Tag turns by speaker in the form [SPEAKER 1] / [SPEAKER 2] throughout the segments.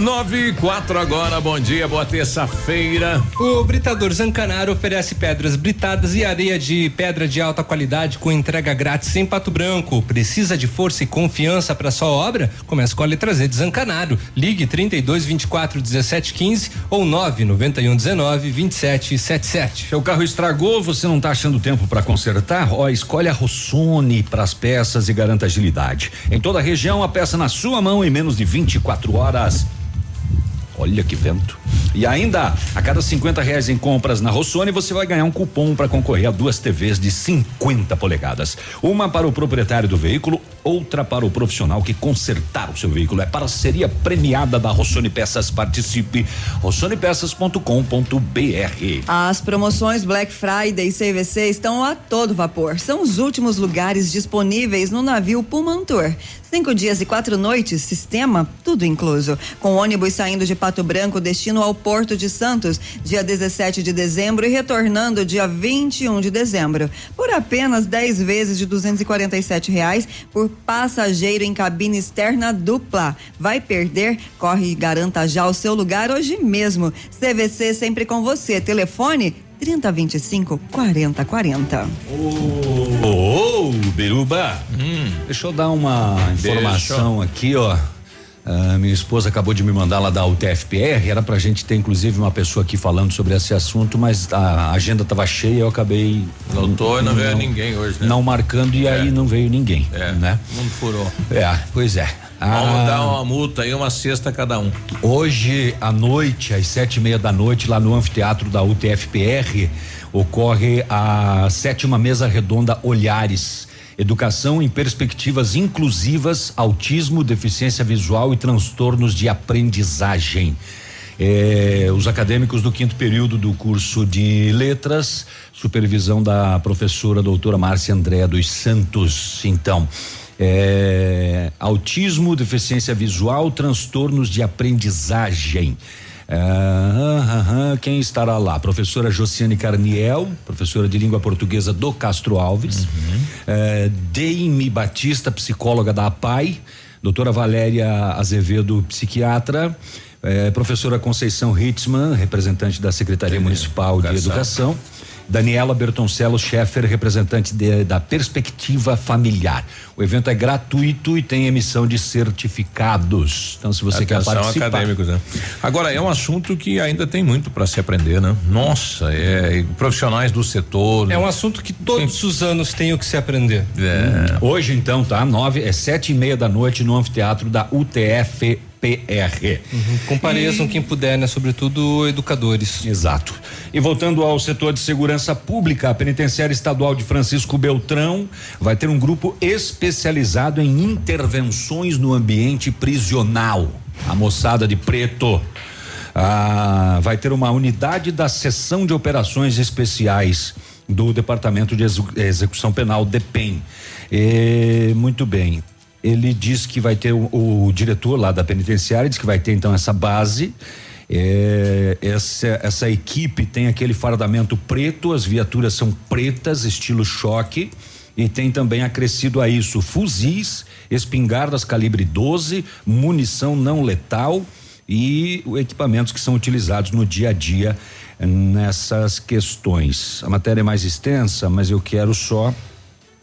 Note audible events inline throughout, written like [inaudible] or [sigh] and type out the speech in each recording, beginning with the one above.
[SPEAKER 1] Nove e quatro agora, bom dia, boa terça-feira.
[SPEAKER 2] O Britador Zancanaro oferece pedras britadas e areia de pedra de alta qualidade com entrega grátis em Pato Branco. Precisa de força e confiança para sua obra? Comece com a letra Z de Zancanaro. Ligue 32 24 17 15 ou 9 91 19 27 77.
[SPEAKER 3] Seu carro estragou, você não está achando tempo para consertar? Ó, escolhe a Rossoni para as peças e garanta agilidade. Em toda a região, a peça na sua mão em menos de 24 horas. Olha que vento. E ainda, a cada 50 reais em compras na Rossoni, você vai ganhar um cupom para concorrer a duas TVs de 50 polegadas. Uma para o proprietário do veículo, outra para o profissional que consertar o seu veículo. É parceria premiada da Rossoni Peças. Participe. rossonepeças.com.br.
[SPEAKER 4] As promoções Black Friday e CVC estão a todo vapor. São os últimos lugares disponíveis no navio Pumantur. Cinco dias e quatro noites, sistema, tudo incluso. Com ônibus saindo de Pato Branco, destino ao Porto de Santos, dia 17 de dezembro, e retornando dia 21 de dezembro. Por apenas 10 vezes de R$ reais por passageiro em cabine externa dupla. Vai perder? Corre e garanta já o seu lugar hoje mesmo. CVC sempre com você. Telefone 3025 4040.
[SPEAKER 3] Ô, oh, oh, Biruba, hum. deixa eu dar uma informação deixa. aqui, ó. Uh, minha esposa acabou de me mandar lá da UTFPR, era pra gente ter inclusive uma pessoa aqui falando sobre esse assunto, mas a agenda estava cheia, eu acabei.
[SPEAKER 1] Não tô e não, não veio ninguém hoje, né?
[SPEAKER 3] Não marcando e é. aí não veio ninguém. É, né?
[SPEAKER 1] O mundo furou.
[SPEAKER 3] É, pois é.
[SPEAKER 1] Vamos ah, dar uma multa aí, uma cesta cada um.
[SPEAKER 3] Hoje à noite, às sete e meia da noite, lá no anfiteatro da UTFPR, ocorre a sétima mesa redonda Olhares. Educação em perspectivas inclusivas, autismo, deficiência visual e transtornos de aprendizagem. É, os acadêmicos do quinto período do curso de letras, supervisão da professora doutora Márcia André dos Santos. Então, é, autismo, deficiência visual, transtornos de aprendizagem. É, quem estará lá? Professora Josiane Carniel, professora de língua portuguesa do Castro Alves. Uhum. É, Deime Batista, psicóloga da APAI. Doutora Valéria Azevedo, psiquiatra. É, professora Conceição Hitzmann, representante da Secretaria Municipal de Educação. Daniela Bertoncello Scheffer, representante de, da Perspectiva Familiar. O evento é gratuito e tem emissão de certificados. Então, se você Atenção quer participar.
[SPEAKER 1] acadêmicos, né? Agora, é um assunto que ainda tem muito para se aprender, né? Nossa, é, profissionais do setor.
[SPEAKER 2] É um assunto que todos tem... os anos tem o que se aprender.
[SPEAKER 3] É. Hoje, então, tá? Nove, é sete e meia da noite no anfiteatro da UTF PR.
[SPEAKER 2] Uhum. Compareçam e... quem puder, né? Sobretudo educadores.
[SPEAKER 3] Exato. E voltando ao setor de segurança pública, a penitenciária estadual de Francisco Beltrão vai ter um grupo especializado em intervenções no ambiente prisional. A moçada de preto. Ah, vai ter uma unidade da seção de operações especiais do Departamento de Execução Penal, DEPEN. E, muito bem ele diz que vai ter o, o, diretor lá da penitenciária diz que vai ter então essa base. É, essa essa equipe tem aquele fardamento preto as viaturas são pretas estilo choque e tem também acrescido a isso fuzis espingardas calibre 12 munição não letal e equipamentos que são utilizados no dia a dia nessas questões. A matéria é mais extensa mas eu quero só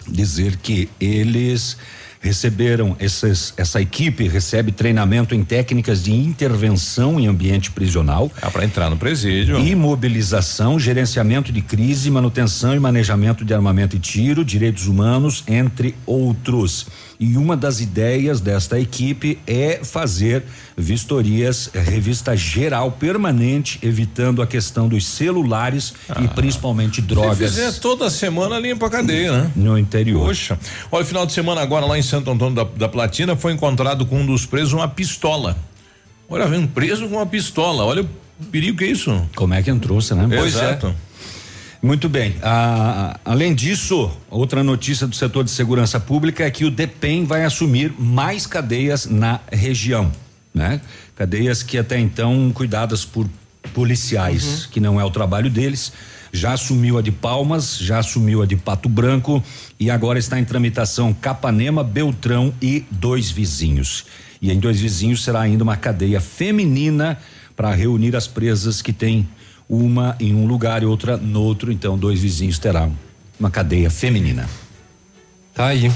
[SPEAKER 3] dizer que eles receberam essa equipe recebe treinamento em técnicas de intervenção em ambiente prisional.
[SPEAKER 1] É para entrar no presídio.
[SPEAKER 3] Imobilização, gerenciamento de crise, manutenção e manejamento de armamento e tiro, direitos humanos, entre outros. E uma das ideias desta equipe é fazer vistorias, revista geral permanente, evitando a questão dos celulares ah. e principalmente drogas. Se
[SPEAKER 1] fizer toda semana limpa a cadeia, né?
[SPEAKER 3] No interior.
[SPEAKER 1] Poxa. Olha, final de semana agora lá em Santo Antônio da, da Platina foi encontrado com um dos presos uma pistola. Olha, vem um preso com uma pistola. Olha o perigo que é isso.
[SPEAKER 3] Como é que entrou, você né?
[SPEAKER 1] Pois é. Exato.
[SPEAKER 3] é. Muito bem. Ah, além disso, outra notícia do setor de segurança pública é que o DEPEN vai assumir mais cadeias na região, né? Cadeias que até então cuidadas por policiais, uhum. que não é o trabalho deles já assumiu a de Palmas, já assumiu a de Pato Branco e agora está em tramitação Capanema, Beltrão e dois vizinhos. E em dois vizinhos será ainda uma cadeia feminina para reunir as presas que tem uma em um lugar e outra no outro. Então, dois vizinhos terão uma cadeia feminina.
[SPEAKER 2] Tá aí.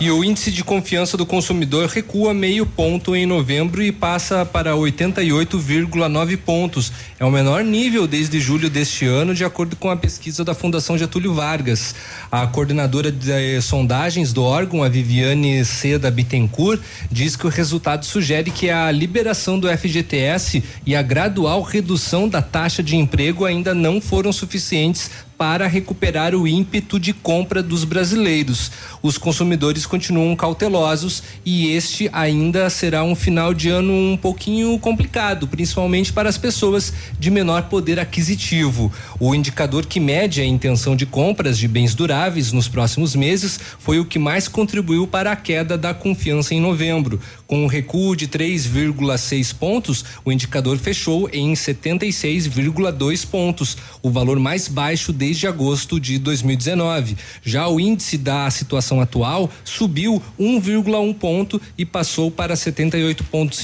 [SPEAKER 2] E o índice de confiança do consumidor recua meio ponto em novembro e passa para 88,9 pontos. É o menor nível desde julho deste ano, de acordo com a pesquisa da Fundação Getúlio Vargas. A coordenadora de eh, sondagens do órgão, a Viviane Seda Bittencourt, diz que o resultado sugere que a liberação do FGTS e a gradual redução da taxa de emprego ainda não foram suficientes para recuperar o ímpeto de compra dos brasileiros. Os consumidores continuam cautelosos e este ainda será um final de ano um pouquinho complicado, principalmente para as pessoas de menor poder aquisitivo. O indicador que mede a intenção de compras de bens duráveis nos próximos meses foi o que mais contribuiu para a queda da confiança em novembro. Com um recuo de 3,6 pontos, o indicador fechou em 76,2 pontos, o valor mais baixo desde agosto de 2019. Já o índice da situação atual subiu 1,1 ponto e passou para 78 pontos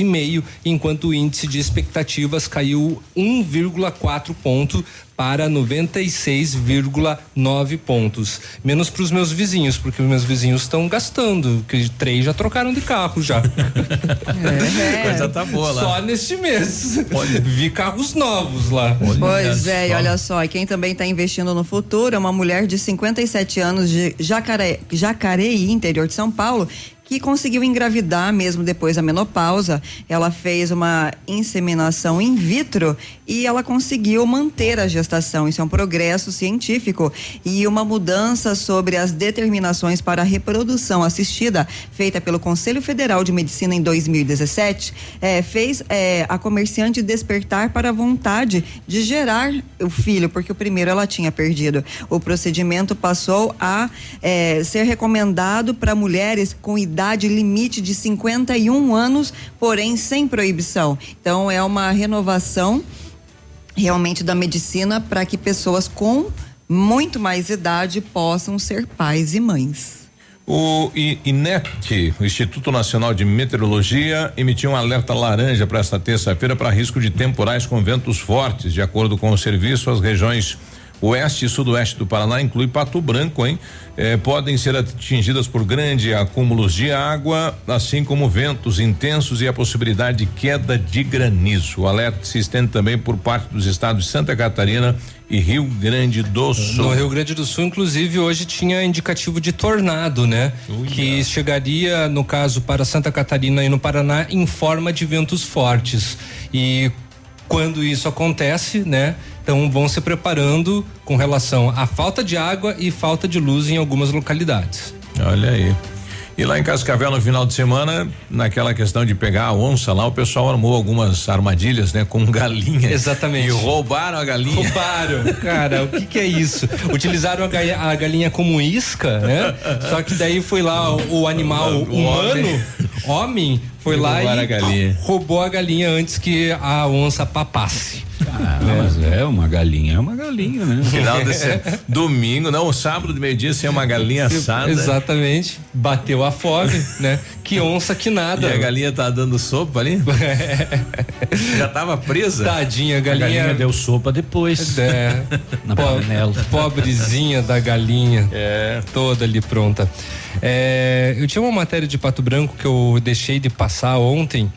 [SPEAKER 2] enquanto o índice de expectativas caiu 1,4 ponto para 96,9 pontos. Menos para os meus vizinhos, porque os meus vizinhos estão gastando, que três já trocaram de carro já.
[SPEAKER 1] É, [laughs] coisa tá boa lá.
[SPEAKER 2] Só neste mês. Olha. Vi carros novos lá.
[SPEAKER 4] Olha pois é, e olha só, e quem também está investindo no futuro é uma mulher de 57 anos de Jacaré, Jacareí, interior de São Paulo, que conseguiu engravidar mesmo depois da menopausa. Ela fez uma inseminação in vitro e ela conseguiu manter a gestação. Isso é um progresso científico e uma mudança sobre as determinações para a reprodução assistida feita pelo Conselho Federal de Medicina em 2017 é, fez é, a comerciante despertar para a vontade de gerar o filho, porque o primeiro ela tinha perdido. O procedimento passou a é, ser recomendado para mulheres com idade idade limite de 51 anos, porém sem proibição. Então é uma renovação realmente da medicina para que pessoas com muito mais idade possam ser pais e mães.
[SPEAKER 1] O INET, o Instituto Nacional de Meteorologia, emitiu um alerta laranja para esta terça-feira para risco de temporais com ventos fortes. De acordo com o serviço, as regiões oeste e sudoeste do Paraná, inclui Pato Branco, hein? Eh, podem ser atingidas por grandes acúmulos de água, assim como ventos intensos e a possibilidade de queda de granizo. O alerta se estende também por parte dos estados de Santa Catarina e Rio Grande do Sul.
[SPEAKER 2] No Rio Grande do Sul, inclusive, hoje tinha indicativo de tornado, né? Uia. Que chegaria, no caso, para Santa Catarina e no Paraná, em forma de ventos fortes. E quando isso acontece, né? Então vão se preparando com relação à falta de água e falta de luz em algumas localidades.
[SPEAKER 1] Olha aí. E lá em Cascavel no final de semana, naquela questão de pegar a onça lá, o pessoal armou algumas armadilhas, né, com galinha.
[SPEAKER 2] Exatamente. E
[SPEAKER 1] roubaram a galinha.
[SPEAKER 2] Roubaram, cara, o que que é isso? Utilizaram a, galinha, a galinha como isca, né? Só que daí foi lá o, o animal o humano, homem, homem foi lá e a roubou a galinha antes que a onça papasse.
[SPEAKER 3] Ah, é. mas é uma galinha, é uma galinha, né?
[SPEAKER 1] Final desse domingo, não, sábado de meio-dia sem uma galinha assada.
[SPEAKER 2] Exatamente. Bateu a fome, né? Que onça que nada.
[SPEAKER 1] E a galinha tá dando sopa ali? [laughs] Já tava presa?
[SPEAKER 2] Tadinha, a galinha. A galinha
[SPEAKER 3] deu sopa depois.
[SPEAKER 2] É. [laughs] Na panela. Pobrezinha da galinha. É. Toda ali pronta. É, eu tinha uma matéria de Pato Branco que eu deixei de passar ontem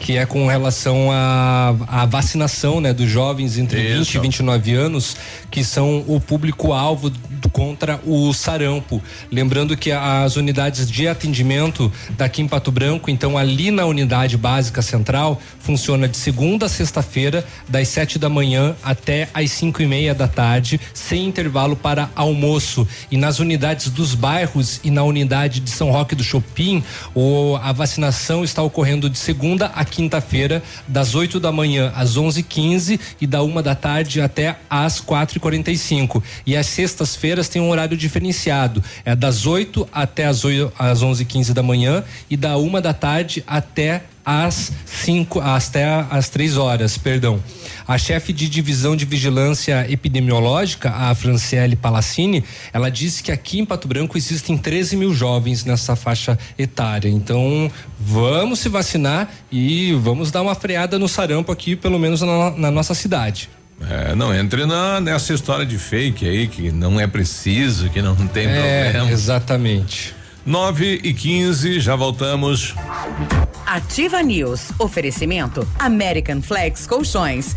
[SPEAKER 2] que é com relação à, à vacinação, né, dos jovens entre Isso. 20 e 29 anos, que são o público-alvo contra o sarampo. Lembrando que as unidades de atendimento daqui em Pato Branco, então ali na unidade básica central, funciona de segunda a sexta-feira, das sete da manhã até às cinco e meia da tarde, sem intervalo para almoço. E nas unidades dos bairros e na unidade de São Roque do Chopin, o, a vacinação está ocorrendo de segunda a quinta-feira, das 8 da manhã às onze e quinze e da uma da tarde até às quatro 45. E às sextas-feiras tem um horário diferenciado. É das 8 até as, 8, às 11 15 da manhã e da uma da tarde até às 5 até às 3 horas, perdão. A chefe de divisão de vigilância epidemiológica, a Franciele Palassini, ela disse que aqui em Pato Branco existem 13 mil jovens nessa faixa etária. Então, vamos se vacinar e vamos dar uma freada no sarampo aqui, pelo menos na, na nossa cidade.
[SPEAKER 1] É, não entre na, nessa história de fake aí, que não é preciso, que não tem
[SPEAKER 2] é,
[SPEAKER 1] problema.
[SPEAKER 2] Exatamente.
[SPEAKER 1] 9 e 15, já voltamos.
[SPEAKER 5] Ativa News. Oferecimento American Flex Colchões.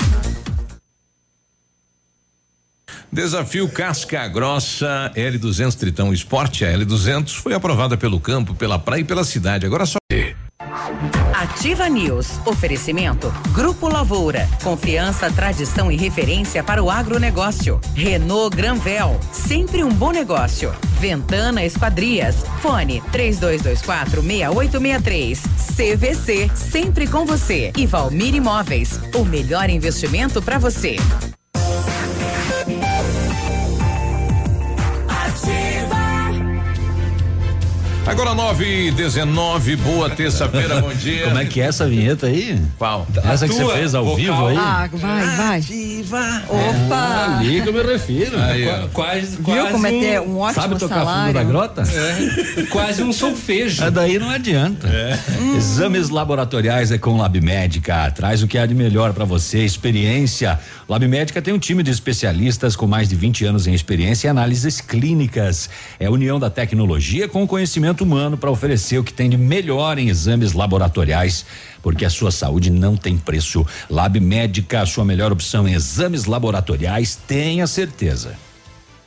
[SPEAKER 1] Desafio Casca Grossa L200 Tritão Esporte. A L200 foi aprovada pelo campo, pela praia e pela cidade. Agora só.
[SPEAKER 5] Ativa News. Oferecimento. Grupo Lavoura. Confiança, tradição e referência para o agronegócio. Renault Granvel. Sempre um bom negócio. Ventana Esquadrias. Fone 3224 6863. CVC. Sempre com você. E Valmir Imóveis. O melhor investimento para você.
[SPEAKER 1] Agora 9 e 19 boa terça-feira, bom [laughs] dia.
[SPEAKER 3] Como é que é essa vinheta aí?
[SPEAKER 1] Qual?
[SPEAKER 3] Essa que você fez ao vocal. vivo aí?
[SPEAKER 4] Ah, vai, vai. Viva! Opa!
[SPEAKER 3] É, ali que eu me refiro.
[SPEAKER 2] Aí, quase,
[SPEAKER 4] Viu
[SPEAKER 2] quase
[SPEAKER 4] como é que é um ótimo
[SPEAKER 3] Sabe tocar
[SPEAKER 4] salário.
[SPEAKER 3] fundo da grota?
[SPEAKER 2] É, quase um solfejo.
[SPEAKER 3] É daí não adianta. É. Hum. Exames laboratoriais é com Lab Médica. Traz o que há de melhor para você, experiência. Lab Médica tem um time de especialistas com mais de 20 anos em experiência em análises clínicas. É a união da tecnologia com o conhecimento humano para oferecer o que tem de melhor em exames laboratoriais, porque a sua saúde não tem preço. Lab Médica, a sua melhor opção em exames laboratoriais, tenha certeza.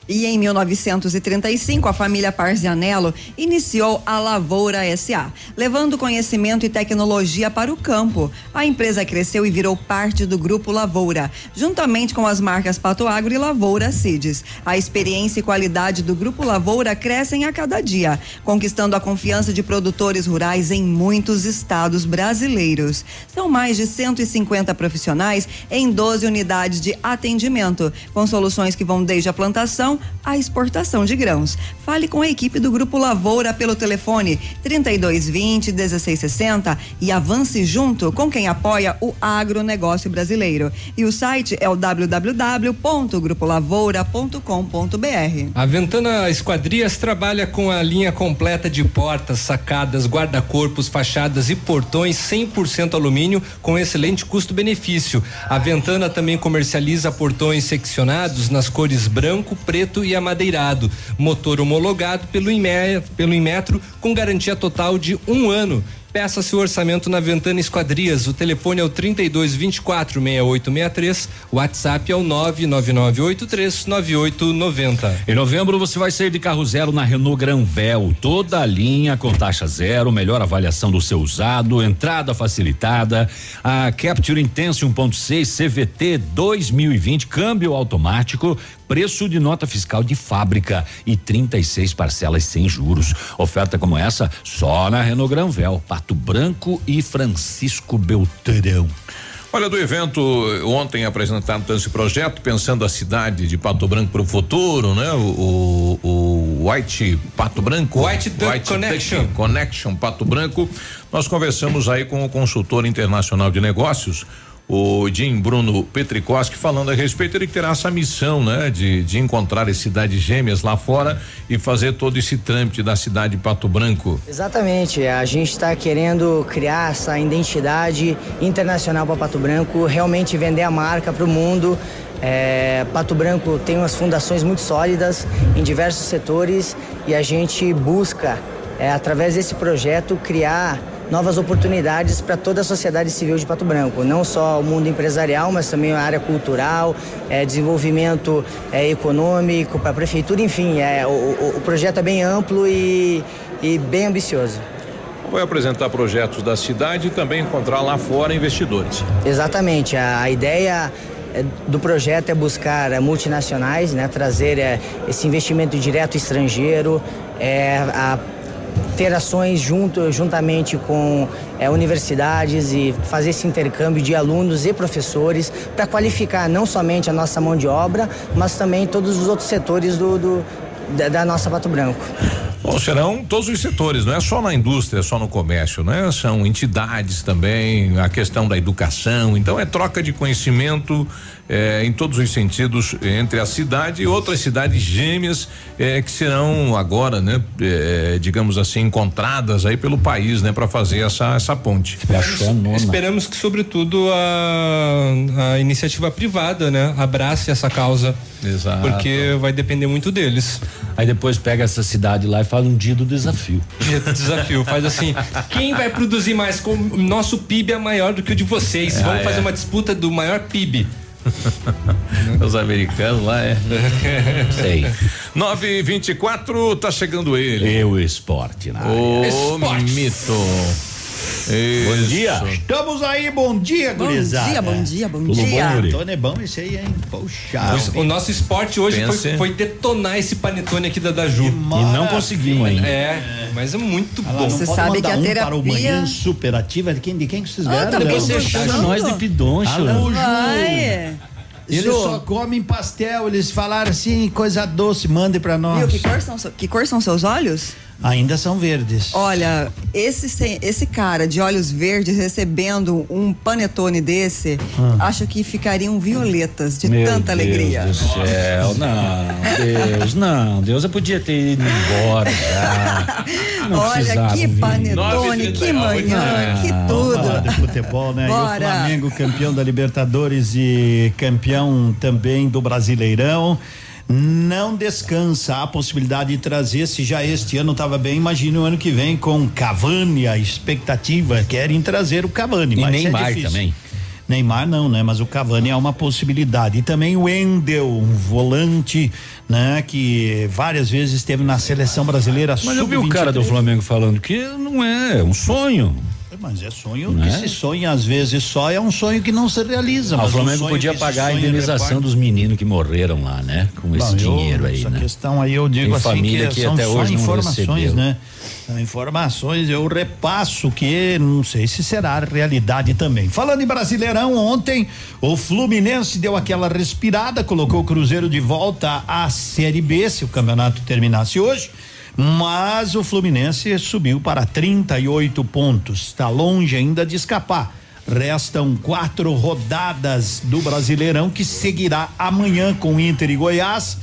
[SPEAKER 4] E em 1935, a família Parzianello iniciou a Lavoura SA, levando conhecimento e tecnologia para o campo. A empresa cresceu e virou parte do Grupo Lavoura, juntamente com as marcas Pato Agro e Lavoura Cides. A experiência e qualidade do Grupo Lavoura crescem a cada dia, conquistando a confiança de produtores rurais em muitos estados brasileiros. São mais de 150 profissionais em 12 unidades de atendimento, com soluções que vão desde a plantação a exportação de grãos. Fale com a equipe do Grupo Lavoura pelo telefone 3220 1660 e avance junto com quem apoia o agronegócio brasileiro. E o site é o www.grupolavoura.com.br.
[SPEAKER 2] A Ventana Esquadrias trabalha com a linha completa de portas, sacadas, guarda-corpos, fachadas e portões 100% alumínio com excelente custo-benefício. A Ventana também comercializa portões seccionados nas cores branco, preto preto e amadeirado. Motor homologado pelo, IME, pelo Inmetro com garantia total de um ano Peça seu orçamento na Ventana Esquadrias. O telefone é o 32 24 6863. O WhatsApp é o 99983 9890.
[SPEAKER 3] Em novembro você vai sair de carro zero na Renault Granvel. Toda a linha com taxa zero, melhor avaliação do seu usado, entrada facilitada. A Capture Intense 1.6 CVT 2020, câmbio automático preço de nota fiscal de fábrica e 36 parcelas sem juros. Oferta como essa só na Renault Granvel, Pato Branco e Francisco Beltrão.
[SPEAKER 1] Olha, do evento ontem apresentado esse projeto, pensando a cidade de Pato Branco para o futuro, né? O, o, o, White Pato Branco.
[SPEAKER 2] White, Duck White Connection. Duck
[SPEAKER 1] Connection Pato Branco. Nós conversamos aí com o consultor internacional de negócios, o Jim Bruno Petricoski falando a respeito, ele terá essa missão, né? De, de encontrar as cidades gêmeas lá fora e fazer todo esse trâmite da cidade de Pato Branco.
[SPEAKER 6] Exatamente, a gente está querendo criar essa identidade internacional para Pato Branco, realmente vender a marca para o mundo. É, Pato Branco tem umas fundações muito sólidas em diversos setores e a gente busca, é, através desse projeto, criar novas oportunidades para toda a sociedade civil de Pato Branco, não só o mundo empresarial, mas também a área cultural, é, desenvolvimento é, econômico para a prefeitura, enfim, é, o, o, projeto é bem amplo e, e bem ambicioso.
[SPEAKER 1] vai apresentar projetos da cidade e também encontrar lá fora investidores.
[SPEAKER 6] Exatamente. A, a ideia é, do projeto é buscar é, multinacionais, né, trazer é, esse investimento direto estrangeiro, é, a, ter ações junto, juntamente com é, universidades e fazer esse intercâmbio de alunos e professores para qualificar não somente a nossa mão de obra, mas também todos os outros setores do, do da, da nossa Pato Branco.
[SPEAKER 1] Bom, serão todos os setores, não é só na indústria, só no comércio, né? São entidades também, a questão da educação, então é troca de conhecimento eh, em todos os sentidos entre a cidade e outras cidades gêmeas eh, que serão agora, né, eh, digamos assim, encontradas aí pelo país, né, para fazer essa essa ponte.
[SPEAKER 2] Esperamos, esperamos que sobretudo a, a iniciativa privada, né, abrace essa causa.
[SPEAKER 1] Exato.
[SPEAKER 2] Porque vai depender muito deles.
[SPEAKER 3] Aí depois pega essa cidade lá e faz um dia do desafio.
[SPEAKER 2] Dia do desafio, faz assim, quem vai produzir mais? Com, nosso PIB é maior do que o de vocês. Vamos
[SPEAKER 1] é.
[SPEAKER 2] fazer uma disputa do maior PIB. [laughs]
[SPEAKER 1] Os americanos lá é.
[SPEAKER 3] Sei.
[SPEAKER 1] 9 e 24 tá chegando ele.
[SPEAKER 3] E o esporte na
[SPEAKER 1] O
[SPEAKER 2] Esportes.
[SPEAKER 1] mito.
[SPEAKER 3] Bom
[SPEAKER 1] Isso.
[SPEAKER 3] dia.
[SPEAKER 7] Estamos aí, bom dia,
[SPEAKER 4] Bom
[SPEAKER 7] gurizada.
[SPEAKER 4] dia, bom dia, bom
[SPEAKER 3] Tudo bom,
[SPEAKER 4] dia.
[SPEAKER 7] Antônio é bom esse aí, hein? Poxa.
[SPEAKER 2] O, o nosso esporte hoje foi, foi detonar esse panetone aqui da Daju.
[SPEAKER 3] E não conseguimos ainda.
[SPEAKER 2] É, mas é muito
[SPEAKER 7] Ah
[SPEAKER 2] bom.
[SPEAKER 4] Você sabe que a
[SPEAKER 7] um
[SPEAKER 4] terapia-
[SPEAKER 7] para o manhã superativa de quem de quem que vocês
[SPEAKER 4] Ah,
[SPEAKER 7] vieram?
[SPEAKER 4] tá
[SPEAKER 7] Léo?
[SPEAKER 4] bom,
[SPEAKER 3] Você chama nós de pidoncho.
[SPEAKER 7] Alô.
[SPEAKER 4] Vai.
[SPEAKER 7] Eles
[SPEAKER 4] Ju,
[SPEAKER 7] só comem pastel, eles falaram assim, coisa doce, mande pra nós.
[SPEAKER 4] viu que cor, são, que cor são seus olhos?
[SPEAKER 7] Ainda são verdes.
[SPEAKER 4] Olha, esse, se- esse cara de olhos verdes recebendo um panetone desse, acho que ficariam violetas de
[SPEAKER 3] Meu
[SPEAKER 4] tanta
[SPEAKER 3] Deus
[SPEAKER 4] alegria.
[SPEAKER 3] do céu, não, Deus, não, Deus, eu podia ter ido embora já. [laughs] Não
[SPEAKER 4] Olha que
[SPEAKER 3] vir.
[SPEAKER 4] panetone, que
[SPEAKER 1] 9h39,
[SPEAKER 4] manhã, que
[SPEAKER 7] Falar
[SPEAKER 4] tudo.
[SPEAKER 7] de futebol, né? E o
[SPEAKER 4] Bora.
[SPEAKER 7] Flamengo campeão da Libertadores e campeão também do Brasileirão. Não descansa a possibilidade de trazer, se já este ano estava bem, imagine o ano que vem com Cavani, a expectativa, querem trazer o Cavani.
[SPEAKER 3] E
[SPEAKER 7] mas
[SPEAKER 3] Neymar
[SPEAKER 7] é
[SPEAKER 3] também.
[SPEAKER 7] Neymar não, né? Mas o Cavani é uma possibilidade. E também o Endel, um volante, né? Que várias vezes esteve na seleção brasileira
[SPEAKER 3] Mas eu vi o cara do
[SPEAKER 7] sub-23.
[SPEAKER 3] Flamengo falando que não é, é um sonho.
[SPEAKER 7] Mas é sonho
[SPEAKER 3] Né?
[SPEAKER 7] que se sonha às vezes só, é um sonho que não se realiza.
[SPEAKER 3] Ah, o
[SPEAKER 7] um
[SPEAKER 3] Flamengo
[SPEAKER 7] sonho
[SPEAKER 3] podia pagar a indenização dos meninos que morreram lá, né? Com esse
[SPEAKER 7] Bom, eu-
[SPEAKER 3] dinheiro aí,
[SPEAKER 7] essa
[SPEAKER 3] né?
[SPEAKER 7] questão aí eu digo
[SPEAKER 3] Tem
[SPEAKER 7] assim
[SPEAKER 3] família
[SPEAKER 7] que,
[SPEAKER 3] que
[SPEAKER 7] são
[SPEAKER 3] até
[SPEAKER 7] só
[SPEAKER 3] hoje não
[SPEAKER 7] informações,
[SPEAKER 3] recebeu.
[SPEAKER 7] né? São informações, eu repasso que não sei se será realidade também. Falando em Brasileirão, ontem o Fluminense deu aquela respirada, colocou o Cruzeiro de volta à Série B, se o campeonato terminasse hoje. Mas o Fluminense subiu para 38 pontos. Está longe ainda de escapar. Restam quatro rodadas do Brasileirão que seguirá amanhã com Inter e Goiás.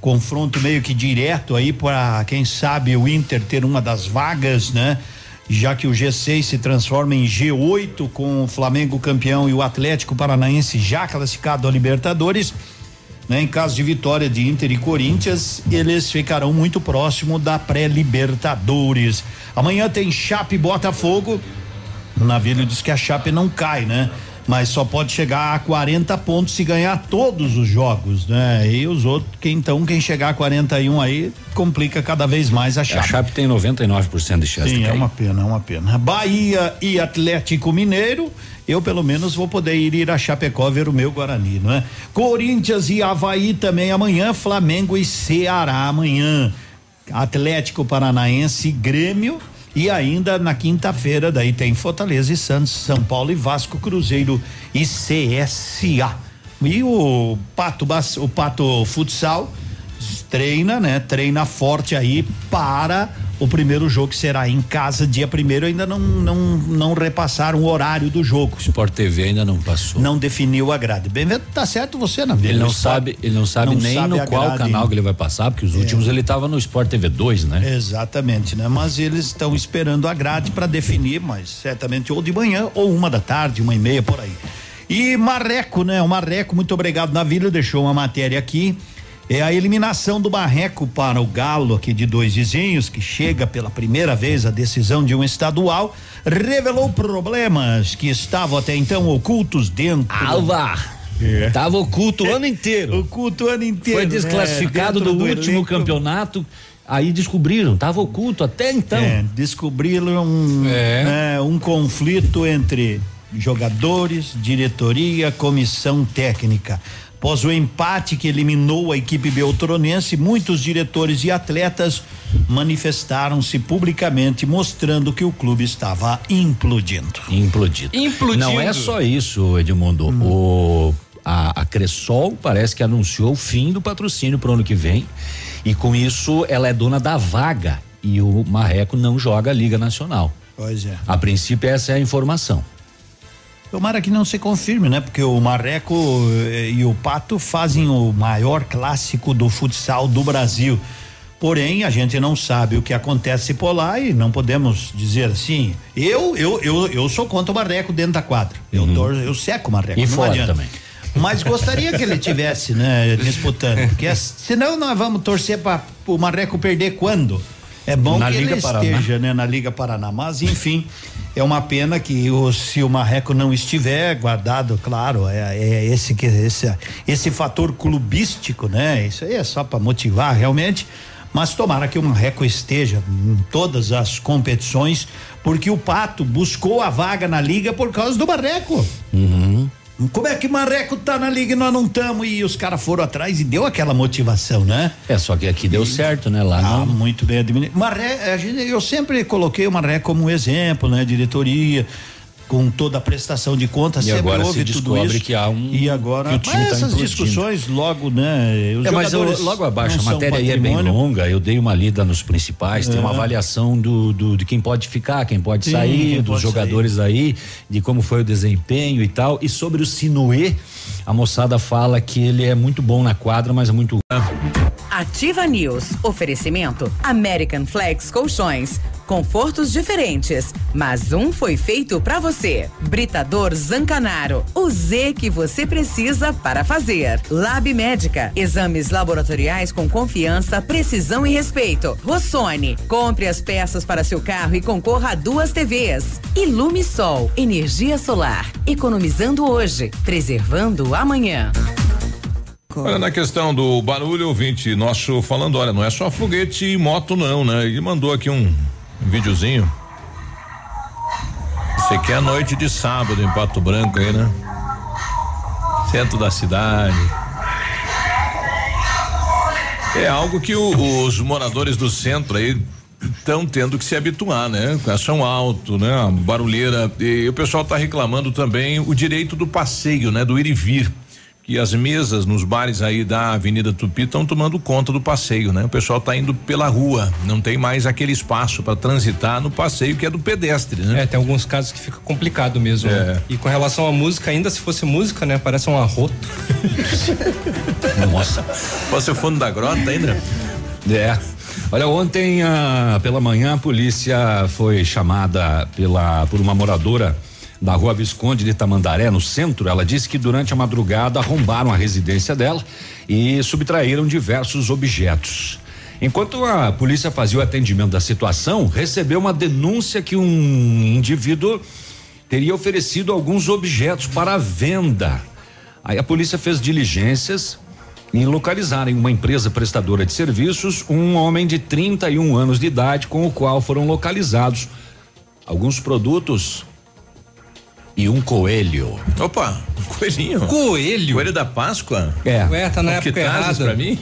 [SPEAKER 7] Confronto meio que direto aí para quem sabe o Inter ter uma das vagas, né? Já que o G6 se transforma em G8 com o Flamengo campeão e o Atlético Paranaense já classificado a Libertadores. Né? Em caso de vitória de Inter e Corinthians, eles ficarão muito próximo da pré-Libertadores. Amanhã tem Chape Botafogo. O Navilho diz que a Chape não cai, né? Mas só pode chegar a 40 pontos se ganhar todos os jogos, né? E os outros, quem, então, quem chegar a 41 aí, complica cada vez mais a
[SPEAKER 3] A
[SPEAKER 7] Chape.
[SPEAKER 3] Chape tem 99% de chance de
[SPEAKER 7] Sim, é
[SPEAKER 3] cair.
[SPEAKER 7] uma pena, é uma pena. Bahia e Atlético Mineiro, eu pelo menos vou poder ir, ir a Chapecó ver o meu Guarani, não é? Corinthians e Havaí também amanhã, Flamengo e Ceará amanhã. Atlético Paranaense e Grêmio. E ainda na quinta-feira, daí tem Fortaleza e Santos, São Paulo e Vasco, Cruzeiro e CSA. E o Pato, o Pato Futsal treina, né? Treina forte aí para o primeiro jogo será em casa dia primeiro. Ainda não não não repassaram o horário do jogo.
[SPEAKER 3] Sport TV ainda não passou.
[SPEAKER 7] Não definiu a grade. Bem, tá certo você, na vida.
[SPEAKER 3] Ele não sabe, ele não sabe
[SPEAKER 7] não
[SPEAKER 3] nem
[SPEAKER 7] sabe
[SPEAKER 3] no qual
[SPEAKER 7] grade.
[SPEAKER 3] canal que ele vai passar, porque os últimos ele tava no Sport TV 2, né?
[SPEAKER 7] Exatamente, né? Mas eles estão esperando a grade para definir, mas certamente ou de manhã ou uma da tarde, uma e meia por aí. E Marreco, né? O Marreco, muito obrigado, Navilho, deixou uma matéria aqui. É a eliminação do Marreco para o Galo aqui de dois vizinhos, que chega pela primeira vez a decisão de um estadual, revelou problemas que estavam até então ocultos dentro.
[SPEAKER 3] Alva!
[SPEAKER 7] É.
[SPEAKER 3] Tava oculto o ano inteiro.
[SPEAKER 7] Oculto o ano inteiro.
[SPEAKER 3] Foi
[SPEAKER 7] né?
[SPEAKER 3] desclassificado
[SPEAKER 7] Dentro
[SPEAKER 3] do, último
[SPEAKER 7] elenco.
[SPEAKER 3] campeonato Aí descobriram, estava oculto até então. É,
[SPEAKER 7] descobriram um, é. Né, um conflito entre jogadores, diretoria, comissão técnica. Após o empate que eliminou a equipe beltronense, muitos diretores e atletas manifestaram-se publicamente mostrando que o clube estava implodindo.
[SPEAKER 3] Implodindo. Implodindo. Não é só isso, Edmundo. Hum. O a, a Cressol parece que anunciou o fim do patrocínio para o ano que vem e com isso ela é dona da vaga e o Marreco não joga a Liga Nacional.
[SPEAKER 7] Pois é.
[SPEAKER 3] A princípio essa é a informação.
[SPEAKER 7] Tomara que não se confirme, né? Porque o Marreco eh, e o Pato fazem o maior clássico do futsal do Brasil. Porém, a gente não sabe o que acontece por lá e não podemos dizer assim. Eu eu eu, eu sou contra o Marreco dentro da quadra. Uhum. Eu, eu seco o Marreco.
[SPEAKER 3] E fora adianta. também.
[SPEAKER 7] Mas gostaria que ele tivesse, né, [laughs] disputando. Porque senão nós vamos torcer para o Marreco perder quando? É bom na que Liga ele Paraná. esteja, né, na Liga Paraná. Mas, enfim, é uma pena que o, se o Marreco não estiver guardado, claro, é, é esse que esse, esse fator clubístico, né? Isso aí é só para motivar realmente. Mas tomara que o Marreco esteja em todas as competições, porque o Pato buscou a vaga na liga por causa do Marreco.
[SPEAKER 3] Uhum.
[SPEAKER 7] Como é que Marreco tá na liga e nós não estamos? E os caras foram atrás e deu aquela motivação, né?
[SPEAKER 3] É, só que aqui deu e, certo, né? Lá
[SPEAKER 7] ah, não. muito bem administrado. Maré, eu sempre coloquei o Maré como um exemplo, né? Diretoria com toda a prestação de contas,
[SPEAKER 3] e sempre agora houve se tudo isso. que há um
[SPEAKER 7] e agora que o time mas tá essas discussões logo, né?
[SPEAKER 3] Os é, mas eu, logo abaixo a matéria aí é bem longa. Eu dei uma lida nos principais, é. tem uma é. avaliação do, do, de quem pode ficar, quem pode Sim, sair, quem dos pode jogadores sair. aí, de como foi o desempenho e tal. E sobre o Sinuê, a moçada fala que ele é muito bom na quadra, mas é muito
[SPEAKER 5] Ativa News. Oferecimento American Flex Colchões. Confortos diferentes, mas um foi feito para você. Britador Zancanaro. O Z que você precisa para fazer. Lab Médica. Exames laboratoriais com confiança, precisão e respeito. Rossoni. Compre as peças para seu carro e concorra a duas TVs. Ilume Sol. Energia solar. Economizando hoje, preservando amanhã.
[SPEAKER 1] Olha, na questão do barulho, ouvinte nosso falando, olha, não é só foguete e moto não, né? Ele mandou aqui um, um videozinho. Isso aqui é a noite de sábado em Pato Branco aí, né? Centro da cidade. É algo que o, os moradores do centro aí estão tendo que se habituar, né? Som alto, né? Barulheira. E o pessoal está reclamando também o direito do passeio, né? Do ir e vir que as mesas nos bares aí da Avenida Tupi estão tomando conta do passeio, né? O pessoal está indo pela rua, não tem mais aquele espaço para transitar no passeio que é do pedestre, né?
[SPEAKER 2] É, tem alguns casos que fica complicado mesmo. É. E com relação à música, ainda se fosse música, né? Parece um arroto. [laughs]
[SPEAKER 1] Nossa. Fosse o fundo da grota ainda?
[SPEAKER 3] É. Olha, ontem ah, pela manhã a polícia foi chamada pela por uma moradora da rua Visconde de Tamandaré, no centro, ela disse que durante a madrugada arrombaram a residência dela e subtraíram diversos objetos. Enquanto a polícia fazia o atendimento da situação, recebeu uma denúncia que um indivíduo teria oferecido alguns objetos para venda. Aí a polícia fez diligências e localizaram em uma empresa prestadora de serviços um homem de 31 anos de idade com o qual foram localizados alguns produtos e um coelho.
[SPEAKER 1] Opa, um coelhinho.
[SPEAKER 2] Coelho?
[SPEAKER 1] Coelho da Páscoa?
[SPEAKER 3] É.
[SPEAKER 2] Ué, tá na o época que errada.
[SPEAKER 1] pra mim?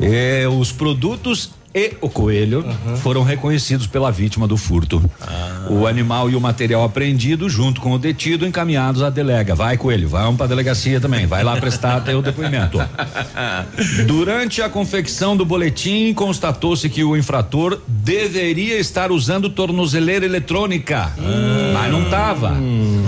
[SPEAKER 3] É, os produtos e o coelho uhum. foram reconhecidos pela vítima do furto. Ah. O animal e o material apreendido, junto com o detido, encaminhados à delega. Vai, coelho, vamos para a delegacia também. Vai lá prestar teu [laughs] depoimento. Durante a confecção do boletim, constatou-se que o infrator deveria estar usando tornozeleira eletrônica, hum. mas não estava. Hum.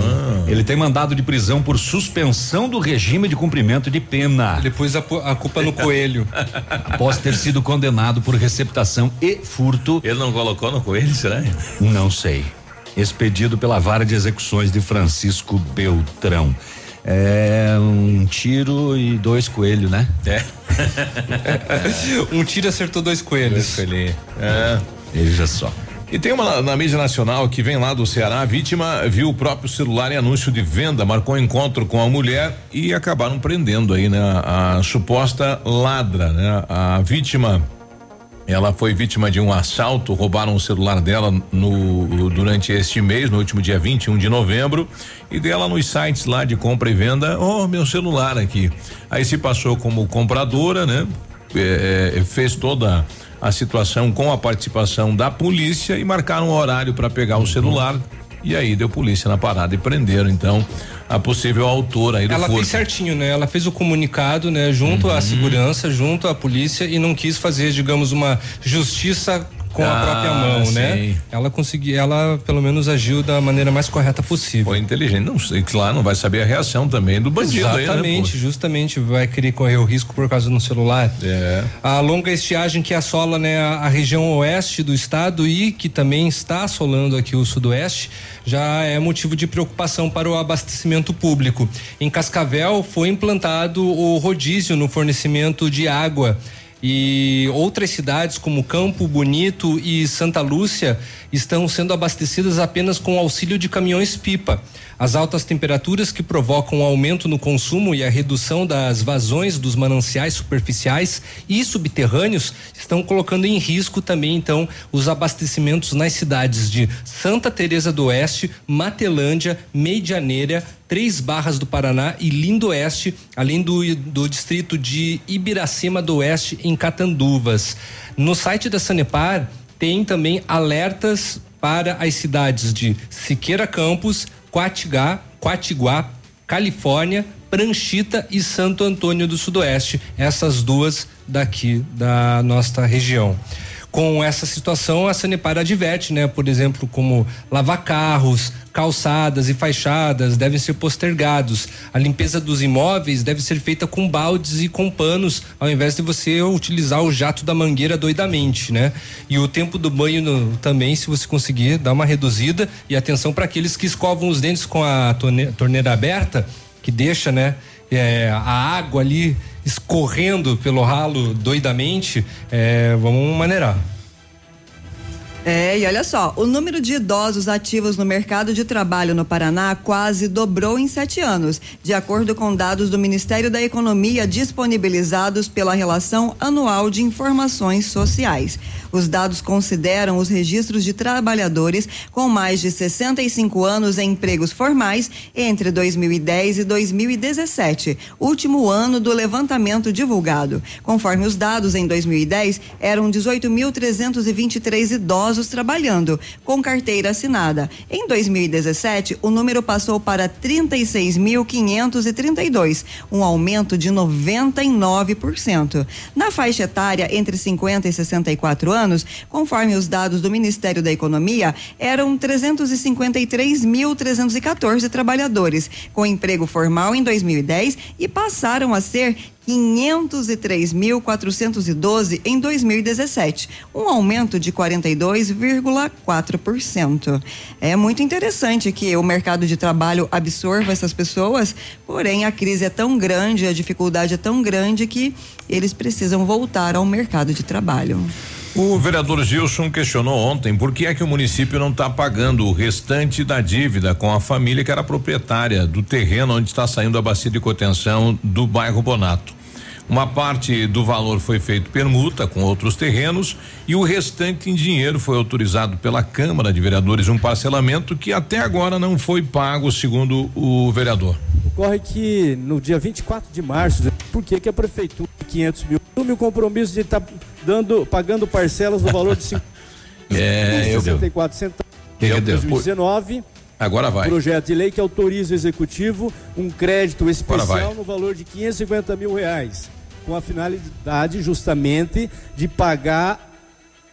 [SPEAKER 3] Ele tem mandado de prisão por suspensão do regime de cumprimento de pena.
[SPEAKER 2] Ele pôs a, a culpa no coelho. [laughs]
[SPEAKER 3] Após ter sido condenado por receptação e furto.
[SPEAKER 1] Ele não colocou no coelho, será?
[SPEAKER 3] Não sei. Expedido pela vara de execuções de Francisco Beltrão. É um tiro e dois coelhos, né?
[SPEAKER 1] É. [laughs]
[SPEAKER 2] um tiro acertou dois coelhos. Dois
[SPEAKER 1] coelhos. É.
[SPEAKER 3] Veja só.
[SPEAKER 1] E tem uma na mídia nacional que vem lá do Ceará, a vítima viu o próprio celular em anúncio de venda, marcou encontro com a mulher e acabaram prendendo aí, né? A, suposta ladra, né? A vítima Ela foi vítima de um assalto, roubaram o celular dela no durante este mês, no último dia 21 de novembro, e dela nos sites lá de compra e venda, oh, meu celular aqui. Aí se passou como compradora, né? É, é, fez toda a situação com a participação da polícia e marcaram um horário para pegar o celular. E aí deu polícia na parada e prenderam então a possível autora aí do
[SPEAKER 2] Ela
[SPEAKER 1] furto.
[SPEAKER 2] fez certinho, né? Ela fez o comunicado, né? Junto uhum. à segurança, junto à polícia e não quis fazer, digamos, uma justiça com ah, a própria mão, né? sim. né? Ela conseguiu, ela pelo menos agiu da maneira mais correta possível.
[SPEAKER 1] Foi inteligente, não sei, claro, não vai saber a reação também do bandido
[SPEAKER 2] Exatamente,
[SPEAKER 1] aí,
[SPEAKER 2] né, justamente, vai querer correr o risco por causa do celular. É. A longa estiagem que assola, né, a, a região oeste do estado e que também está assolando aqui o sudoeste, já é motivo de preocupação para o abastecimento público. Em Cascavel foi implantado o rodízio no fornecimento de água e outras cidades como Campo Bonito e Santa Lúcia estão sendo abastecidas apenas com auxílio de caminhões pipa. As altas temperaturas que provocam o aumento no consumo e a redução das vazões dos mananciais superficiais e subterrâneos estão colocando em risco também então os abastecimentos nas cidades de Santa Teresa do Oeste, Matelândia, Medianeira, Três Barras do Paraná e Lindo Oeste, além do, do distrito de Ibiracema do Oeste em Catanduvas. No site da Sanepar tem também alertas para as cidades de Siqueira Campos, Quatigá, Quatiguá, Califórnia, Pranchita e Santo Antônio do Sudoeste, essas duas daqui da nossa região com essa situação, a Sanepar adverte, né? Por exemplo, como lavar carros, calçadas e fachadas devem ser postergados. A limpeza dos imóveis deve ser feita com baldes e com panos, ao invés de você utilizar o jato da mangueira doidamente, né? E o tempo do banho no, também, se você conseguir, dar uma reduzida e atenção para aqueles que escovam os dentes com a torneira aberta, que deixa, né? É, a água ali escorrendo pelo ralo doidamente, é, vamos maneirar.
[SPEAKER 4] É, e olha só, o número de idosos ativos no mercado de trabalho no Paraná quase dobrou em sete anos, de acordo com dados do Ministério da Economia disponibilizados pela Relação Anual de Informações Sociais. Os dados consideram os registros de trabalhadores com mais de 65 anos em empregos formais entre 2010 e 2017, último ano do levantamento divulgado. Conforme os dados, em 2010 eram 18.323 idosos trabalhando com carteira assinada. Em 2017, o número passou para 36.532, um aumento de 99%. Na faixa etária entre 50 e 64 anos, anos, conforme os dados do Ministério da Economia, eram 353.314 trabalhadores com emprego formal em 2010 e passaram a ser 503.412 em 2017, um aumento de 42,4%. É muito interessante que o mercado de trabalho absorva essas pessoas, porém a crise é tão grande, a dificuldade é tão grande que eles precisam voltar ao mercado de trabalho.
[SPEAKER 1] O vereador Gilson questionou ontem por que é que o município não está pagando o restante da dívida com a família que era proprietária do terreno onde está saindo a bacia de contenção do bairro Bonato. Uma parte do valor foi feito permuta com outros terrenos e o restante em dinheiro foi autorizado pela Câmara de Vereadores um parcelamento que até agora não foi pago, segundo o vereador.
[SPEAKER 8] Ocorre que no dia 24 de março, por que que a prefeitura 500 mil assume o compromisso de estar tá dando, pagando parcelas no valor de 5, [laughs]
[SPEAKER 1] é,
[SPEAKER 8] 64 centavos em 2019.
[SPEAKER 1] Agora vai.
[SPEAKER 8] Projeto de lei que autoriza o executivo um crédito especial no valor de 550 mil reais, com a finalidade justamente de pagar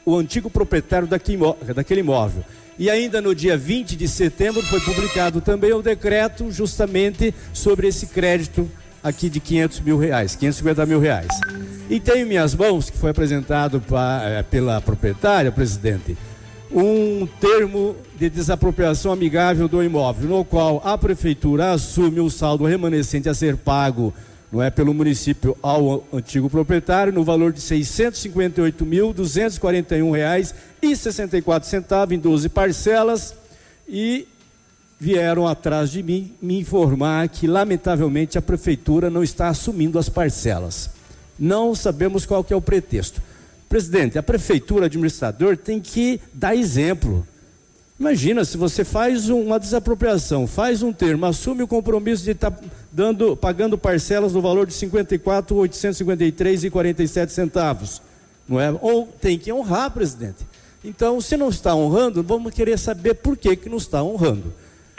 [SPEAKER 8] o antigo proprietário daquele imóvel. E ainda no dia 20 de setembro foi publicado também o decreto justamente sobre esse crédito aqui de 500 mil reais, 550 mil reais. E tenho em minhas mãos, que foi apresentado pra, é, pela proprietária, presidente, um termo de desapropriação amigável do imóvel, no qual a prefeitura assume o saldo remanescente a ser pago não é pelo município ao antigo proprietário no valor de 658.241 reais e 64 centavos em 12 parcelas e vieram atrás de mim me informar que lamentavelmente a prefeitura não está assumindo as parcelas. Não sabemos qual é o pretexto. Presidente, a prefeitura, administrador, tem que dar exemplo. Imagina, se você faz uma desapropriação, faz um termo, assume o compromisso de estar tá dando, pagando parcelas no valor de 54.853,47 centavos, não é? Ou tem que honrar, presidente. Então, se não está honrando, vamos querer saber por que que não está honrando.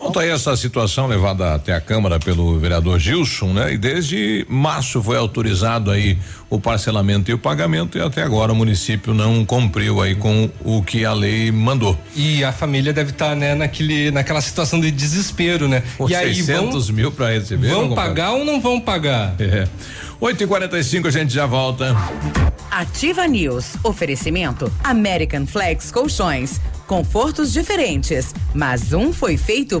[SPEAKER 1] Bom, tá aí essa situação levada até a Câmara pelo vereador Gilson, né? E desde março foi autorizado aí o parcelamento e o pagamento e até agora o município não cumpriu aí com o que a lei mandou.
[SPEAKER 2] E a família deve estar, tá, né, naquele, naquela situação de desespero, né?
[SPEAKER 1] Por
[SPEAKER 2] e
[SPEAKER 1] 600
[SPEAKER 2] vão,
[SPEAKER 1] mil para receber.
[SPEAKER 2] Vão pagar ou não vão pagar?
[SPEAKER 1] É. 8 e 45 a gente já volta.
[SPEAKER 5] Ativa News. Oferecimento American Flex Colchões. Confortos diferentes, mas um foi feito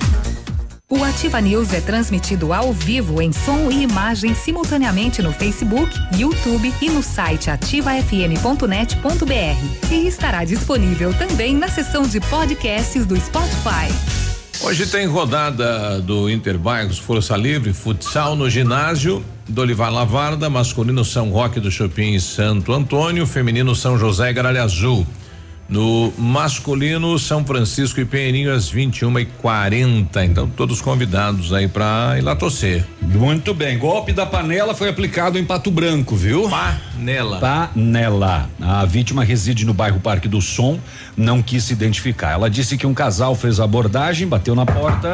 [SPEAKER 9] O Ativa News é transmitido ao vivo em som e imagem simultaneamente no Facebook, YouTube e no site ativafm.net.br. E estará disponível também na seção de podcasts do Spotify.
[SPEAKER 1] Hoje tem rodada do Interbairros Força Livre, futsal no ginásio do Olivar Lavarda, masculino São Roque do Chopin Santo Antônio, feminino São José Garalha Azul. No masculino, São Francisco e Pinheirinho às 21 e 40 Então, todos convidados aí para ir lá torcer.
[SPEAKER 3] Muito bem. Golpe da panela foi aplicado em Pato Branco, viu?
[SPEAKER 1] Panela.
[SPEAKER 3] Panela. A vítima reside no bairro Parque do Som, não quis se identificar. Ela disse que um casal fez a abordagem, bateu na porta.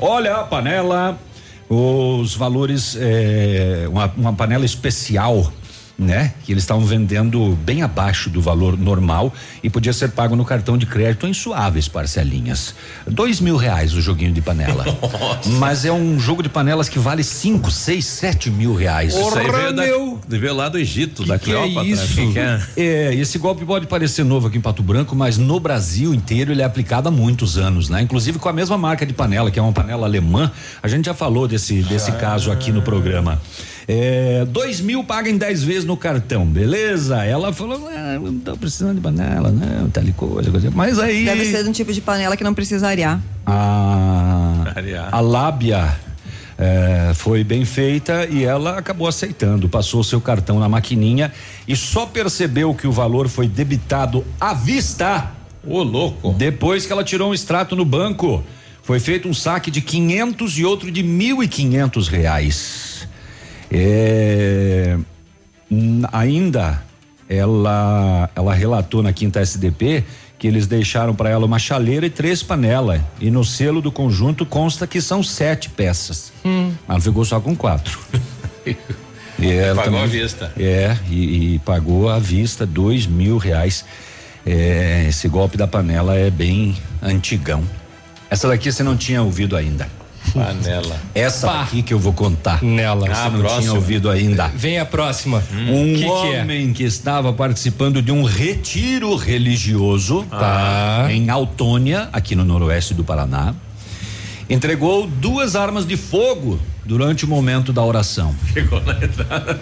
[SPEAKER 3] Olha a panela. Os valores, é, uma, uma panela especial né? Que eles estavam vendendo bem abaixo do valor normal e podia ser pago no cartão de crédito em suaves parcelinhas. Dois mil reais o joguinho de panela. [laughs] Nossa. Mas é um jogo de panelas que vale cinco, seis, sete mil reais.
[SPEAKER 1] Porra, isso aí veio, da, veio lá do Egito, que da que
[SPEAKER 3] Cleópatra. É isso? Que é? é, esse golpe pode parecer novo aqui em Pato Branco, mas no Brasil inteiro ele é aplicado há muitos anos, né? Inclusive com a mesma marca de panela, que é uma panela alemã. A gente já falou desse, desse ah. caso aqui no programa. É, dois mil paga em dez vezes no cartão, beleza? Ela falou, ah, não tô precisando de panela, não, tal coisa, coisa. Mas aí.
[SPEAKER 4] Deve ser de um tipo de panela que não precisa arear.
[SPEAKER 3] A, a lábia é, foi bem feita e ela acabou aceitando. Passou seu cartão na maquininha e só percebeu que o valor foi debitado à vista.
[SPEAKER 1] Ô, louco!
[SPEAKER 3] Depois que ela tirou um extrato no banco. Foi feito um saque de 500 e outro de mil e quinhentos reais. É, ainda ela ela relatou na quinta SDP que eles deixaram para ela uma chaleira e três panelas e no selo do conjunto consta que são sete peças. Hum. Ela ficou só com quatro. [laughs]
[SPEAKER 1] e ela pagou também, à vista.
[SPEAKER 3] É e, e, pagou à vista dois mil reais. É, esse golpe da panela é bem antigão. Essa daqui você não tinha ouvido ainda.
[SPEAKER 1] Panela.
[SPEAKER 3] Essa Pá. aqui que eu vou contar.
[SPEAKER 2] Nela.
[SPEAKER 3] Ah, Você não próxima. tinha ouvido ainda.
[SPEAKER 2] Vem a próxima.
[SPEAKER 3] Hum. Um que homem que, é? que, estava participando de um retiro religioso ah. tá, em Autônia, aqui no noroeste do Paraná, entregou duas armas de fogo durante o momento da oração. Chegou na entrada.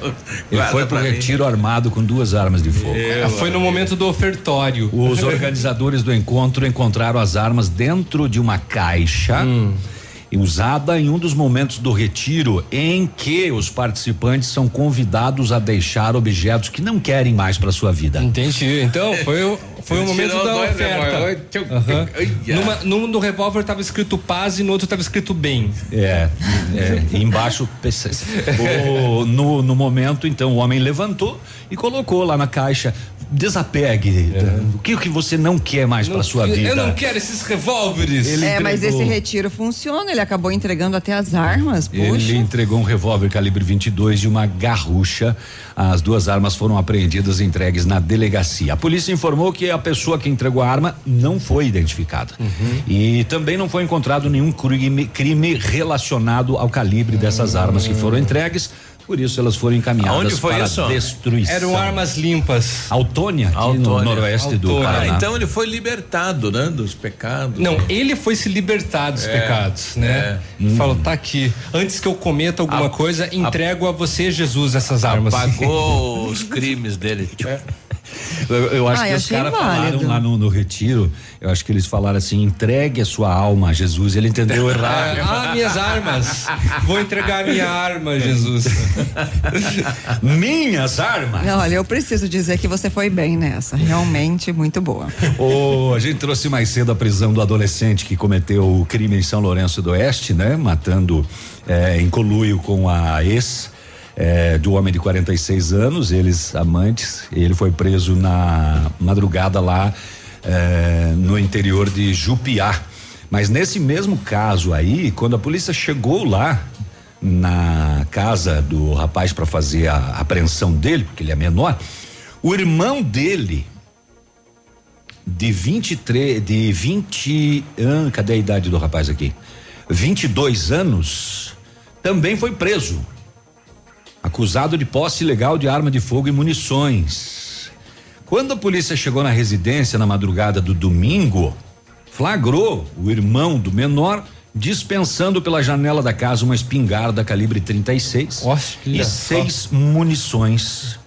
[SPEAKER 3] Ele foi para o retiro armado com duas armas de fogo.
[SPEAKER 2] Ah, foi no momento do ofertório.
[SPEAKER 3] Os organizadores do encontro encontraram as armas dentro de uma caixa. Hum usada em um dos momentos do retiro em que os participantes são convidados a deixar objetos que não querem mais para sua vida.
[SPEAKER 2] Entendi. Então, foi o foi o momento da né, oferta. Uhum. Numa, num do revólver estava escrito paz e no outro estava escrito bem.
[SPEAKER 3] É, é embaixo [laughs] o, no, no momento então o homem levantou e colocou lá na caixa desapegue. É. O que, que você não quer mais para sua vida?
[SPEAKER 2] Eu não quero esses revólveres.
[SPEAKER 4] Ele é, entregou, mas esse retiro funciona. Ele acabou entregando até as armas.
[SPEAKER 3] Ele entregou um revólver calibre 22 e uma garrucha. As duas armas foram apreendidas e entregues na delegacia. A polícia informou que a pessoa que entregou a arma não foi identificada. Uhum. E também não foi encontrado nenhum crime, crime relacionado ao calibre dessas armas que foram entregues Por isso elas foram encaminhadas
[SPEAKER 1] Aonde foi
[SPEAKER 3] para
[SPEAKER 1] isso?
[SPEAKER 3] destruição.
[SPEAKER 2] Eram armas limpas.
[SPEAKER 3] Autônia, aqui no
[SPEAKER 1] Autônia.
[SPEAKER 3] noroeste do
[SPEAKER 2] Autônia.
[SPEAKER 1] Ah,
[SPEAKER 3] Paraná.
[SPEAKER 1] então ele foi libertado, né? Dos pecados.
[SPEAKER 2] Não, ele foi se libertar dos
[SPEAKER 1] É,
[SPEAKER 2] pecados, né? Falou, tá aqui. Antes que eu cometa alguma
[SPEAKER 1] A-
[SPEAKER 2] coisa, entrego a, você, Jesus, essas armas.
[SPEAKER 1] Apagou [laughs] os crimes dele.
[SPEAKER 3] Eu, eu acho
[SPEAKER 4] Ah,
[SPEAKER 3] que
[SPEAKER 4] eu
[SPEAKER 3] os caras falaram lá no, no retiro, eu acho que eles falaram assim, entregue a sua alma a Jesus, ele entendeu
[SPEAKER 2] É,
[SPEAKER 3] errado. [laughs]
[SPEAKER 2] ah, minhas armas. Vou entregar a minha arma, Jesus. [laughs] [laughs]
[SPEAKER 3] Minhas armas!
[SPEAKER 4] Não, olha, eu preciso dizer que você foi bem nessa. Realmente muito boa.
[SPEAKER 3] Ô, a gente trouxe mais cedo a prisão do adolescente que cometeu o crime em São Lourenço do Oeste, né? Matando eh, em conluio com a ex eh, do homem de 46 anos, eles amantes. Ele foi preso na madrugada lá eh, no interior de Jupiá. Mas nesse mesmo caso aí, quando a polícia chegou lá na casa do rapaz para fazer a apreensão dele, porque ele é menor, o irmão dele de 23, de 20, ah, cadê a idade do rapaz aqui? 22 anos, também foi preso. Acusado de posse ilegal de arma de fogo e munições. Quando a polícia chegou na residência na madrugada do domingo, flagrou o irmão do menor dispensando pela janela da casa uma espingarda calibre 36
[SPEAKER 2] Olha
[SPEAKER 3] e seis munições.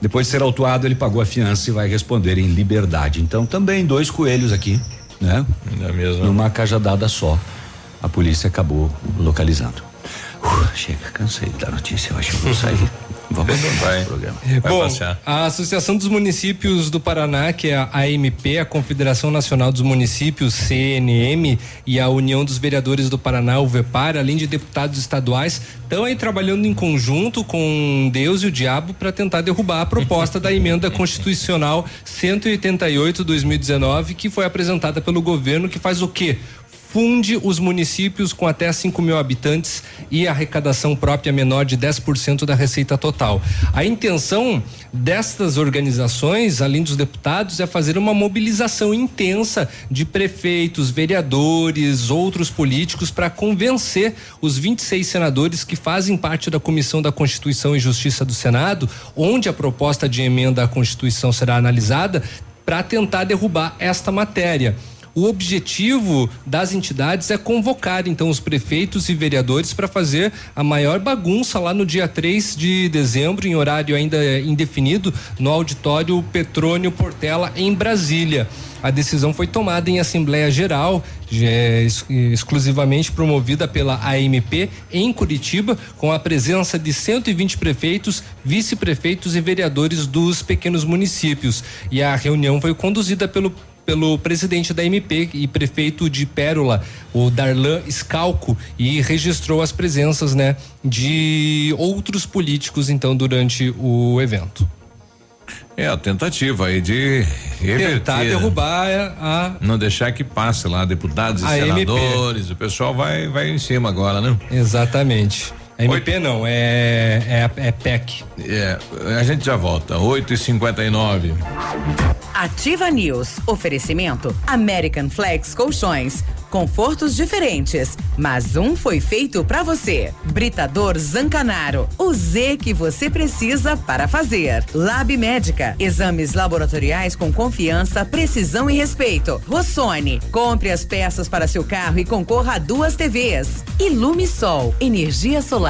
[SPEAKER 3] Depois de ser autuado, ele pagou a fiança e vai responder em liberdade. Então, também dois coelhos aqui, né?
[SPEAKER 1] É mesmo?
[SPEAKER 3] Numa cajadada só. A polícia acabou localizando. Uh, chega, cansei da notícia. Eu acho que vou sair. [laughs] Vamos
[SPEAKER 1] Vai.
[SPEAKER 3] o programa.
[SPEAKER 1] Vai
[SPEAKER 2] Bom,
[SPEAKER 1] passear.
[SPEAKER 2] a Associação dos Municípios do Paraná, que é a AMP, a Confederação Nacional dos Municípios, CNM, e a União dos Vereadores do Paraná, o VEPAR, além de deputados estaduais, estão aí trabalhando em conjunto com Deus e o diabo para tentar derrubar a proposta da emenda constitucional 188/2019, que foi apresentada pelo governo, que faz o quê? Funde os municípios com até 5 mil habitantes e arrecadação própria menor de 10% da receita total. A intenção destas organizações, além dos deputados, é fazer uma mobilização intensa de prefeitos, vereadores, outros políticos para convencer os 26 senadores que fazem parte da Comissão da Constituição e Justiça do Senado, onde a proposta de emenda à Constituição será analisada, para tentar derrubar esta matéria. O objetivo das entidades é convocar então os prefeitos e vereadores para fazer a maior bagunça lá no dia 3 de dezembro, em horário ainda indefinido, no auditório Petrônio Portela, em Brasília. A decisão foi tomada em Assembleia Geral, é, ex- exclusivamente promovida pela AMP em Curitiba, com a presença de 120 prefeitos, vice-prefeitos e vereadores dos pequenos municípios. E a reunião foi conduzida pelo pelo presidente da MP e prefeito de Pérola, o Darlan Scalco, e registrou as presenças, né, de outros políticos então durante o evento.
[SPEAKER 1] É a tentativa aí de reverter.
[SPEAKER 2] Tentar derrubar a
[SPEAKER 1] Não deixar que passe lá deputados e
[SPEAKER 2] A MP.
[SPEAKER 1] senadores. O pessoal vai, vai em cima agora, né?
[SPEAKER 2] exatamente. A MP não, é, é, é PEC.
[SPEAKER 1] É, a gente já volta. 8 e 59
[SPEAKER 5] Ativa News. Oferecimento American Flex Colchões. Confortos diferentes, mas um foi feito pra você. Britador Zancanaro. O Z que você precisa para fazer. Lab Médica. Exames laboratoriais com confiança, precisão e respeito. Rossoni. Compre as peças para seu carro e concorra a duas TVs. Ilume Sol. Energia solar.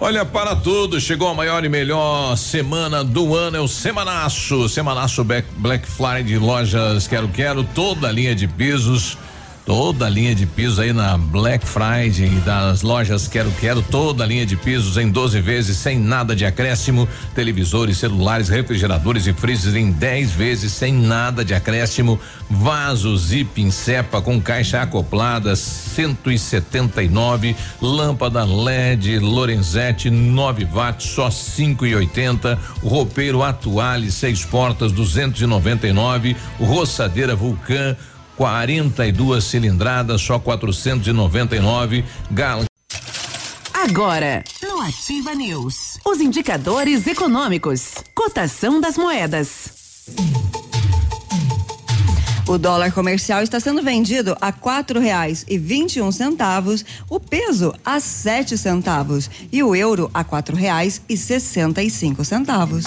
[SPEAKER 1] Olha para tudo, chegou a maior e melhor semana do ano, é o Semanaço, Semanaço Black, Friday lojas Quero Quero, toda a linha de pisos Toda a linha de pisos aí na Black Friday das lojas Quero Quero, toda a linha de pisos em 12 vezes sem nada de acréscimo, televisores, celulares, refrigeradores e freezers em 10 vezes sem nada de acréscimo, vasos e pincepa com caixa acoplada 179, lâmpada LED Lorenzetti 9 watts só 5,80, roupeiro Atuale seis portas 299, roçadeira Vulcan 42 cilindradas, só 499. Gal
[SPEAKER 5] Agora, no Ativa News, os indicadores econômicos, cotação das moedas.
[SPEAKER 4] O dólar comercial está sendo vendido a quatro reais e vinte e um centavos, o peso a sete centavos e o euro a quatro reais e sessenta e cinco centavos.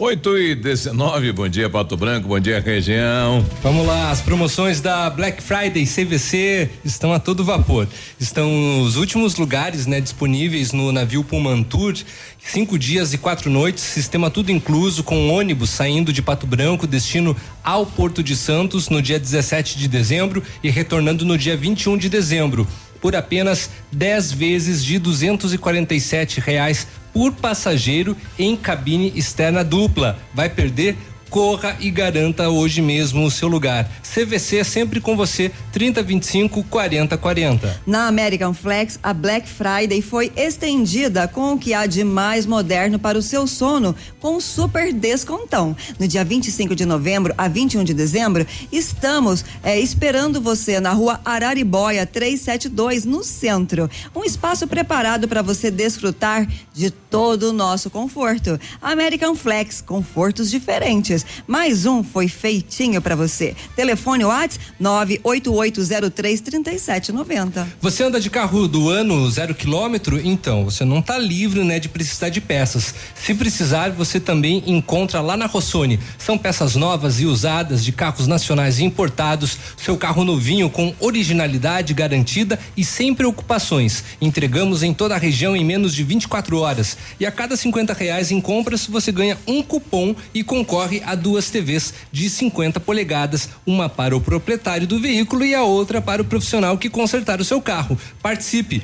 [SPEAKER 1] 8 e 19, bom dia Pato Branco, bom dia região.
[SPEAKER 2] Vamos lá, as promoções da Black Friday CVC estão a todo vapor. Estão os últimos lugares, né, disponíveis no navio Pullman Tour, cinco dias e quatro noites, sistema tudo incluso, com ônibus saindo de Pato Branco, destino ao Porto de Santos no dia 17 de dezembro e retornando no dia 21 de dezembro por apenas 10 vezes de R$ reais por passageiro em cabine externa dupla. Vai perder? Corra e garanta hoje mesmo o seu lugar. CVC é sempre com você, 3025 4040.
[SPEAKER 4] Na American Flex, a Black Friday foi estendida com o que há de mais moderno para o seu sono, com super descontão. No dia 25 de novembro a 21 de dezembro, estamos é, esperando você na rua Araribóia 372, no centro. Um espaço preparado para você desfrutar de todo o nosso conforto. American Flex, confortos diferentes. Mais um foi feitinho para você. Telefone WhatsApp 988033790.
[SPEAKER 2] Você anda de carro do ano zero quilômetro? Então, você não está livre, né, de precisar de peças. Se precisar, você também encontra lá na Rossoni. São peças novas e usadas de carros nacionais importados. Seu carro novinho com originalidade garantida e sem preocupações. Entregamos em toda a região em menos de 24 horas. E a cada 50 reais em compras, você ganha um cupom e concorre a duas TVs de 50 polegadas, uma para o proprietário do veículo e a outra para o profissional que consertar o seu carro. Participe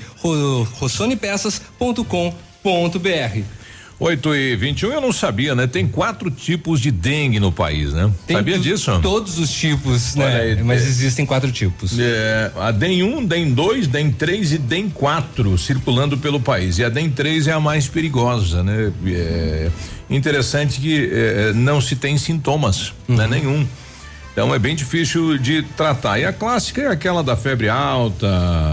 [SPEAKER 2] rossonepeças.com.br
[SPEAKER 1] 8 e 21 eu não sabia, né? Tem quatro tipos de dengue no país, né?
[SPEAKER 2] Tem
[SPEAKER 1] sabia disso?
[SPEAKER 2] Todos os tipos, né? Aí, Mas é, existem quatro tipos.
[SPEAKER 1] É, a DEM 1, DEM 2, DEM 3 e DEM 4 circulando pelo país. E a DEM 3 é a mais perigosa, né? É interessante que é, não se tem sintomas, uhum. né? Nenhum. Então é bem difícil de tratar. E a clássica é aquela da febre alta,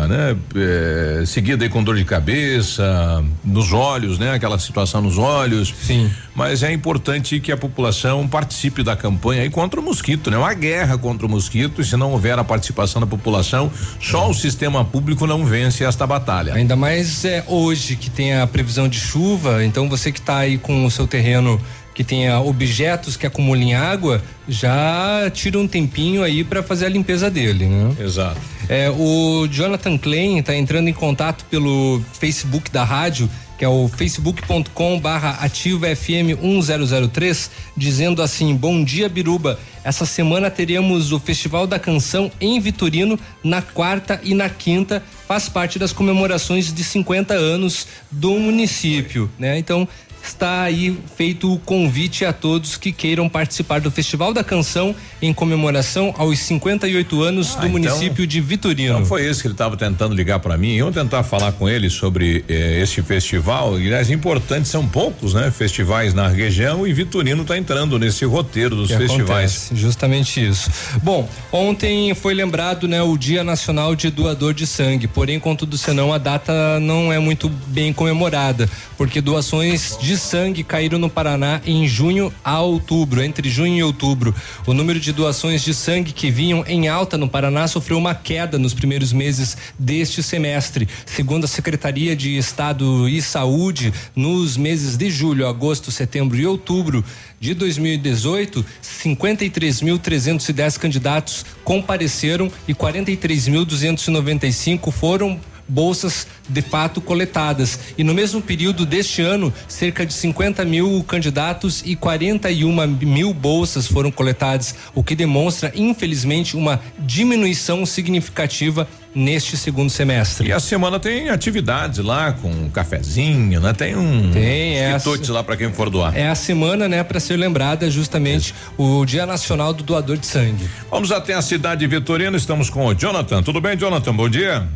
[SPEAKER 1] né? É, seguida aí com dor de cabeça, nos olhos, né? Aquela situação nos olhos.
[SPEAKER 2] Sim.
[SPEAKER 1] Mas é importante que a população participe da campanha aí contra o mosquito, né? Uma guerra contra o mosquito. E se não houver a participação da população, só o sistema público não vence esta batalha.
[SPEAKER 2] Ainda mais é hoje que tem a previsão de chuva. Então você que está aí com o seu terreno que tenha objetos que acumulem água, já tira um tempinho aí para fazer a limpeza dele, né?
[SPEAKER 1] Exato.
[SPEAKER 2] É, o Jonathan Klein está entrando em contato pelo Facebook da rádio, que é o facebook.com barra ativa FM 1003, dizendo assim: Bom dia, Biruba. Essa semana teremos o Festival da Canção em Vitorino na quarta e na quinta. Faz parte das comemorações de 50 anos do município, né? Então, está aí feito o convite a todos que queiram participar do Festival da Canção em comemoração aos 58 anos ah, do então, município de Vitorino. Então
[SPEAKER 1] foi isso que ele estava tentando ligar para mim. Eu tentar falar com ele sobre eh, este festival. Aliás, importantes são poucos, né? Festivais na região e Vitorino está entrando nesse roteiro dos que festivais.
[SPEAKER 2] Acontece, justamente isso. Bom, ontem foi lembrado, né, o Dia Nacional de Doador de Sangue. Porém, contudo senão, a data não é muito bem comemorada, porque doações de de sangue caíram no Paraná em junho a outubro. Entre junho e outubro, o número de doações de sangue que vinham em alta no Paraná sofreu uma queda nos primeiros meses deste semestre. Segundo a Secretaria de Estado e Saúde, nos meses de julho, agosto, setembro e outubro de 2018, 53.310 candidatos compareceram e 43.295 foram bolsas de fato coletadas. E no mesmo período deste ano, cerca de 50 mil candidatos e 41 mil bolsas foram coletadas, o que demonstra, infelizmente, uma diminuição significativa neste segundo semestre.
[SPEAKER 1] E a semana tem atividades lá com um cafezinho, né? Tem um
[SPEAKER 2] tem é
[SPEAKER 1] lá para quem for doar.
[SPEAKER 2] É a semana, né, para ser lembrada justamente é. o Dia Nacional do Doador de Sangue.
[SPEAKER 1] Vamos até a cidade de Vitorino, estamos com o Jonathan. Tudo bem, Jonathan? Bom dia.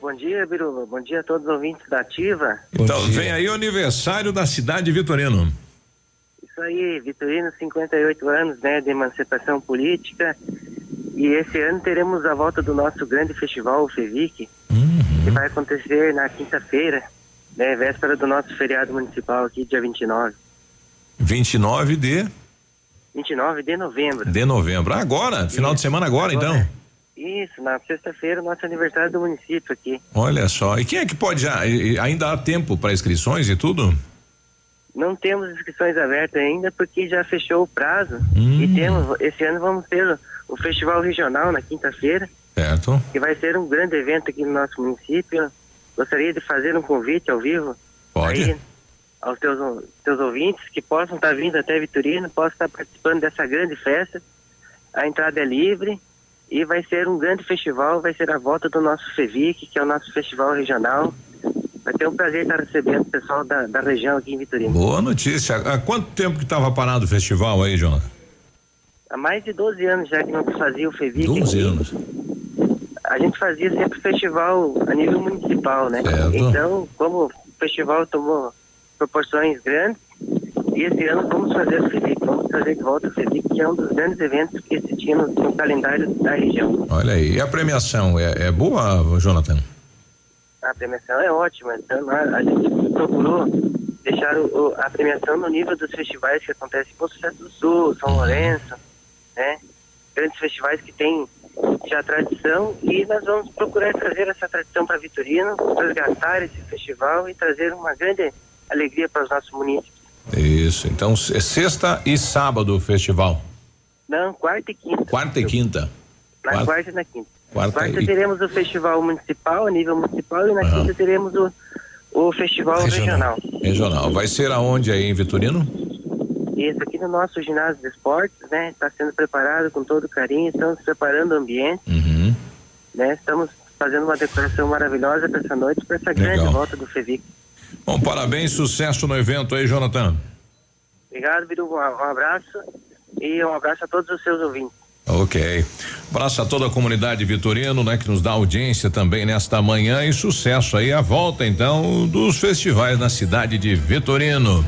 [SPEAKER 10] Bom dia, Biruba. Bom dia a todos os ouvintes da Ativa.
[SPEAKER 1] Então, vem aí o aniversário da cidade de Vitorino.
[SPEAKER 10] Isso aí, Vitorino, 58 anos, né, de emancipação política. E esse ano teremos a volta do nosso grande festival, o FEVIC, uhum. que vai acontecer na quinta-feira, né, véspera do nosso feriado municipal aqui, dia 29.
[SPEAKER 1] 29 de?
[SPEAKER 10] 29 de novembro.
[SPEAKER 1] De novembro. Agora, final Isso. de semana agora, agora, então?
[SPEAKER 10] Isso, na sexta-feira, nosso aniversário do município aqui.
[SPEAKER 1] Olha só. E quem é que pode já? Ainda há tempo para inscrições e tudo?
[SPEAKER 10] Não temos inscrições abertas ainda porque já fechou o prazo. Hum. E temos, esse ano vamos ter o Festival Regional na quinta-feira.
[SPEAKER 1] Certo.
[SPEAKER 10] Que vai ser um grande evento aqui no nosso município. Gostaria de fazer um convite ao vivo.
[SPEAKER 1] Pode. Aí,
[SPEAKER 10] aos teus, teus ouvintes que possam estar vindo até Vitorino, possam estar participando dessa grande festa. A entrada é livre e vai ser um grande festival, vai ser a volta do nosso FEVIC, que é o nosso festival regional. Vai ter um prazer estar recebendo o pessoal da, da região aqui em Vitorino.
[SPEAKER 1] Boa notícia. Há quanto tempo que estava parado o festival aí, Jonas?
[SPEAKER 10] Há mais de 12 anos já que não fazia o FEVIC.
[SPEAKER 1] 12 aqui. anos.
[SPEAKER 10] A gente fazia sempre festival a nível municipal, né?
[SPEAKER 1] Certo.
[SPEAKER 10] Então, como o festival tomou proporções grandes, e esse ano vamos fazer o FEVIC, vamos trazer de volta o FEVIC, que é um dos grandes eventos que existia no, no calendário da região.
[SPEAKER 1] Olha aí, e a premiação é, é boa, Jonathan?
[SPEAKER 10] A premiação é ótima, então a, a gente procurou deixar o, o, a premiação no nível dos festivais que acontecem em Poço do Sul, São uhum. Lourenço, né? Grandes festivais que têm já tradição e nós vamos procurar trazer essa tradição para Vitorino, resgatar esse festival e trazer uma grande alegria para os nossos municípios.
[SPEAKER 1] Isso, então é sexta e sábado o festival.
[SPEAKER 10] Não, quarta e quinta.
[SPEAKER 1] Quarta e quinta.
[SPEAKER 10] Na quarta, quarta e na quinta.
[SPEAKER 1] Quarta,
[SPEAKER 10] quarta
[SPEAKER 1] e...
[SPEAKER 10] teremos o festival municipal, a nível municipal, e na uhum. quinta teremos o, o festival regional.
[SPEAKER 1] regional. Regional. Vai ser aonde aí em Vitorino?
[SPEAKER 10] Isso, aqui no nosso ginásio de esportes, né? Está sendo preparado com todo carinho, estamos preparando o ambiente.
[SPEAKER 1] Uhum.
[SPEAKER 10] Né? Estamos fazendo uma decoração maravilhosa para essa noite, para essa Legal. grande volta do FEVIC.
[SPEAKER 1] Bom, parabéns, sucesso no evento aí, Jonathan.
[SPEAKER 10] Obrigado, Biru. Um abraço e um abraço a todos os seus ouvintes.
[SPEAKER 1] Ok. Abraço a toda a comunidade Vitorino, né, que nos dá audiência também nesta manhã e sucesso aí a volta então dos festivais na cidade de Vitorino.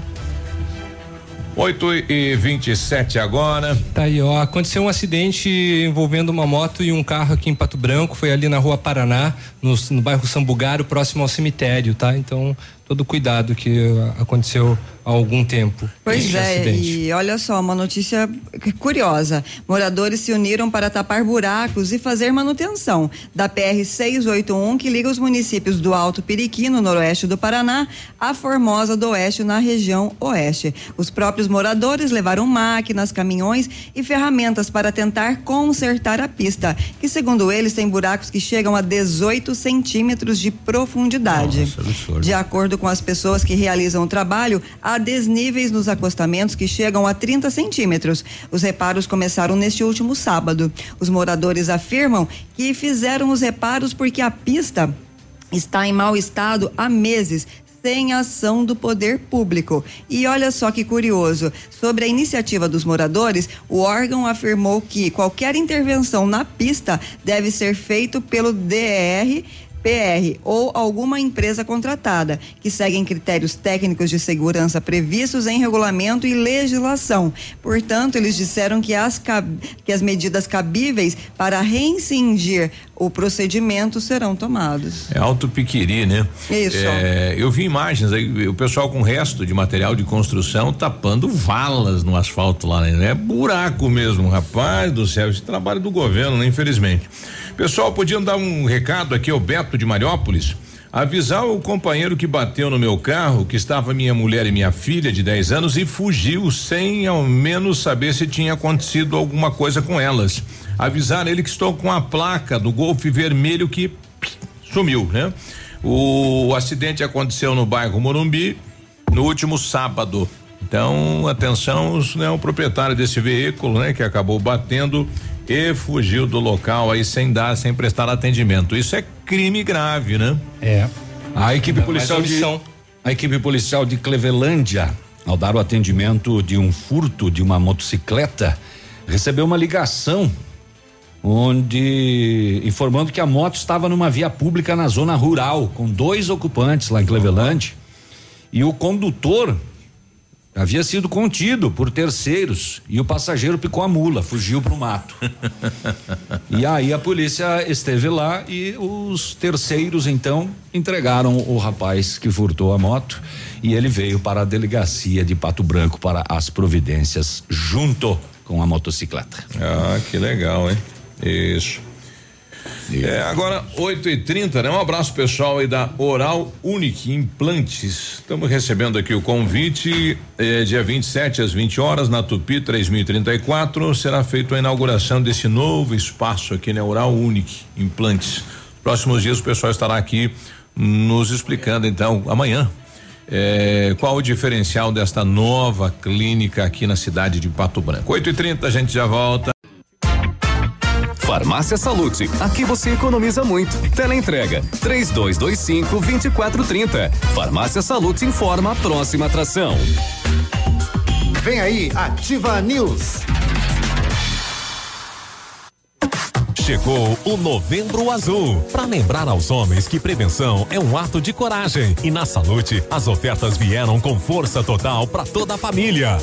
[SPEAKER 1] 8 e 27 agora.
[SPEAKER 2] Tá aí, ó. Aconteceu um acidente envolvendo uma moto e um carro aqui em Pato Branco. Foi ali na rua Paraná, no, no bairro Sambugaro, próximo ao cemitério, tá? Então, todo cuidado que aconteceu há algum tempo.
[SPEAKER 4] Pois é, acidente. e olha só, uma notícia curiosa. Moradores se uniram para tapar buracos e fazer manutenção da PR 681 que liga os municípios do Alto Piriqui, no noroeste do Paraná, a Formosa do Oeste, na região oeste. Os próprios moradores levaram máquinas, caminhões e ferramentas para tentar consertar a pista, que segundo eles tem buracos que chegam a 18 centímetros de profundidade. Nossa, de acordo com as pessoas que realizam o trabalho, há desníveis nos acostamentos que chegam a 30 centímetros. Os reparos começaram neste último sábado. Os moradores afirmam que fizeram os reparos porque a pista está em mau estado há meses, sem ação do poder público. E olha só que curioso, sobre a iniciativa dos moradores, o órgão afirmou que qualquer intervenção na pista deve ser feito pelo DR PR ou alguma empresa contratada, que seguem critérios técnicos de segurança previstos em regulamento e legislação. Portanto, eles disseram que as, que as medidas cabíveis para reincindir o procedimento serão tomados.
[SPEAKER 1] É alto piquiri, né?
[SPEAKER 4] Isso.
[SPEAKER 1] É, eu vi imagens aí, o pessoal com resto de material de construção tapando valas no asfalto lá, né? É buraco mesmo, rapaz do céu, esse trabalho do governo, né? Infelizmente. Pessoal, podiam dar um recado aqui ao Beto de Mariópolis? Avisar o companheiro que bateu no meu carro, que estava minha mulher e minha filha de 10 anos e fugiu sem ao menos saber se tinha acontecido alguma coisa com elas. Avisar ele que estou com a placa do Golfe Vermelho que sumiu, né? O, acidente aconteceu no bairro Morumbi no último sábado. Então, atenção, né, o proprietário desse veículo, né, que acabou batendo e fugiu do local aí sem dar, sem prestar atendimento. Isso é crime grave, né?
[SPEAKER 3] É. A equipe policial de a equipe policial de Clevelândia, ao dar o atendimento de um furto de uma motocicleta, recebeu uma ligação onde informando que a moto estava numa via pública na zona rural com dois ocupantes lá em Cleveland e o condutor havia sido contido por terceiros e o passageiro picou a mula, fugiu para o mato. [laughs] e aí a polícia esteve lá e os terceiros então entregaram o rapaz que furtou a moto e ele veio para a delegacia de Pato Branco para as providências junto com a motocicleta.
[SPEAKER 1] Ah, que legal, hein? Isso. É, agora, 8 e 30 né? Um abraço pessoal aí da Oral Unique Implantes. Estamos recebendo aqui o convite. É, dia 27 às 20 horas, na Tupi 3034, será feita a inauguração desse novo espaço aqui, né? Oral Unique Implantes. Próximos dias o pessoal estará aqui nos explicando, então, amanhã. É, qual o diferencial desta nova clínica aqui na cidade de Pato Branco? 8 e 30 a gente já volta.
[SPEAKER 11] Farmácia Salute, aqui você economiza muito. Teleentrega, três dois, dois cinco, vinte e quatro, trinta. Farmácia Salute informa a próxima atração.
[SPEAKER 12] Vem aí, Ativa News.
[SPEAKER 13] Chegou o Novembro Azul para lembrar aos homens que prevenção é um ato de coragem e na Salute as ofertas vieram com força total para toda a família.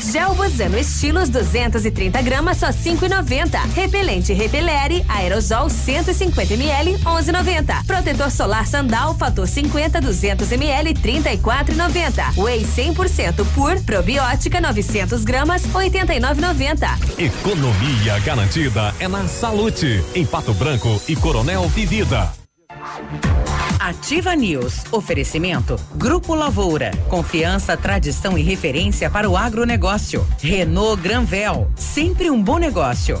[SPEAKER 14] Gel Bozano Estilos 230 gramas só 5,90. Repelente Repelere Aerosol 150 ml 11,90. Protetor solar Sandal fator 50 200 ml 34,90. Whey 100% pur probiótica 900 gramas 89,90.
[SPEAKER 13] Economia garantida é na Salute, em Pato Branco e Coronel Vivida.
[SPEAKER 5] Ativa News. Oferecimento. Grupo Lavoura. Confiança, tradição e referência para o agronegócio. Renault Granvel. Sempre um bom negócio.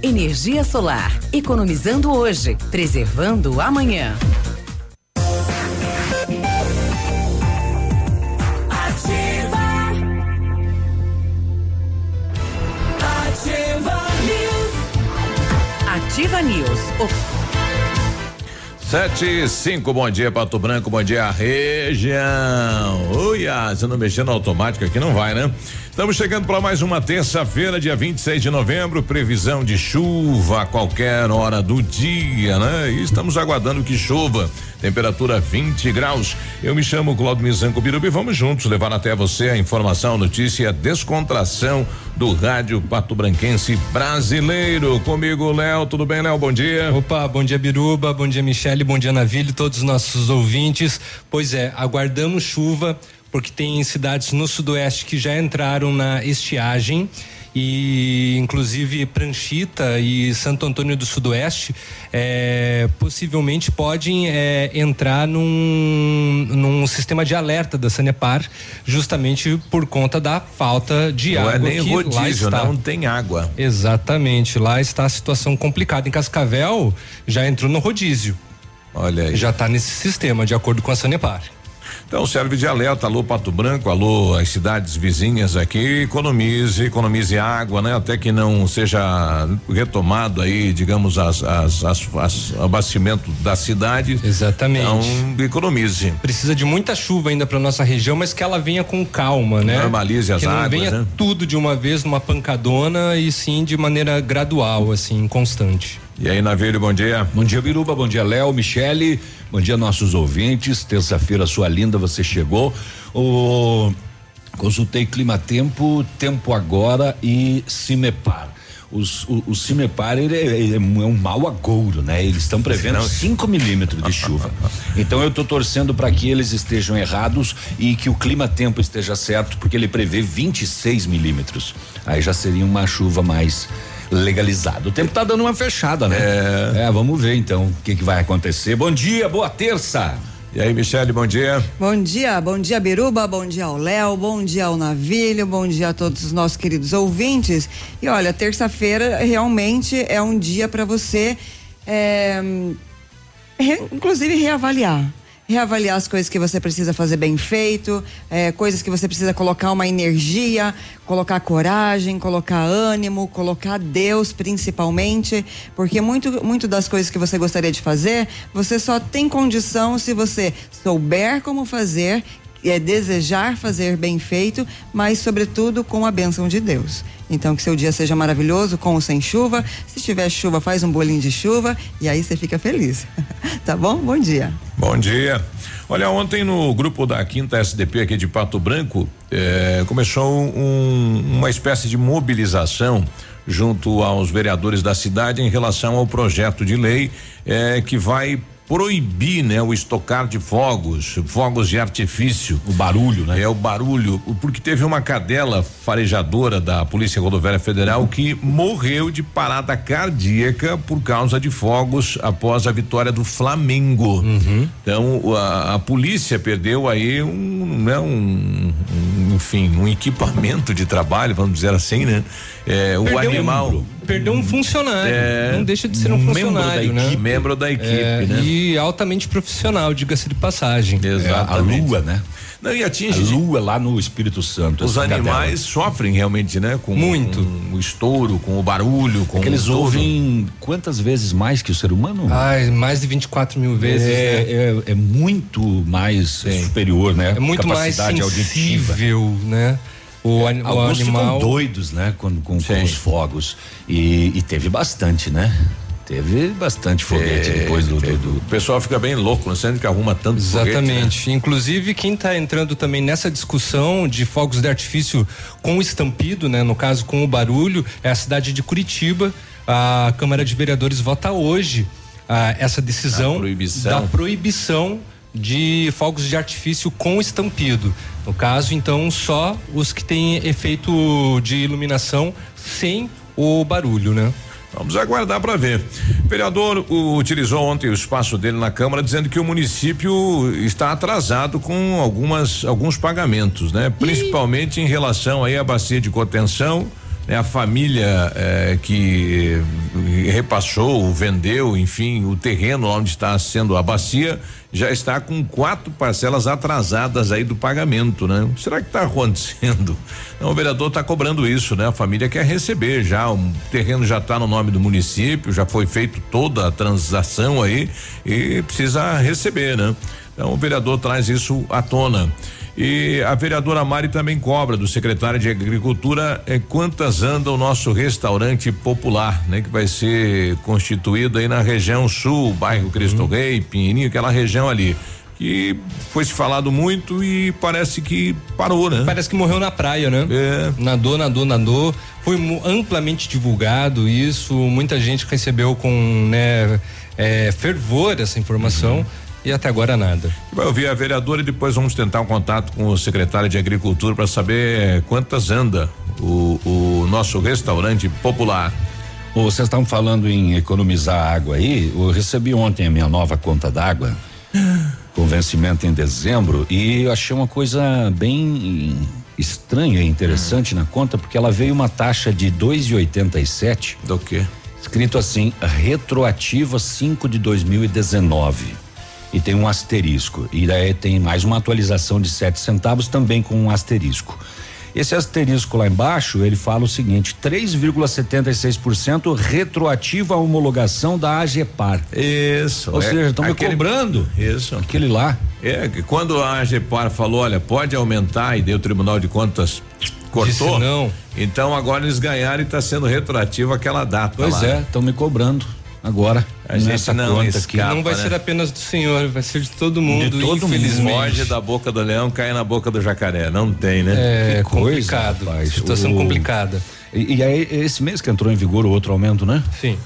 [SPEAKER 5] Energia solar. Economizando hoje, preservando amanhã.
[SPEAKER 15] Ativa. Ativa News.
[SPEAKER 5] Ativa News. O-
[SPEAKER 1] Sete e cinco, bom dia Pato Branco, bom dia região. Uia, se não mexer no automático aqui não vai, né? Estamos chegando para mais uma terça-feira, dia 26 de novembro, previsão de chuva a qualquer hora do dia, né? E estamos aguardando que chova. Temperatura 20 graus. Eu me chamo Claudio Mizanco Birubi, vamos juntos levar até você a informação, notícia a descontração do rádio Pato Branquense brasileiro. Comigo, Léo, tudo bem, Léo? Bom dia.
[SPEAKER 2] Opa, bom dia Biruba, bom dia Michele, bom dia Navilho, todos os nossos ouvintes. Pois é, aguardamos chuva porque tem cidades no sudoeste que já entraram na estiagem e inclusive Pranchita e Santo Antônio do Sudoeste eh, possivelmente podem eh, entrar num, num sistema de alerta da Sanepar justamente por conta da falta de
[SPEAKER 1] Não
[SPEAKER 2] água
[SPEAKER 1] é nem
[SPEAKER 2] que lá
[SPEAKER 1] rodízio,
[SPEAKER 2] está.
[SPEAKER 1] não tem água.
[SPEAKER 2] Exatamente, lá está a situação complicada. Em Cascavel já entrou no rodízio.
[SPEAKER 1] Olha aí.
[SPEAKER 2] Já está nesse sistema, de acordo com a Sanepar.
[SPEAKER 1] Então serve de alerta, alô Pato Branco, alô as cidades vizinhas aqui, economize, economize água, né? Até que não seja retomado aí, digamos, as, as, as, as abastecimento da cidade.
[SPEAKER 2] Exatamente.
[SPEAKER 1] Então economize.
[SPEAKER 2] Precisa de muita chuva ainda para nossa região, mas que ela venha com calma, né?
[SPEAKER 1] Normalize as
[SPEAKER 2] que não
[SPEAKER 1] águas,
[SPEAKER 2] venha
[SPEAKER 1] né?
[SPEAKER 2] tudo de uma vez numa pancadona e sim de maneira gradual, assim, constante.
[SPEAKER 1] E aí, Navírio, bom dia.
[SPEAKER 3] Bom dia, Biruba. Bom dia, Léo, Michele. Bom dia, nossos ouvintes. Terça-feira, sua linda, você chegou. O consultei Clima Tempo, Tempo Agora e Cimepar. Os, o, o Cimepar ele é, é um é um mau agouro, né? Eles estão prevendo 5 milímetros de chuva. Então eu estou torcendo para que eles estejam errados e que o clima tempo esteja certo, porque ele prevê 26 milímetros. Aí já seria uma chuva mais legalizada. O tempo tá dando uma fechada, né? É, vamos ver então o que, que vai acontecer. Bom dia, boa terça.
[SPEAKER 1] E aí, Michele, bom dia.
[SPEAKER 4] Bom dia, bom dia Biruba, bom dia ao Léo, bom dia ao Navilho, bom dia a todos os nossos queridos ouvintes. E olha, terça-feira realmente é um dia para você, é, re- inclusive reavaliar. Reavaliar as coisas que você precisa fazer bem feito, é, coisas que você precisa colocar uma energia, colocar coragem, colocar ânimo, colocar Deus principalmente, porque muito, muito das coisas que você gostaria de fazer, você só tem condição se você souber como fazer é desejar fazer bem feito, mas sobretudo com a bênção de Deus. Então que seu dia seja maravilhoso, com ou sem chuva. Se tiver chuva, faz um bolinho de chuva e aí você fica feliz. [laughs] tá bom? Bom dia.
[SPEAKER 1] Bom dia. Olha, ontem no grupo da quinta SDP aqui de Pato Branco, eh, começou um- uma espécie de mobilização junto aos vereadores da cidade em relação ao projeto de lei eh, que vai proibir, né, o estocar de fogos, fogos de artifício.
[SPEAKER 3] O barulho, né?
[SPEAKER 1] É o barulho, porque teve uma cadela farejadora da Polícia Rodoviária Federal que morreu de parada cardíaca por causa de fogos após a vitória do Flamengo. Então o- a, a polícia perdeu aí um, né, um, um, enfim, um equipamento de trabalho, vamos dizer assim, né? É, o
[SPEAKER 2] um
[SPEAKER 1] animal.
[SPEAKER 2] membro. Perdeu um funcionário.
[SPEAKER 1] É,
[SPEAKER 2] não deixa de ser um
[SPEAKER 1] membro
[SPEAKER 2] funcionário,
[SPEAKER 1] da
[SPEAKER 2] né?
[SPEAKER 1] equipe, membro da equipe,
[SPEAKER 2] É,
[SPEAKER 1] né?
[SPEAKER 2] E altamente profissional, diga-se de passagem.
[SPEAKER 1] Exatamente.
[SPEAKER 3] a lua, né?
[SPEAKER 1] Não, e atinge.
[SPEAKER 3] A lua lá no Espírito Santo.
[SPEAKER 1] Os animais sofrem realmente, né? Com
[SPEAKER 2] Muito.
[SPEAKER 1] com o estouro, com o barulho, com
[SPEAKER 3] É que eles ouvem quantas vezes mais que o ser humano?
[SPEAKER 2] Ai, mais de 24 mil vezes. né?
[SPEAKER 3] é, é, é muito mais superior, né?
[SPEAKER 2] É muito mais
[SPEAKER 3] Capacidade auditiva.
[SPEAKER 2] sensível, né? O, ani- o
[SPEAKER 3] Alguns
[SPEAKER 2] animal.
[SPEAKER 3] ficam doidos, né? Quando, com, com os fogos. E, e teve bastante, né? Teve bastante foguete
[SPEAKER 1] É,
[SPEAKER 3] depois do, do, do-
[SPEAKER 1] O pessoal fica bem louco, não sendo que arruma tanto foguete, né?
[SPEAKER 2] Exatamente. Inclusive, quem está entrando também nessa discussão de fogos de artifício com estampido, né? No caso, com o barulho, é a cidade de Curitiba. A Câmara de Vereadores vota hoje ah, essa decisão
[SPEAKER 1] A proibição.
[SPEAKER 2] da proibição de fogos de artifício com estampido. No caso, então, só os que têm efeito de iluminação sem o barulho, né?
[SPEAKER 1] Vamos aguardar para ver. O vereador o, utilizou ontem o espaço dele na Câmara dizendo que o município está atrasado com algumas alguns pagamentos, né? Principalmente em relação aí à bacia de contenção, né? A família eh, que repassou, vendeu, enfim, o terreno onde está sendo a bacia já está com quatro parcelas atrasadas aí do pagamento, né? Será que está acontecendo? Não, o vereador está cobrando isso, né? A família quer receber já, o terreno já está no nome do município, já foi feito toda a transação aí e precisa receber, né? Então o vereador traz isso à tona. E a vereadora Mari também cobra do secretário de Agricultura eh, quantas anda o nosso restaurante popular, né? Que vai ser constituído aí na região sul, bairro Cristo Rei, Pinheirinho, aquela região ali. Que foi se falado muito e parece que parou, né?
[SPEAKER 2] Parece que morreu na praia, né?
[SPEAKER 1] É.
[SPEAKER 2] Nadou, nadou, nadou. Foi amplamente divulgado isso. Muita gente recebeu com né, é, fervor essa informação
[SPEAKER 1] Uhum.
[SPEAKER 2] E até agora nada.
[SPEAKER 1] Vai ouvir a vereadora e depois vamos tentar um contato com o secretário de Agricultura para saber quantas anda o, o nosso restaurante popular.
[SPEAKER 3] Ô, Vocês estavam falando em economizar água aí. Eu recebi ontem a minha nova conta d'água, [gasps] com vencimento em dezembro, e eu achei uma coisa bem estranha e interessante na conta, porque ela veio uma taxa de 2,87.
[SPEAKER 1] Do quê?
[SPEAKER 3] Escrito assim, retroativa 5 de 2019. E tem um asterisco. E daí tem mais uma atualização de 7 centavos também com um asterisco. Esse asterisco lá embaixo, ele fala o seguinte: 3,76% retroativo à homologação da AGEPAR.
[SPEAKER 1] Isso.
[SPEAKER 3] Ou
[SPEAKER 1] é
[SPEAKER 3] seja, estão me cobrando.
[SPEAKER 1] Isso.
[SPEAKER 3] Aquele lá.
[SPEAKER 1] É, que quando a AGEPAR falou, olha, pode aumentar e deu o Tribunal de Contas cortou.
[SPEAKER 2] Disse não.
[SPEAKER 1] Então agora eles ganharam e está sendo retroativo aquela data
[SPEAKER 3] Pois
[SPEAKER 1] lá.
[SPEAKER 3] é, estão me cobrando agora.
[SPEAKER 1] A gente
[SPEAKER 3] nessa
[SPEAKER 1] não
[SPEAKER 3] conta
[SPEAKER 1] escapa,
[SPEAKER 3] aqui.
[SPEAKER 2] Não vai
[SPEAKER 1] né?
[SPEAKER 2] ser apenas do senhor, vai ser de todo mundo,
[SPEAKER 3] De todo mundo.
[SPEAKER 2] infelizmente.
[SPEAKER 1] Foge da boca do leão, cai na boca do jacaré. Não tem, né?
[SPEAKER 2] É
[SPEAKER 3] Que coisa,
[SPEAKER 2] complicado,
[SPEAKER 3] rapaz.
[SPEAKER 2] situação
[SPEAKER 3] O-
[SPEAKER 2] complicada.
[SPEAKER 3] E, e aí, esse mês que entrou em vigor o outro aumento, né?
[SPEAKER 2] Sim.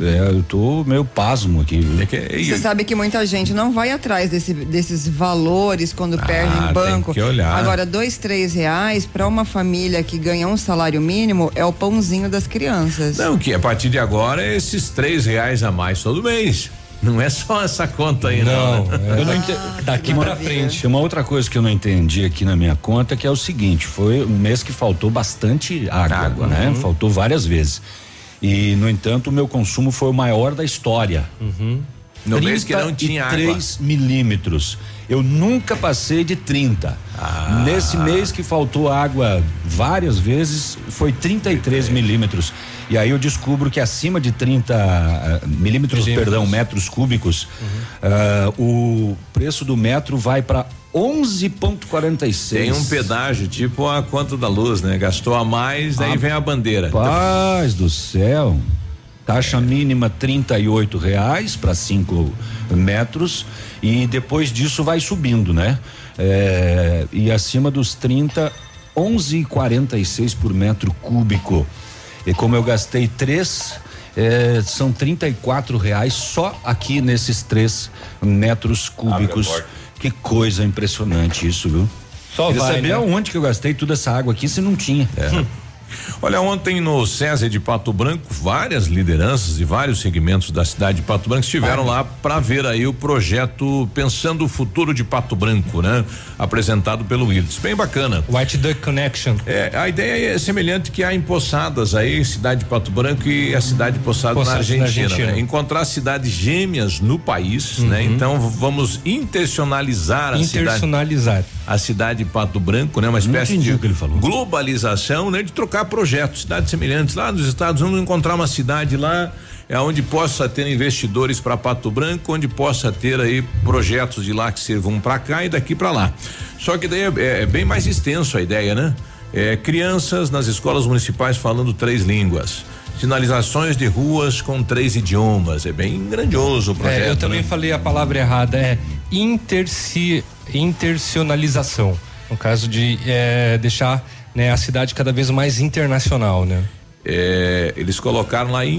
[SPEAKER 3] É, eu tô meio pasmo aqui.
[SPEAKER 1] É que- e-
[SPEAKER 4] Você sabe que muita gente não vai atrás desse- desses valores quando perde
[SPEAKER 1] Ah,
[SPEAKER 4] em banco.
[SPEAKER 1] tem que olhar.
[SPEAKER 4] Agora, dois, três reais para uma família que ganha um salário mínimo é o pãozinho das crianças.
[SPEAKER 1] Não, que a partir de agora é esses três reais a mais todo mês. Não é só essa conta aí, não.
[SPEAKER 2] Não,
[SPEAKER 1] né?
[SPEAKER 2] é
[SPEAKER 3] Eu não ente-
[SPEAKER 2] daqui
[SPEAKER 3] Uma-
[SPEAKER 2] pra frente.
[SPEAKER 3] Uma outra coisa que eu não entendi aqui na minha conta, que é o seguinte, foi um mês que faltou bastante água,
[SPEAKER 1] Água,
[SPEAKER 3] né?
[SPEAKER 1] uhum.
[SPEAKER 3] Faltou várias vezes. E, no entanto, o meu consumo foi o maior da história.
[SPEAKER 1] No mês que não tinha água.
[SPEAKER 3] 3 milímetros. Eu nunca passei de 30.
[SPEAKER 1] Ah.
[SPEAKER 3] Nesse mês que faltou água várias vezes, foi 33 milímetros. E aí eu descubro que acima de 30 ah, milímetros,
[SPEAKER 2] Milímetros.
[SPEAKER 3] perdão, metros cúbicos,
[SPEAKER 1] Uhum.
[SPEAKER 3] ah, o preço do metro vai para 11,46.
[SPEAKER 1] Tem um pedágio, tipo a conta da luz, né? Gastou a mais, daí
[SPEAKER 3] Ah,
[SPEAKER 1] vem a bandeira.
[SPEAKER 3] Paz do céu. Taxa mínima R$ reais para 5 metros e depois disso vai subindo, né? É, e acima dos 30, 11,46 por metro cúbico. E como eu gastei três, é, são 34 reais só aqui nesses três metros cúbicos. Que coisa impressionante isso, viu?
[SPEAKER 2] Só
[SPEAKER 3] Queria
[SPEAKER 2] vai,
[SPEAKER 3] saber
[SPEAKER 2] né?
[SPEAKER 3] aonde que eu gastei toda essa água aqui se não tinha.
[SPEAKER 1] Olha, ontem no César de Pato Branco, várias lideranças e vários segmentos da cidade de Pato Branco estiveram lá para ver aí o projeto Pensando o Futuro de Pato Branco, né? Apresentado pelo Willis. Bem bacana.
[SPEAKER 2] White Duck Connection.
[SPEAKER 1] É, a ideia é semelhante que há em Poçadas aí, cidade de Pato Branco e a cidade de Poçadas,
[SPEAKER 2] Poçadas
[SPEAKER 1] na
[SPEAKER 2] na
[SPEAKER 1] Argentina.
[SPEAKER 2] Argentina.
[SPEAKER 1] né? Encontrar cidades gêmeas no país, né?
[SPEAKER 2] Uhum.
[SPEAKER 1] Então v- vamos intencionalizar a cidade
[SPEAKER 2] Internacionalizar.
[SPEAKER 1] A cidade de Pato Branco, né? Uma espécie
[SPEAKER 3] entendi
[SPEAKER 1] de
[SPEAKER 3] o que ele falou.
[SPEAKER 1] globalização, né? De trocar projetos, cidades semelhantes. Lá nos Estados Unidos, encontrar uma cidade lá é onde possa ter investidores para Pato Branco, onde possa ter aí projetos de lá que sirvam para cá e daqui para lá. Só que daí é, é bem mais extenso a ideia, né? É, crianças nas escolas municipais falando três línguas. Sinalizações de ruas com três idiomas. É bem grandioso o projeto.
[SPEAKER 2] É, eu também
[SPEAKER 1] né?
[SPEAKER 2] falei a palavra errada, é interci, intercionalização. No caso de é, deixar né, a cidade cada vez mais internacional, né?
[SPEAKER 1] É, eles colocaram lá em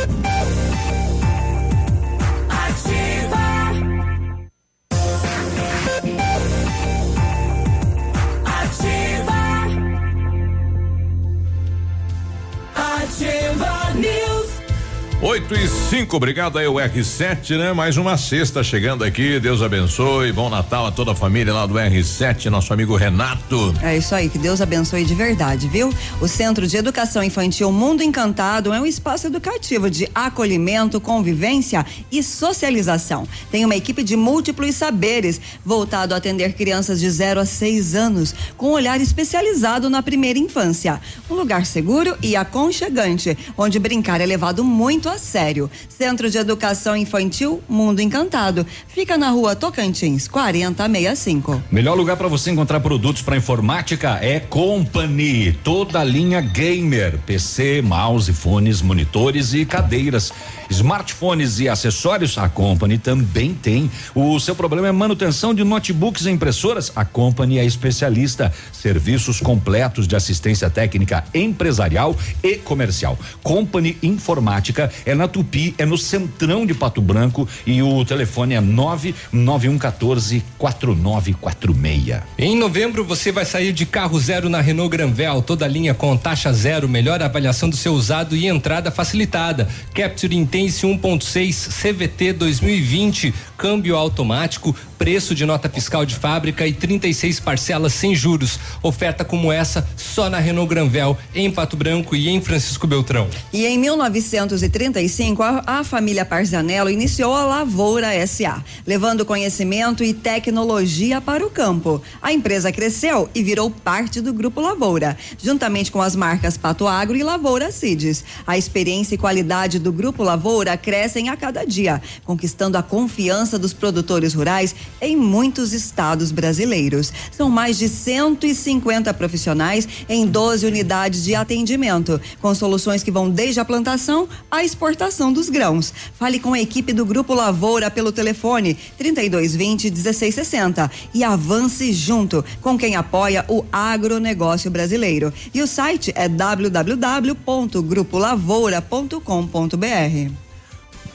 [SPEAKER 1] 8 e 5, obrigado aí o R7, né? Mais uma sexta chegando aqui, Deus abençoe, bom Natal a toda a família lá do R7, nosso amigo Renato.
[SPEAKER 4] É isso aí, que Deus abençoe de verdade, viu? O Centro de Educação Infantil Mundo Encantado é um espaço educativo de acolhimento, convivência e socialização. Tem uma equipe de múltiplos saberes voltado a atender crianças de 0 a 6 anos, com um olhar especializado na primeira infância. Um lugar seguro e aconchegante, onde brincar é levado muito a sério. Centro de Educação Infantil Mundo Encantado. Fica na rua Tocantins, 4065.
[SPEAKER 3] Melhor lugar para você encontrar produtos para informática é Company. Toda a linha gamer, PC, mouse, fones, monitores e cadeiras. Smartphones e acessórios, a Company também tem. O seu problema é manutenção de notebooks e impressoras? A Company é especialista. Serviços completos de assistência técnica empresarial e comercial. Company Informática é na Tupi, é no centrão de Pato Branco e o telefone é 99114 4946.
[SPEAKER 2] Em novembro você vai sair de carro zero na Renault Granvel, toda a linha com taxa zero, melhor avaliação do seu usado e entrada facilitada. Capture Intense 1.6 CVT 2020, câmbio automático, preço de nota fiscal de fábrica e 36 parcelas sem juros. Oferta como essa só na Renault Granvel, em Pato Branco e em Francisco Beltrão.
[SPEAKER 4] E em 1935, a, a família Parzanello iniciou a Lavoura SA, levando conhecimento e tecnologia para o campo. A empresa cresceu e virou parte do Grupo Lavoura, juntamente com as marcas Pato Agro e Lavoura Cides. A experiência e qualidade do Grupo Lavoura crescem a cada dia, conquistando a confiança dos produtores rurais em muitos estados brasileiros. São mais de 150 profissionais em 12 unidades de atendimento, com soluções que vão desde a plantação à exportação dos grãos. Fale com a equipe do Grupo Lavoura pelo telefone 3220 1660 e avance junto com quem apoia o agronegócio brasileiro. E o site é www.grupolavoura.com.br.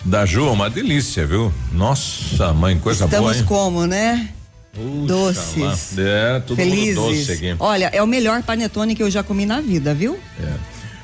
[SPEAKER 1] Da Ju, uma delícia, viu? Nossa, mãe, coisa
[SPEAKER 4] Estamos
[SPEAKER 1] boa, hein?
[SPEAKER 4] como, né?
[SPEAKER 1] Puxa,
[SPEAKER 4] Doces.
[SPEAKER 1] lá. É, tudo
[SPEAKER 4] Felizes.
[SPEAKER 1] doce aqui.
[SPEAKER 4] Olha, é o melhor panetone que eu já comi na vida, viu?
[SPEAKER 1] É.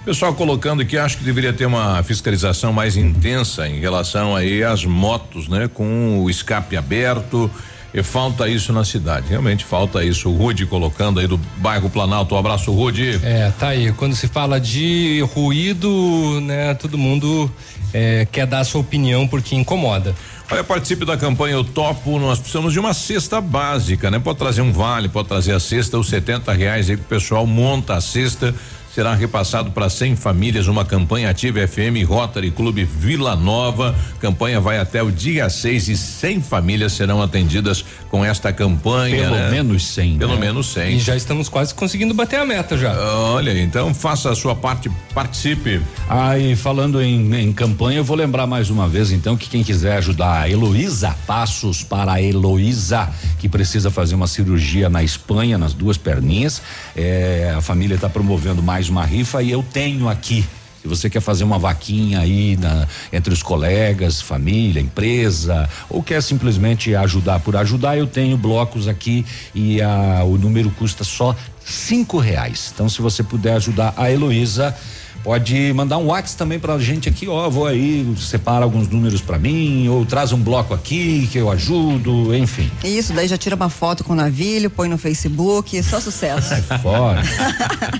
[SPEAKER 1] Pessoal colocando que acho que deveria ter uma fiscalização mais intensa em relação aí às motos, né? Com o escape aberto. E falta isso na cidade. Realmente falta isso. O Rude colocando aí do bairro Planalto. Um abraço, Rude.
[SPEAKER 2] É, tá aí. Quando se fala de ruído, né, todo mundo é, quer dar a sua opinião porque incomoda.
[SPEAKER 1] Olha, participe da campanha Eu Topo. Nós precisamos de uma cesta básica, né? Pode trazer um vale, pode trazer a cesta, os 70 reais aí que o pessoal monta a cesta. Será repassado para 100 famílias uma campanha ativa FM Rotary Clube Vila Nova. Campanha vai até o dia 6 e 100 famílias serão atendidas com esta campanha.
[SPEAKER 3] Pelo
[SPEAKER 1] né?
[SPEAKER 3] menos 100.
[SPEAKER 1] Pelo
[SPEAKER 3] né?
[SPEAKER 1] menos 100.
[SPEAKER 2] E já estamos quase conseguindo bater a meta já.
[SPEAKER 1] Olha, então faça a sua parte, participe.
[SPEAKER 3] Ah, e falando em, em campanha, eu vou lembrar mais uma vez, então, que quem quiser ajudar a Heloísa, passos para a Heloísa, que precisa fazer uma cirurgia na Espanha, nas duas perninhas. É, a família está promovendo mais uma rifa e eu tenho aqui. Se você quer fazer uma vaquinha aí na- entre os colegas, família, empresa, ou quer simplesmente ajudar por ajudar, eu tenho blocos aqui e a- o número custa só cinco reais. Então, se você puder ajudar a Heloísa, pode mandar um WhatsApp também pra gente aqui, ó, vou aí, separa alguns números pra mim, ou traz um bloco aqui que eu ajudo, enfim.
[SPEAKER 4] Isso, daí já tira uma foto com o navilho, põe no Facebook, só sucesso.
[SPEAKER 3] Fora.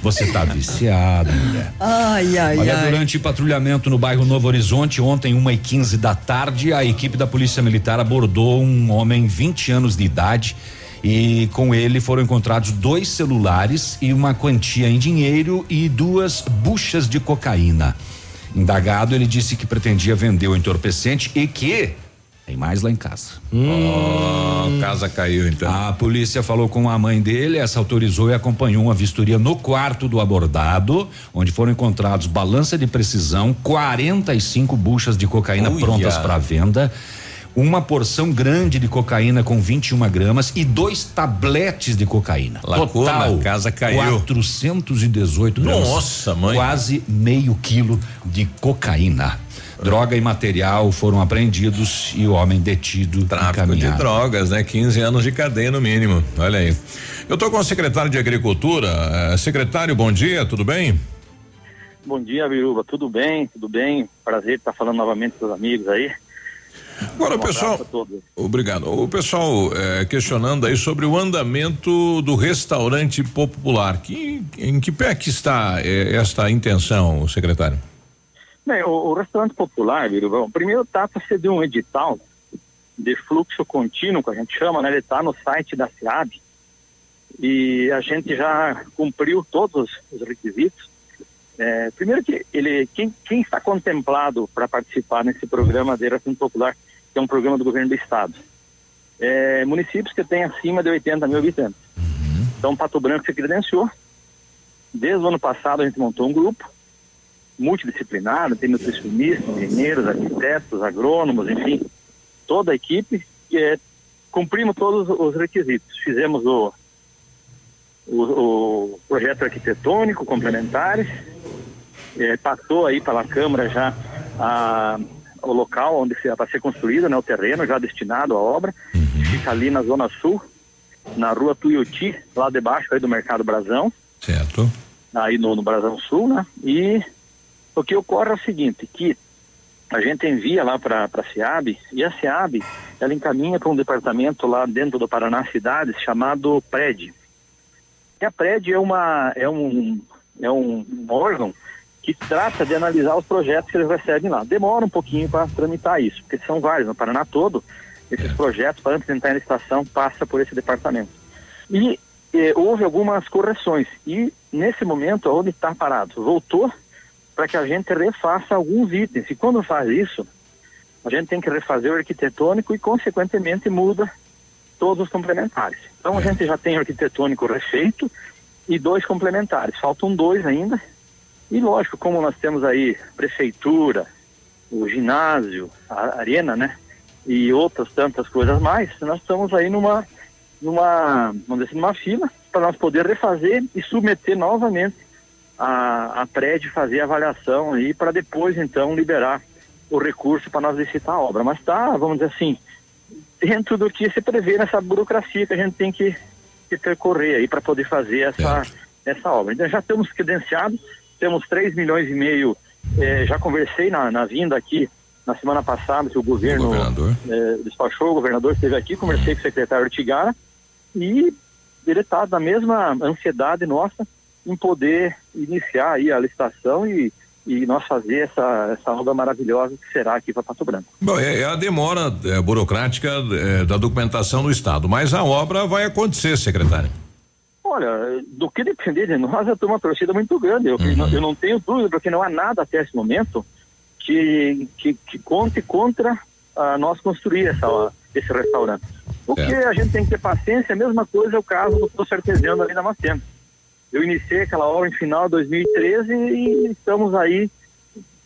[SPEAKER 3] você tá viciado, mulher.
[SPEAKER 4] ai, ai,
[SPEAKER 3] Olha,
[SPEAKER 4] ai.
[SPEAKER 3] durante patrulhamento no bairro Novo Horizonte, ontem, uma e quinze da tarde, a equipe da Polícia Militar abordou um homem 20 anos de idade e com ele foram encontrados dois celulares e uma quantia em dinheiro e duas buchas de cocaína. Indagado, ele disse que pretendia vender o entorpecente e que tem mais lá em casa.
[SPEAKER 1] Ó, casa caiu então.
[SPEAKER 3] A polícia falou com a mãe dele, essa autorizou e acompanhou uma vistoria no quarto do abordado, onde foram encontrados balança de precisão, 45 buchas de cocaína
[SPEAKER 1] Uia.
[SPEAKER 3] prontas para venda. Uma porção grande de cocaína com 21 gramas e dois tabletes de cocaína.
[SPEAKER 1] Lacou
[SPEAKER 3] Total,
[SPEAKER 1] na casa, caiu.
[SPEAKER 3] 418 gramas.
[SPEAKER 1] Nossa, mãe.
[SPEAKER 3] Quase meio quilo de cocaína. Droga e material foram apreendidos e o homem detido.
[SPEAKER 1] Tráfico de drogas, né? 15 anos de cadeia no mínimo. Olha aí. Eu tô com o secretário de Agricultura. Eh, secretário, bom dia, tudo bem?
[SPEAKER 16] Bom dia, Biruba. Tudo bem? Tudo bem? Prazer estar falando novamente com os amigos aí.
[SPEAKER 1] Agora,
[SPEAKER 16] Um
[SPEAKER 1] pessoal. Obrigado. O pessoal eh, questionando aí sobre o andamento do restaurante popular. Que, em que pé que está eh, esta intenção, secretário?
[SPEAKER 16] Bem, o, o restaurante popular, Biruba, primeiro trata-se de um edital de fluxo contínuo, que a gente chama, né? Ele está no site da SEAB e a gente já cumpriu todos os requisitos. É, primeiro que ele, quem, quem está contemplado para participar nesse programa de Eração Popular, que é um programa do governo do estado, é, municípios que têm acima de 80 mil habitantes. Então, Pato Branco se credenciou. Desde o ano passado a gente montou um grupo multidisciplinar, tem nutricionistas, engenheiros, arquitetos, agrônomos, enfim, toda a equipe. E, é, cumprimos todos os requisitos. Fizemos o, o, o projeto arquitetônico complementares, é, passou aí pela Câmara já a, o local onde vai ser construído, né, o terreno já destinado à obra, fica ali na Zona Sul, na rua Tuiuti, lá debaixo aí do Mercado Brasão.
[SPEAKER 1] Certo.
[SPEAKER 16] Aí no, no Brasão Sul, né? E o que ocorre é o seguinte, que a gente envia lá para a SEAB e a SEAB ela encaminha para um departamento lá dentro do Paraná Cidades chamado PRED. E a PRED é, uma, é, um, é um órgão que trata de analisar os projetos que eles recebem lá. Demora um pouquinho para tramitar isso, porque são vários no Paraná todo. Esses projetos, para antes de entrar em licitação, passa por esse departamento. E eh, houve algumas correções. E nesse momento, onde está parado? Voltou para que a gente refaça alguns itens. E quando faz isso, a gente tem que refazer o arquitetônico e, consequentemente, muda todos os complementares. Então, a gente já tem o arquitetônico refeito e dois complementares. Faltam dois ainda. E, lógico, como nós temos aí prefeitura, o ginásio, a arena, né? E outras tantas coisas mais, nós estamos aí numa, numa, vamos dizer assim, numa fila para nós poder refazer e submeter novamente a, a prédio fazer a avaliação aí para depois então liberar o recurso para nós licitar a obra. Mas está, vamos dizer assim, dentro do que se prevê nessa burocracia que a gente tem que, que percorrer aí para poder fazer essa, essa obra. Então já estamos credenciados, temos 3 milhões e meio, eh, já conversei na, na vinda aqui na semana passada que o governo eh, despachou, o governador esteve aqui, conversei com o secretário Ortigara e ele está na mesma ansiedade nossa em poder iniciar aí a licitação e, e nós fazer essa, essa obra maravilhosa que será aqui para Pato Branco.
[SPEAKER 1] Bom, é, é a demora é, burocrática é, da documentação do Estado, mas a obra vai acontecer, secretário.
[SPEAKER 16] Olha, do que depender de nós, eu tenho uma torcida muito grande. Eu,
[SPEAKER 1] Uhum.
[SPEAKER 16] não, eu não tenho dúvida, porque não há nada até esse momento que, que, que conte contra a nós construir essa, esse restaurante. O que a gente tem que ter paciência, a mesma coisa é o caso do poço artesiano ali na Macena. Eu iniciei aquela obra em final de 2013 e estamos aí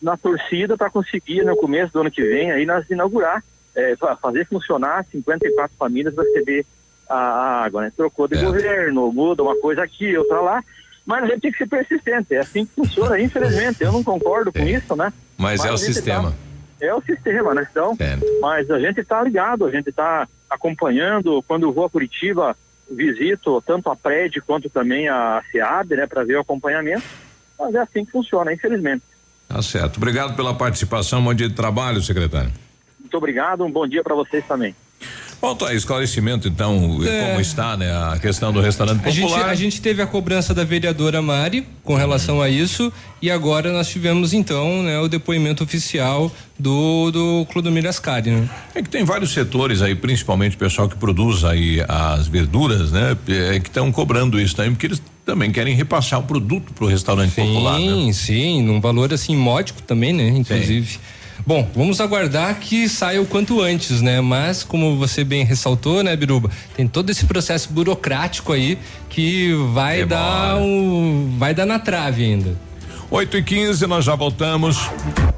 [SPEAKER 16] na torcida para conseguir no começo do ano que vem aí nós inaugurar, é, fa- fazer funcionar 54 famílias receber a, a água, né? Trocou de governo, muda uma coisa aqui, outra lá, mas a gente tem que ser persistente, é assim que funciona, [laughs] infelizmente, eu não concordo com isso, né?
[SPEAKER 1] Mas, é
[SPEAKER 16] a
[SPEAKER 1] o
[SPEAKER 16] gente
[SPEAKER 1] sistema.
[SPEAKER 16] tá- é o sistema, né? Então, mas a gente está ligado, a gente está acompanhando. Quando eu vou a Curitiba, visito tanto a prédio quanto também a SEAB, né, para ver o acompanhamento. Mas é assim que funciona, infelizmente.
[SPEAKER 1] Tá certo. Obrigado pela participação. Bom dia de trabalho, secretário.
[SPEAKER 16] Muito obrigado, um bom dia para vocês também.
[SPEAKER 1] Bom, tá, esclarecimento então,
[SPEAKER 2] É.
[SPEAKER 1] como está, né, a questão do restaurante
[SPEAKER 2] A gente,
[SPEAKER 1] popular.
[SPEAKER 2] a gente teve a cobrança da vereadora Mari com relação a isso e agora nós tivemos então né, o depoimento oficial do, do Clodomir Ascari, né?
[SPEAKER 1] É que tem vários setores aí, principalmente o pessoal que produz aí as verduras, né? É, que estão cobrando isso também, porque eles também querem repassar o produto pro restaurante popular, né?
[SPEAKER 2] Sim, sim, num valor assim módico também, né? Inclusive. Bom, vamos aguardar que saia o quanto antes, né? Mas, como você bem ressaltou, né, Biruba, tem todo esse processo burocrático aí que vai dar um. vai dar na trave ainda.
[SPEAKER 1] 8 e 15 nós já voltamos.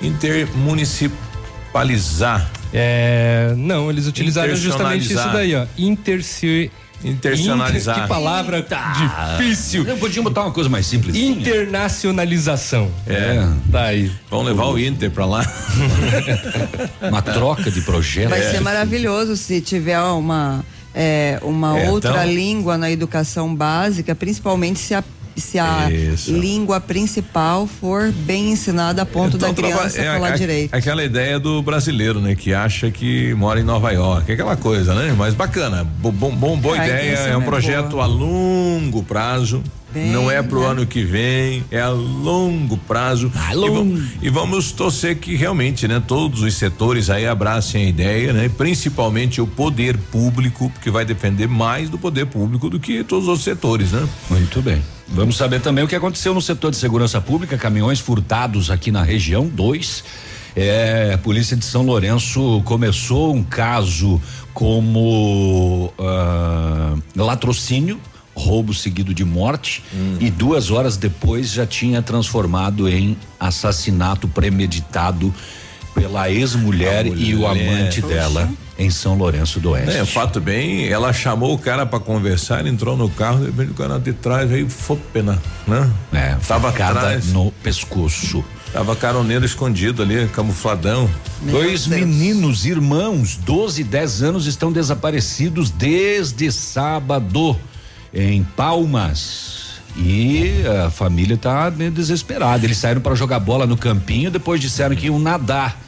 [SPEAKER 1] intermunicipalizar.
[SPEAKER 2] É, não, eles utilizaram justamente isso daí, ó. Interci
[SPEAKER 1] Internacionalizar.
[SPEAKER 2] Inter- que palavra difícil.
[SPEAKER 3] Não podiam botar uma coisa mais simples.
[SPEAKER 2] Internacionalização.
[SPEAKER 1] É.
[SPEAKER 2] Tá aí.
[SPEAKER 1] Vamos levar o Inter pra lá. [laughs]
[SPEAKER 3] uma troca de projeto.
[SPEAKER 4] Vai ser maravilhoso se tiver uma, é, uma
[SPEAKER 1] É,
[SPEAKER 4] outra
[SPEAKER 1] então-
[SPEAKER 4] língua na educação básica, principalmente se a se a
[SPEAKER 1] Isso.
[SPEAKER 4] língua principal for bem ensinada a ponto da
[SPEAKER 1] trava-
[SPEAKER 4] criança
[SPEAKER 1] é
[SPEAKER 4] falar
[SPEAKER 1] a-
[SPEAKER 4] direito.
[SPEAKER 1] Aquela ideia do brasileiro, né? Que acha que mora em Nova York. Aquela coisa, né? Mas bacana. Bo- Bom, bom, boa
[SPEAKER 4] Ah,
[SPEAKER 1] ideia. É um
[SPEAKER 4] é
[SPEAKER 1] projeto
[SPEAKER 4] boa.
[SPEAKER 1] a longo prazo.
[SPEAKER 4] Bem,
[SPEAKER 1] não é pro
[SPEAKER 4] né?
[SPEAKER 1] ano que vem, é a longo prazo. E, vamos, e vamos torcer que realmente, né, todos os setores aí abracem a ideia, né? Principalmente o poder público, porque vai defender mais do poder público do que todos os setores, né?
[SPEAKER 3] Muito bem. Vamos saber também o que aconteceu no setor de segurança pública, caminhões furtados aqui na região, dois. É, a polícia de São Lourenço começou um caso como ah, latrocínio, roubo seguido de morte, e duas horas depois já tinha transformado em assassinato premeditado pela ex-mulher e o amante
[SPEAKER 1] Poxa.
[SPEAKER 3] dela em São Lourenço do Oeste.
[SPEAKER 1] É, fato bem, ela chamou o cara pra conversar, ele entrou no carro, de repente o cara de trás veio fopena, né?
[SPEAKER 3] É,
[SPEAKER 1] Tava atrás.
[SPEAKER 3] no pescoço.
[SPEAKER 1] Tava caroneiro escondido ali, camufladão.
[SPEAKER 3] Dois meninos, irmãos, 12 e 10 anos, estão desaparecidos desde sábado em Palmas. E a família tá meio desesperada. Eles saíram para jogar bola no campinho, depois disseram que iam nadar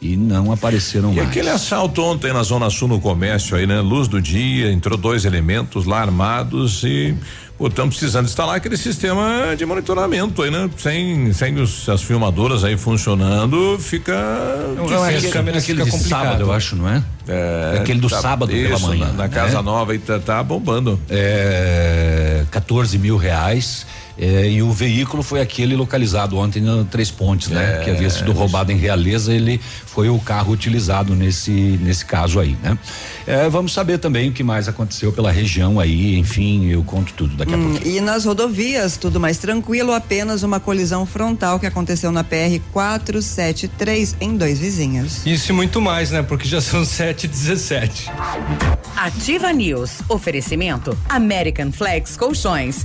[SPEAKER 3] e não apareceram
[SPEAKER 1] E
[SPEAKER 3] mais.
[SPEAKER 1] aquele assalto ontem na Zona Sul no comércio aí, né? Luz do dia, entrou dois elementos lá armados e estamos precisando instalar aquele sistema de monitoramento aí, né? Sem, sem os- as filmadoras aí funcionando, fica.
[SPEAKER 3] Não,
[SPEAKER 1] difícil.
[SPEAKER 3] é aquele, aquele de sábado, eu acho, não é?
[SPEAKER 1] É,
[SPEAKER 3] aquele do
[SPEAKER 1] tá-
[SPEAKER 3] sábado pela
[SPEAKER 1] isso,
[SPEAKER 3] manhã.
[SPEAKER 1] Na, na Casa
[SPEAKER 3] né?
[SPEAKER 1] Nova aí tá, tá bombando.
[SPEAKER 3] É, 14 mil reais. É, e o veículo foi aquele localizado ontem na Três Pontes, né?
[SPEAKER 1] É,
[SPEAKER 3] que havia sido
[SPEAKER 1] isso.
[SPEAKER 3] roubado em Realeza, ele foi o carro utilizado nesse nesse caso aí, né? É, vamos saber também o que mais aconteceu pela região aí, enfim, eu conto tudo daqui a
[SPEAKER 4] Hum,
[SPEAKER 3] pouco.
[SPEAKER 4] e nas rodovias, tudo mais tranquilo, apenas uma colisão frontal que aconteceu na PR 473 em dois vizinhos.
[SPEAKER 2] Isso e muito mais, né? Porque já são 7 e 17
[SPEAKER 5] Ativa News. Oferecimento American Flex Colchões.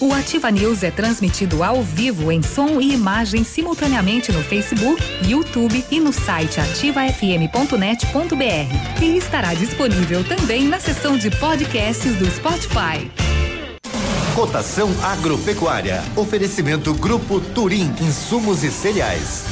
[SPEAKER 9] O Ativa News é transmitido ao vivo em som e imagem simultaneamente no Facebook, YouTube e no site ativafm.net.br. E estará disponível também na seção de podcasts do Spotify.
[SPEAKER 12] Cotação agropecuária. Oferecimento Grupo Turim, insumos e cereais.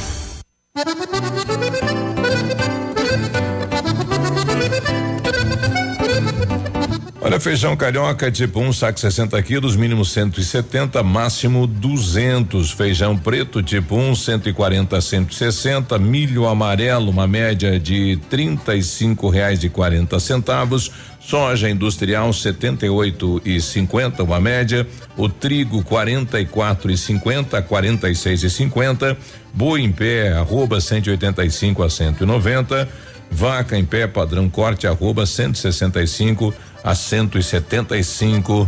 [SPEAKER 1] Olha, feijão carioca tipo um saco 60 quilos, mínimo 170, máximo 200. Feijão preto tipo um 140 a 160. Milho amarelo, uma média de 35 reais e 40 centavos. Soja industrial 78 e 50, uma média. O trigo 44 e 50, 46 e 50. Boi em pé, arroba 185 a 190. Vaca em pé, padrão corte, arroba 165 a 175.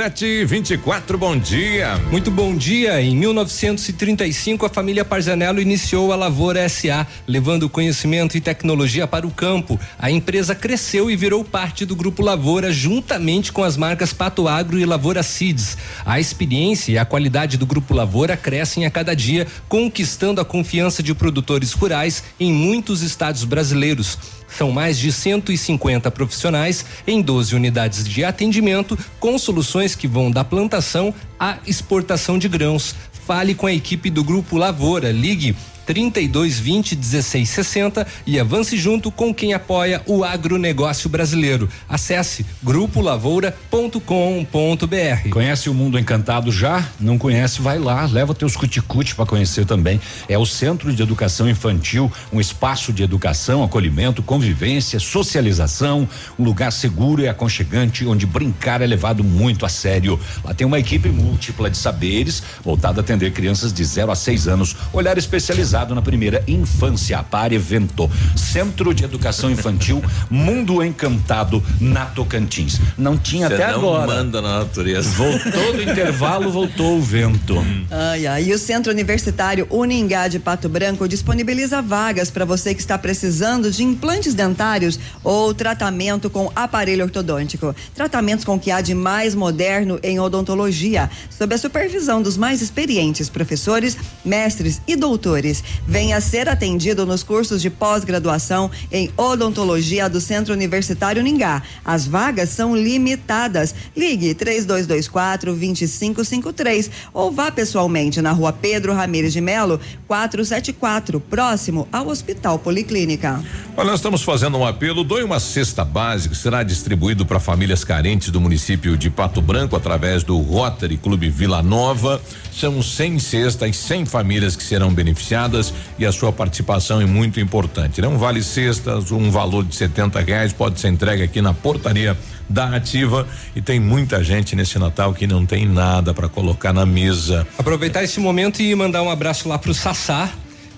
[SPEAKER 1] Sete vinte e quatro, bom dia.
[SPEAKER 2] Muito bom dia. Em 1935, a família Parzanello iniciou a Lavoura SA, levando conhecimento e tecnologia para o campo. A empresa cresceu e virou parte do Grupo Lavoura, juntamente com as marcas Pato Agro e Lavoura Seeds. A experiência e a qualidade do Grupo Lavoura crescem a cada dia, conquistando a confiança de produtores rurais em muitos estados brasileiros. São mais de 150 profissionais em 12 unidades de atendimento, com soluções que vão da plantação à exportação de grãos. Fale com a equipe do Grupo Lavoura. Ligue 3220 1660 e avance junto com quem apoia o agronegócio brasileiro. Acesse grupolavoura.com.br.
[SPEAKER 3] Conhece o Mundo Encantado já? Não conhece? Vai lá, leva teus cuticute para conhecer também. É o Centro de Educação Infantil, um espaço de educação, acolhimento, convivência, socialização, um lugar seguro e aconchegante onde brincar é levado muito a sério. Lá tem uma equipe múltipla de saberes voltada a atender crianças de 0 a 6 anos, olhar especializado na primeira infância. Para evento, Centro de Educação Infantil Mundo Encantado na Tocantins. Não tinha
[SPEAKER 1] Você
[SPEAKER 3] até
[SPEAKER 1] não
[SPEAKER 3] agora.
[SPEAKER 1] manda na natureza.
[SPEAKER 3] Voltou do intervalo, voltou o vento.
[SPEAKER 4] Ai, ai. E o Centro Universitário Uningá de Pato Branco disponibiliza vagas para você que está precisando de implantes dentários ou tratamento com aparelho ortodôntico. Tratamentos com o que há de mais moderno em odontologia, sob a supervisão dos mais experientes professores, mestres e doutores. Venha ser atendido nos cursos de pós-graduação em odontologia do Centro Universitário Uningá. As vagas são limitadas. Ligue 3224 2553 ou vá pessoalmente na rua Pedro Ramires de Melo, 474, próximo ao Hospital Policlínica.
[SPEAKER 1] Olha, nós estamos fazendo um apelo. Doe uma cesta básica, será distribuído para famílias carentes do município de Pato Branco através do Rotary Clube Vila Nova. São 100 cestas, 100 famílias que serão beneficiadas e a sua participação é muito importante. Né? Um vale cestas, um valor de 70 reais pode ser entregue aqui na portaria da Ativa e tem muita gente nesse Natal que não tem nada para colocar na mesa.
[SPEAKER 2] Aproveitar esse momento e mandar um abraço lá pro Sassá.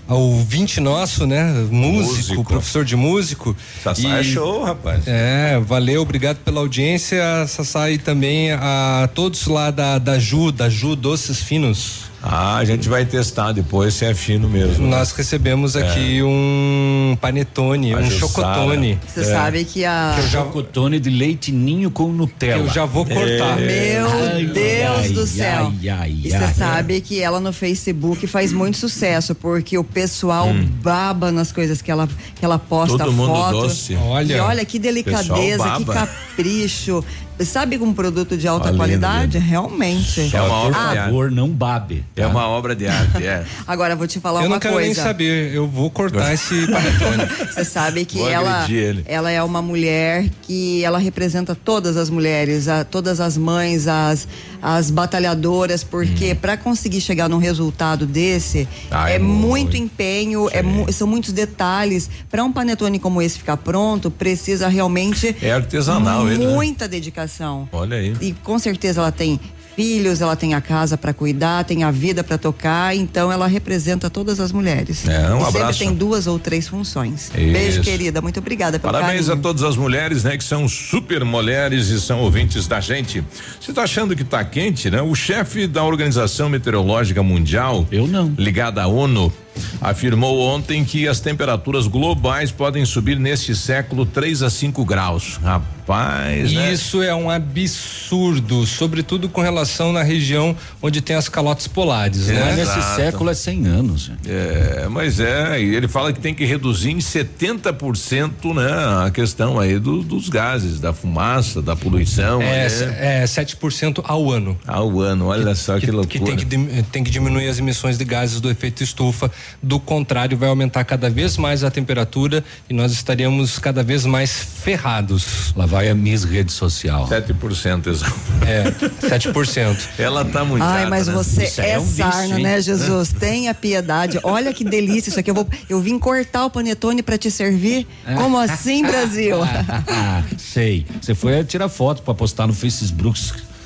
[SPEAKER 2] Ao vinte nosso, né? Músico,
[SPEAKER 1] Músico.
[SPEAKER 2] professor de músico.
[SPEAKER 1] Sassá é show, rapaz.
[SPEAKER 2] É, valeu, obrigado pela audiência, Sassá, e também a todos lá da, da Ju, da Ju Doces Finos.
[SPEAKER 1] Ah, a gente vai testar depois se é fino mesmo.
[SPEAKER 2] Nós recebemos aqui um panetone,
[SPEAKER 1] A
[SPEAKER 2] um
[SPEAKER 1] Jussara.
[SPEAKER 2] chocotone.
[SPEAKER 4] Você sabe que a.
[SPEAKER 2] Que eu já-
[SPEAKER 3] Chocotone de leite ninho com Nutella.
[SPEAKER 2] Eu já vou cortar.
[SPEAKER 4] Meu
[SPEAKER 3] Ai,
[SPEAKER 4] Deus
[SPEAKER 3] ai,
[SPEAKER 4] do céu.
[SPEAKER 3] ai, ai,
[SPEAKER 4] e você sabe que ela no Facebook faz muito sucesso, porque o pessoal baba nas coisas que ela, que ela posta
[SPEAKER 1] Todo mundo
[SPEAKER 4] foto.
[SPEAKER 1] doce.
[SPEAKER 2] Olha.
[SPEAKER 4] E olha que delicadeza, que capricho. Sabe com um produto de alta
[SPEAKER 1] lindo,
[SPEAKER 4] qualidade? Realmente.
[SPEAKER 1] É uma obra
[SPEAKER 4] Ah,
[SPEAKER 1] de arte.
[SPEAKER 3] favor, não babe.
[SPEAKER 1] É uma obra de arte, é. [laughs]
[SPEAKER 4] Agora eu vou te falar
[SPEAKER 2] Eu
[SPEAKER 4] uma
[SPEAKER 2] não quero nem
[SPEAKER 4] coisa.
[SPEAKER 2] saber, eu vou cortar esse panetone. [laughs]
[SPEAKER 4] Você sabe que
[SPEAKER 1] Vou
[SPEAKER 4] ela, ela é uma mulher que ela representa todas as mulheres, a- todas as mães, as, as batalhadoras, porque para conseguir chegar num resultado desse
[SPEAKER 1] Hum. Ah,
[SPEAKER 4] é,
[SPEAKER 1] é
[SPEAKER 4] muito,
[SPEAKER 1] muito.
[SPEAKER 4] empenho, é mu- são muitos detalhes. Para um panetone como esse ficar pronto, precisa realmente
[SPEAKER 1] É artesanal ele, né?
[SPEAKER 4] muita dedicação.
[SPEAKER 1] Olha aí.
[SPEAKER 4] E com certeza ela tem filhos, ela tem a casa para cuidar, tem a vida para tocar, então ela representa todas as mulheres.
[SPEAKER 1] É, um
[SPEAKER 4] e
[SPEAKER 1] abraço.
[SPEAKER 4] sempre tem duas ou três funções.
[SPEAKER 1] Isso.
[SPEAKER 4] Beijo, querida. Muito obrigada pelo
[SPEAKER 1] Parabéns a
[SPEAKER 4] carinho.
[SPEAKER 1] todas as mulheres, né, que são super mulheres e são ouvintes da gente. Você tá achando que tá quente, né? O chefe da Organização Meteorológica Mundial,
[SPEAKER 3] Eu não.
[SPEAKER 1] ligada à ONU, afirmou ontem que as temperaturas globais podem subir neste século 3 a 5 graus. Rapaz, né?
[SPEAKER 2] Isso é um absurdo, sobretudo com relação na região onde tem as calotas polares,
[SPEAKER 1] É.
[SPEAKER 2] né?
[SPEAKER 3] Nesse
[SPEAKER 1] Exato.
[SPEAKER 3] século é 100 anos.
[SPEAKER 1] É, mas é, e ele fala que tem que reduzir em 70%, né, a questão aí do- dos gases, da fumaça, da poluição.
[SPEAKER 2] É,
[SPEAKER 1] né?
[SPEAKER 2] é 7% ao ano.
[SPEAKER 1] Ao ano, olha só que,
[SPEAKER 2] que,
[SPEAKER 1] loucura.
[SPEAKER 2] que tem, que tem que diminuir as emissões de gases do efeito estufa. Do contrário, vai aumentar cada vez mais a temperatura e nós estaríamos cada vez mais ferrados.
[SPEAKER 3] Lá vai a Miss Rede Social.
[SPEAKER 1] 7%, exato.
[SPEAKER 2] É, 7%.
[SPEAKER 1] Ela tá muito
[SPEAKER 4] Ai, mas você
[SPEAKER 3] Isso
[SPEAKER 4] é,
[SPEAKER 3] é um
[SPEAKER 4] sarna, né, Jesus? [laughs] Tenha piedade. Olha que delícia isso aqui. Eu, vou, eu vim cortar o panetone para te servir. Como assim, Brasil? [laughs]
[SPEAKER 3] Ah, sei. Você foi tirar foto pra postar no Facebook.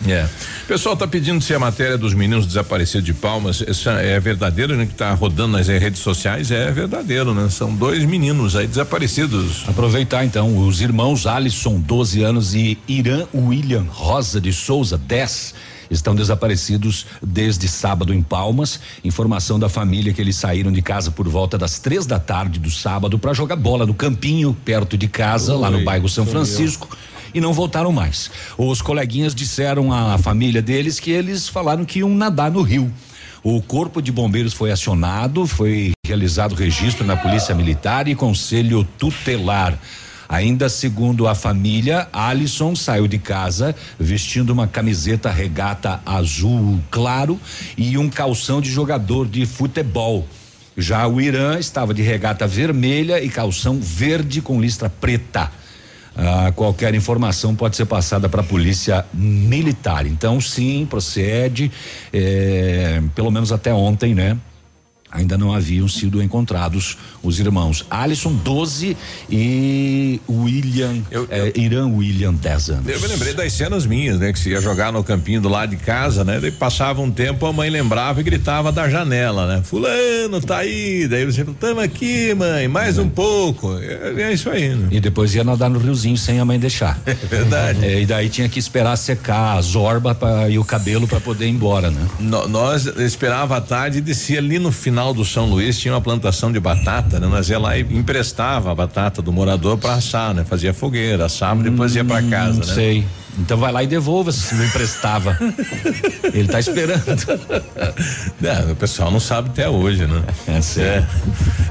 [SPEAKER 1] É. O pessoal tá pedindo se a matéria dos meninos desaparecidos de Palmas essa é verdadeira, né? Que tá rodando nas redes sociais, é verdadeiro, né? São dois meninos aí desaparecidos.
[SPEAKER 3] Aproveitar então, os irmãos Alisson, 12 anos, e Irã William Rosa de Souza, 10 estão desaparecidos desde sábado em Palmas. Informação da família que eles saíram de casa por volta das três da tarde do sábado para jogar bola no campinho perto de casa, Oi, lá no bairro São Francisco. E não voltaram mais. Os coleguinhas disseram à família deles que eles falaram que iam nadar no rio. O corpo de bombeiros foi acionado, foi realizado registro na Polícia Militar e Conselho Tutelar. Ainda segundo a família, Alisson saiu de casa vestindo uma camiseta regata azul claro e um calção de jogador de futebol. Já o Irã estava de regata vermelha e calção verde com listra preta. Ah, qualquer informação pode ser passada para a polícia militar. Então, sim, procede. Eh, pelo menos até ontem, né? Ainda não haviam sido encontrados os irmãos Alisson 12 e William eu, é, Irã William 10 anos.
[SPEAKER 1] Eu me lembrei das cenas minhas, né, que se ia jogar no campinho do lado de casa, né? Daí passava um tempo, a mãe lembrava e gritava da janela, né? Fulano tá aí, daí você tamo aqui, mãe, mais é. um pouco. É, é, isso aí. Né?
[SPEAKER 3] E depois ia nadar no riozinho sem a mãe deixar. [laughs]
[SPEAKER 1] É verdade.
[SPEAKER 3] É, e daí tinha que esperar secar a zorba pra, e o cabelo para poder ir embora, né?
[SPEAKER 1] No, nós esperava a tarde e descia ali no final do São Luís tinha uma plantação de batata, né? Nós ia lá e emprestava a batata do morador para assar, né? Fazia fogueira, assava, e depois ia para hum, casa, né?
[SPEAKER 3] Sei. Então vai lá e devolva se não emprestava. Ele tá esperando. [laughs]
[SPEAKER 1] É, o pessoal não sabe até hoje, né? É, é.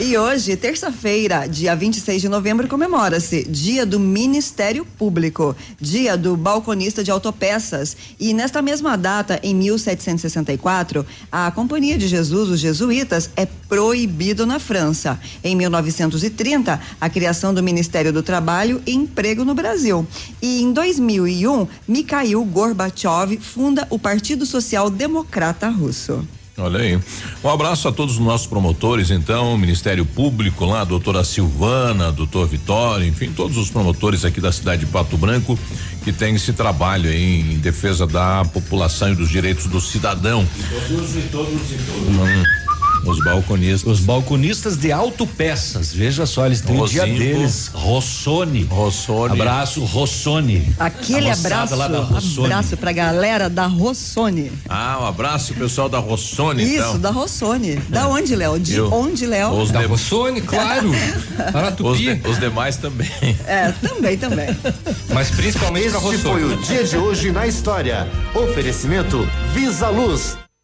[SPEAKER 4] E hoje, terça-feira, dia 26 de novembro, comemora-se Dia do Ministério Público, Dia do Balconista de Autopeças. E nesta mesma data, em 1764, a Companhia de Jesus, os jesuítas, é proibido na França. Em 1930, a criação do Ministério do Trabalho e Emprego no Brasil. E em 2001, Mikhail Gorbachev funda o Partido Social Democrata Russo.
[SPEAKER 1] Olha aí. Um abraço a todos os nossos promotores, então, Ministério Público lá, doutora Silvana, doutor Vitório, enfim, todos os promotores aqui da cidade de Pato Branco que tem esse trabalho aí em defesa da população e dos direitos do cidadão.
[SPEAKER 3] Todos e todos e todos. Hum.
[SPEAKER 1] Os balconistas.
[SPEAKER 3] Os balconistas de autopeças. Veja só, eles têm o dia deles. Rossoni.
[SPEAKER 1] Rossoni.
[SPEAKER 3] Abraço, Rossoni.
[SPEAKER 4] Aquele abraço. Lá da Rossoni. Abraço pra galera da Rossoni.
[SPEAKER 1] Ah, um abraço pessoal da Rossoni.
[SPEAKER 4] Isso,
[SPEAKER 1] então.
[SPEAKER 4] da Rossoni. Da é. onde, Léo? De Eu. onde, Léo?
[SPEAKER 3] Os da Rossoni, claro. [laughs]
[SPEAKER 1] os, de, os demais também.
[SPEAKER 4] É, também, também.
[SPEAKER 3] Mas principalmente
[SPEAKER 12] Este
[SPEAKER 3] Rossoni.
[SPEAKER 12] foi o dia de hoje na história. Oferecimento Visa Luz.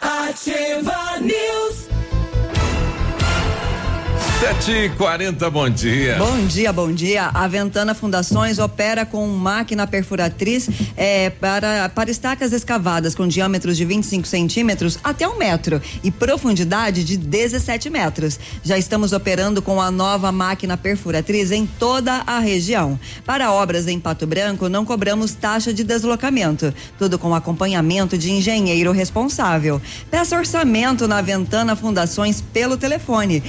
[SPEAKER 15] Ativa News.
[SPEAKER 1] 7 40 bom dia.
[SPEAKER 4] Bom dia, bom dia. A Ventana Fundações opera com máquina perfuratriz é, para, para estacas escavadas com diâmetros de 25 centímetros até um metro e profundidade de 17 metros. Já estamos operando com a nova máquina perfuratriz em toda a região. Para obras em Pato Branco, não cobramos taxa de deslocamento. Tudo com acompanhamento de engenheiro responsável. Peça orçamento na Ventana Fundações pelo telefone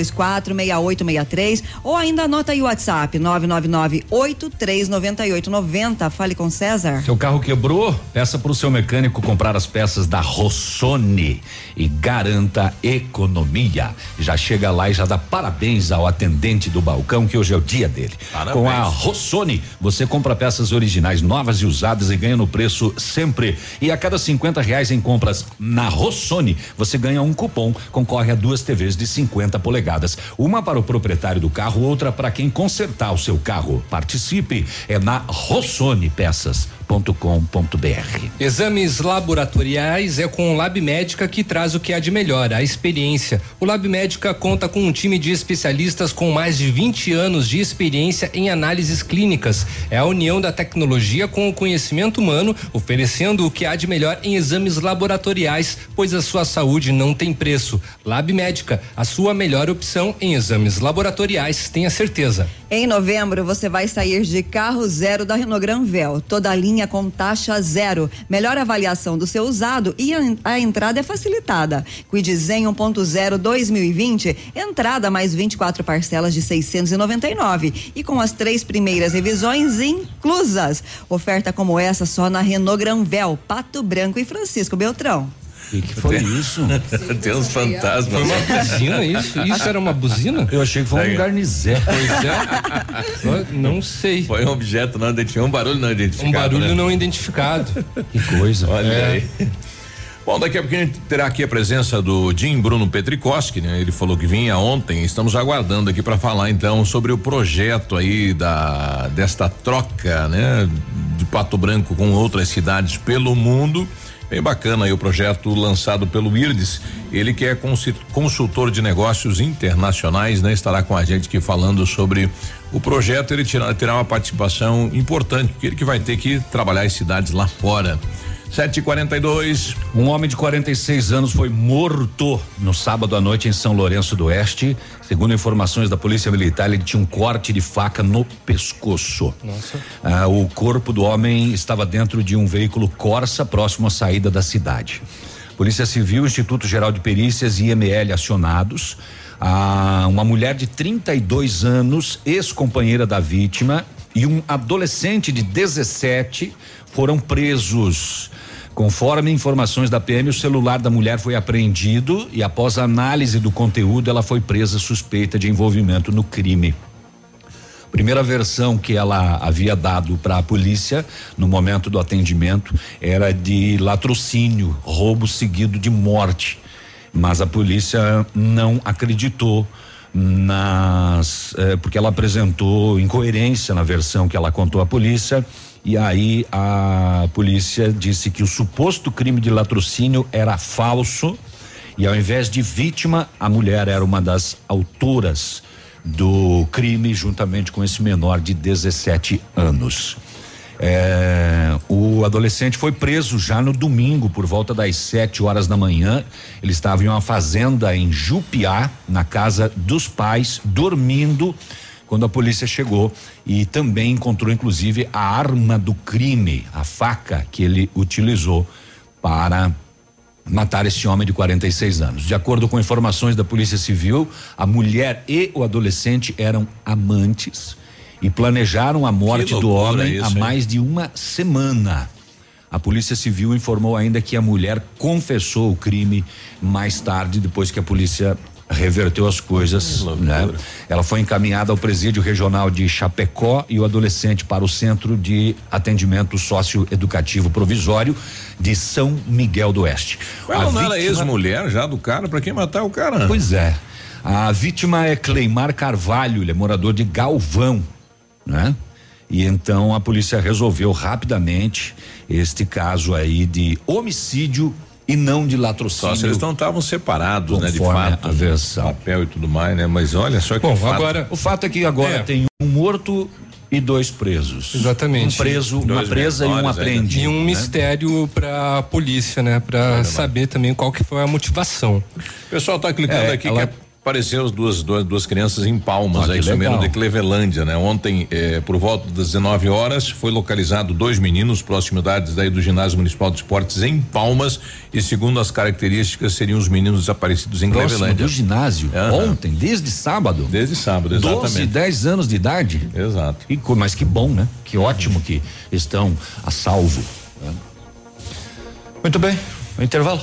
[SPEAKER 4] 3224 6863 ou ainda anota aí o WhatsApp 999 839890. Fale com César.
[SPEAKER 3] Seu carro quebrou? Peça para o seu mecânico comprar as peças da Rossoni e garanta economia. Já chega lá e já dá parabéns ao atendente do balcão que hoje é o dia dele.
[SPEAKER 1] Parabéns.
[SPEAKER 3] Com a Rossoni, você compra peças originais novas e usadas e ganha no preço sempre. E a cada 50 reais em compras na Rossoni, você ganha um cupom, concorre a duas TVs de 50 polegadas. Uma para o proprietário do carro, outra para quem consertar o seu carro. Participe, é na Rossoni Peças.com.br.
[SPEAKER 2] Exames laboratoriais é com o Lab Médica que traz o que há de melhor, a experiência. O Lab Médica conta com um time de especialistas com mais de 20 anos de experiência em análises clínicas. É a união da tecnologia com o conhecimento humano, oferecendo o que há de melhor em exames laboratoriais, pois a sua saúde não tem preço. Lab Médica, a sua melhor opção em exames laboratoriais, tenha certeza.
[SPEAKER 4] Em novembro, você vai sair de carro zero da Renault Granvel. Toda a linha com taxa zero. Melhor avaliação do seu usado e a, entrada é facilitada. Cuide Zen 1.0 2020, entrada mais 24 parcelas de 699 e com as três primeiras revisões inclusas. Oferta como essa só na Renault Granvel, Pato Branco e Francisco Beltrão.
[SPEAKER 3] O que foi isso? [laughs]
[SPEAKER 1] Tem uns fantasmas.
[SPEAKER 2] Foi uma buzina isso? [laughs] Isso era uma buzina?
[SPEAKER 3] Eu achei que foi um garnizé.
[SPEAKER 2] Pois é. não sei.
[SPEAKER 1] Foi um objeto não identificado, um barulho não identificado.
[SPEAKER 2] Um barulho
[SPEAKER 1] né?
[SPEAKER 2] não identificado.
[SPEAKER 3] Que coisa.
[SPEAKER 1] Olha
[SPEAKER 2] É.
[SPEAKER 1] aí. Bom, daqui a pouquinho a gente terá aqui a presença do Jim Bruno Petrikoski, né? Ele falou que vinha ontem, estamos aguardando aqui para falar então sobre o projeto aí da desta troca, né? De Pato Branco com outras cidades pelo mundo. Bem bacana aí o projeto lançado pelo IRDES. Ele que é consultor de negócios internacionais, né? Estará com a gente aqui falando sobre o projeto. Ele terá uma participação importante, porque ele que vai ter que trabalhar as cidades lá fora. 7h42.
[SPEAKER 3] Um homem de 46 anos foi morto no sábado à noite em São Lourenço do Oeste. Segundo informações da Polícia Militar, ele tinha um corte de faca no pescoço.
[SPEAKER 2] Nossa.
[SPEAKER 3] Ah, o corpo do homem estava dentro de um veículo Corsa próximo à saída da cidade. Polícia Civil, Instituto Geral de Perícias e IML acionados. Ah, uma mulher de 32 anos, ex-companheira da vítima, e um adolescente de 17 foram presos. Conforme informações da PM, o celular da mulher foi apreendido e, após análise do conteúdo, ela foi presa suspeita de envolvimento no crime. Primeira versão que ela havia dado para a polícia no momento do atendimento era de latrocínio, roubo seguido de morte. Mas a polícia não acreditou nas eh, porque ela apresentou incoerência na versão que ela contou à polícia e aí a polícia disse que o suposto crime de latrocínio era falso e ao invés de vítima a mulher era uma das autoras do crime juntamente com esse menor de 17 anos. É, o adolescente foi preso já no domingo por volta das 7 horas da manhã. Ele estava em uma fazenda em Jupiá, na casa dos pais, dormindo quando a polícia chegou e também encontrou inclusive a arma do crime, a faca que ele utilizou para matar esse homem de 46 anos. De acordo com informações da Polícia Civil, a mulher e o adolescente eram amantes e planejaram a morte do homem
[SPEAKER 1] isso,
[SPEAKER 3] há
[SPEAKER 1] hein?
[SPEAKER 3] mais de uma semana. A Polícia Civil informou ainda que a mulher confessou o crime mais tarde, depois que a polícia reverteu as coisas, né? Ela foi encaminhada ao presídio regional de Chapecó e o adolescente para o Centro de Atendimento Socioeducativo Provisório de São Miguel do Oeste.
[SPEAKER 1] Ela
[SPEAKER 3] A
[SPEAKER 1] não era
[SPEAKER 3] vítima-
[SPEAKER 1] ex-mulher já do cara, pra quem matar o cara?
[SPEAKER 3] Pois é. A vítima é Cleimar Carvalho, ele é morador de Galvão, né? E então a polícia resolveu rapidamente este caso aí de homicídio e não de latrocínio.
[SPEAKER 1] Só se eles não estavam separados, né? De fato.
[SPEAKER 3] a versão.
[SPEAKER 1] Papel e tudo mais, né? Mas olha só que
[SPEAKER 3] Bom,
[SPEAKER 1] fato.
[SPEAKER 3] agora o fato é que agora
[SPEAKER 2] É.
[SPEAKER 3] tem um morto e dois presos.
[SPEAKER 2] Exatamente.
[SPEAKER 3] Um preso, uma
[SPEAKER 1] Dois
[SPEAKER 3] presa e um apreendido.
[SPEAKER 2] E um
[SPEAKER 3] né?
[SPEAKER 2] mistério para a polícia, né? Para saber também qual que foi a motivação.
[SPEAKER 1] O pessoal tá clicando
[SPEAKER 3] É,
[SPEAKER 1] aqui
[SPEAKER 3] ela-
[SPEAKER 1] que apareceu as duas, duas, duas crianças em Palmas,
[SPEAKER 3] Ah,
[SPEAKER 1] aí
[SPEAKER 3] que
[SPEAKER 1] sumiram de Clevelândia, né? Ontem, eh, por volta das 19 horas, foi localizado dois meninos proximidades daí do ginásio municipal de esportes em Palmas e segundo as características seriam os meninos desaparecidos em
[SPEAKER 3] Próximo
[SPEAKER 1] Clevelândia.
[SPEAKER 3] do ginásio,
[SPEAKER 1] Aham.
[SPEAKER 3] ontem, desde sábado.
[SPEAKER 1] Desde sábado, exatamente.
[SPEAKER 3] 12, 10 anos de idade.
[SPEAKER 1] Exato.
[SPEAKER 3] E, mas que bom, né? Que ótimo que estão a salvo. né? Muito bem, intervalo.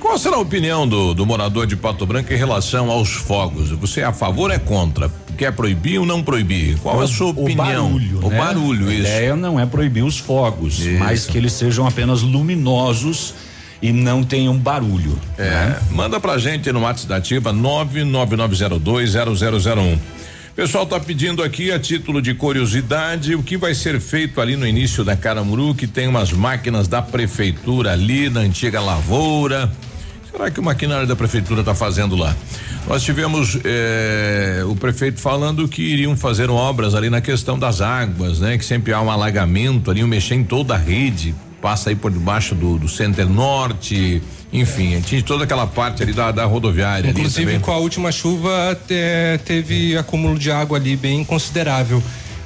[SPEAKER 1] Qual será a opinião do, do morador de Pato Branco em relação aos fogos? Você é a favor ou é contra? Quer proibir ou não proibir? Qual a sua opinião?
[SPEAKER 3] O barulho,
[SPEAKER 1] O
[SPEAKER 3] né?
[SPEAKER 1] barulho,
[SPEAKER 3] A
[SPEAKER 1] isso.
[SPEAKER 3] ideia não é proibir os fogos, mas que eles sejam apenas luminosos e não tenham barulho.
[SPEAKER 1] É,
[SPEAKER 3] né?
[SPEAKER 1] manda pra gente no WhatsApp da Ativa 999020001. Pessoal tá pedindo aqui a título de curiosidade o que vai ser feito ali no início da Caramuru, que tem umas máquinas da prefeitura ali na antiga lavoura. Será que o maquinário da prefeitura está fazendo lá? Nós tivemos eh, o prefeito falando que iriam fazer obras ali na questão das águas, né? Que sempre há um alagamento ali, um mexer em toda a rede, passa aí por debaixo do, do Center Norte, enfim, tinha toda aquela parte ali da, da rodoviária.
[SPEAKER 2] Inclusive, com a última chuva, te- teve acúmulo de água ali bem considerável.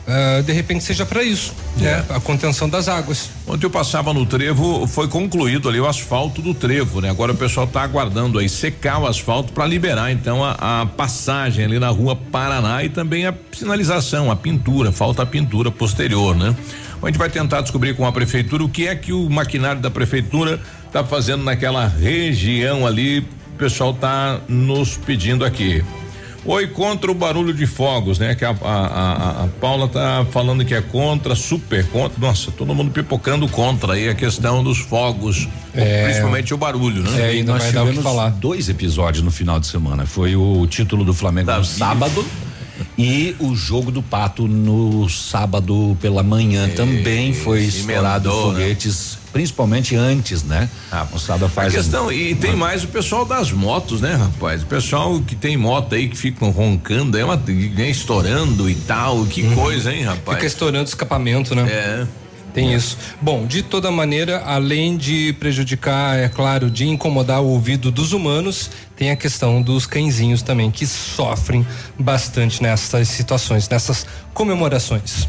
[SPEAKER 2] Ah, de repente seja para isso, né? A contenção das águas.
[SPEAKER 1] Ontem eu passava no trevo, foi concluído ali o asfalto do trevo, né? Agora o pessoal está aguardando aí secar o asfalto para liberar então a, a passagem ali na rua Paraná e também a sinalização, a pintura, falta a pintura posterior, né? A gente vai tentar descobrir com a prefeitura o que é que o maquinário da prefeitura está fazendo naquela região ali. O pessoal está nos pedindo aqui. Oi, contra o barulho de fogos, né? Que a, a, a, a Paula tá falando que é contra, super contra. Nossa, todo mundo pipocando contra aí a questão dos fogos,
[SPEAKER 3] É.
[SPEAKER 1] principalmente o barulho, né?
[SPEAKER 3] É, e nós tivemos dois episódios no final de semana. Foi o título do Flamengo no sábado e o jogo do Pato no sábado pela manhã também foi estourado
[SPEAKER 1] né?
[SPEAKER 3] foguetes, principalmente antes, né? A moçada
[SPEAKER 1] A
[SPEAKER 3] faz
[SPEAKER 1] questão, e tem mais o pessoal das motos, né, rapaz? O pessoal que tem moto aí que ficam roncando, é uma, né, estourando e tal, que coisa, hein, rapaz?
[SPEAKER 2] Fica estourando escapamento, né?
[SPEAKER 1] É.
[SPEAKER 2] Tem isso. Bom, de toda maneira, além de prejudicar, é claro, de incomodar o ouvido dos humanos, tem a questão dos cãezinhos também, que sofrem bastante nessas situações, nessas comemorações.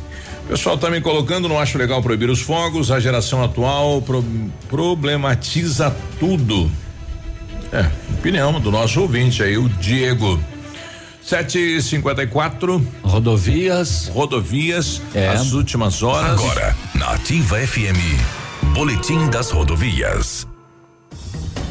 [SPEAKER 1] O pessoal tá me colocando, não acho legal proibir os fogos, a geração atual pro- problematiza tudo. É, opinião do nosso ouvinte aí, o Diego. 754
[SPEAKER 3] Rodovias.
[SPEAKER 1] Rodovias,
[SPEAKER 3] É.
[SPEAKER 1] as últimas horas.
[SPEAKER 17] Agora, na Ativa FM, Boletim das Rodovias.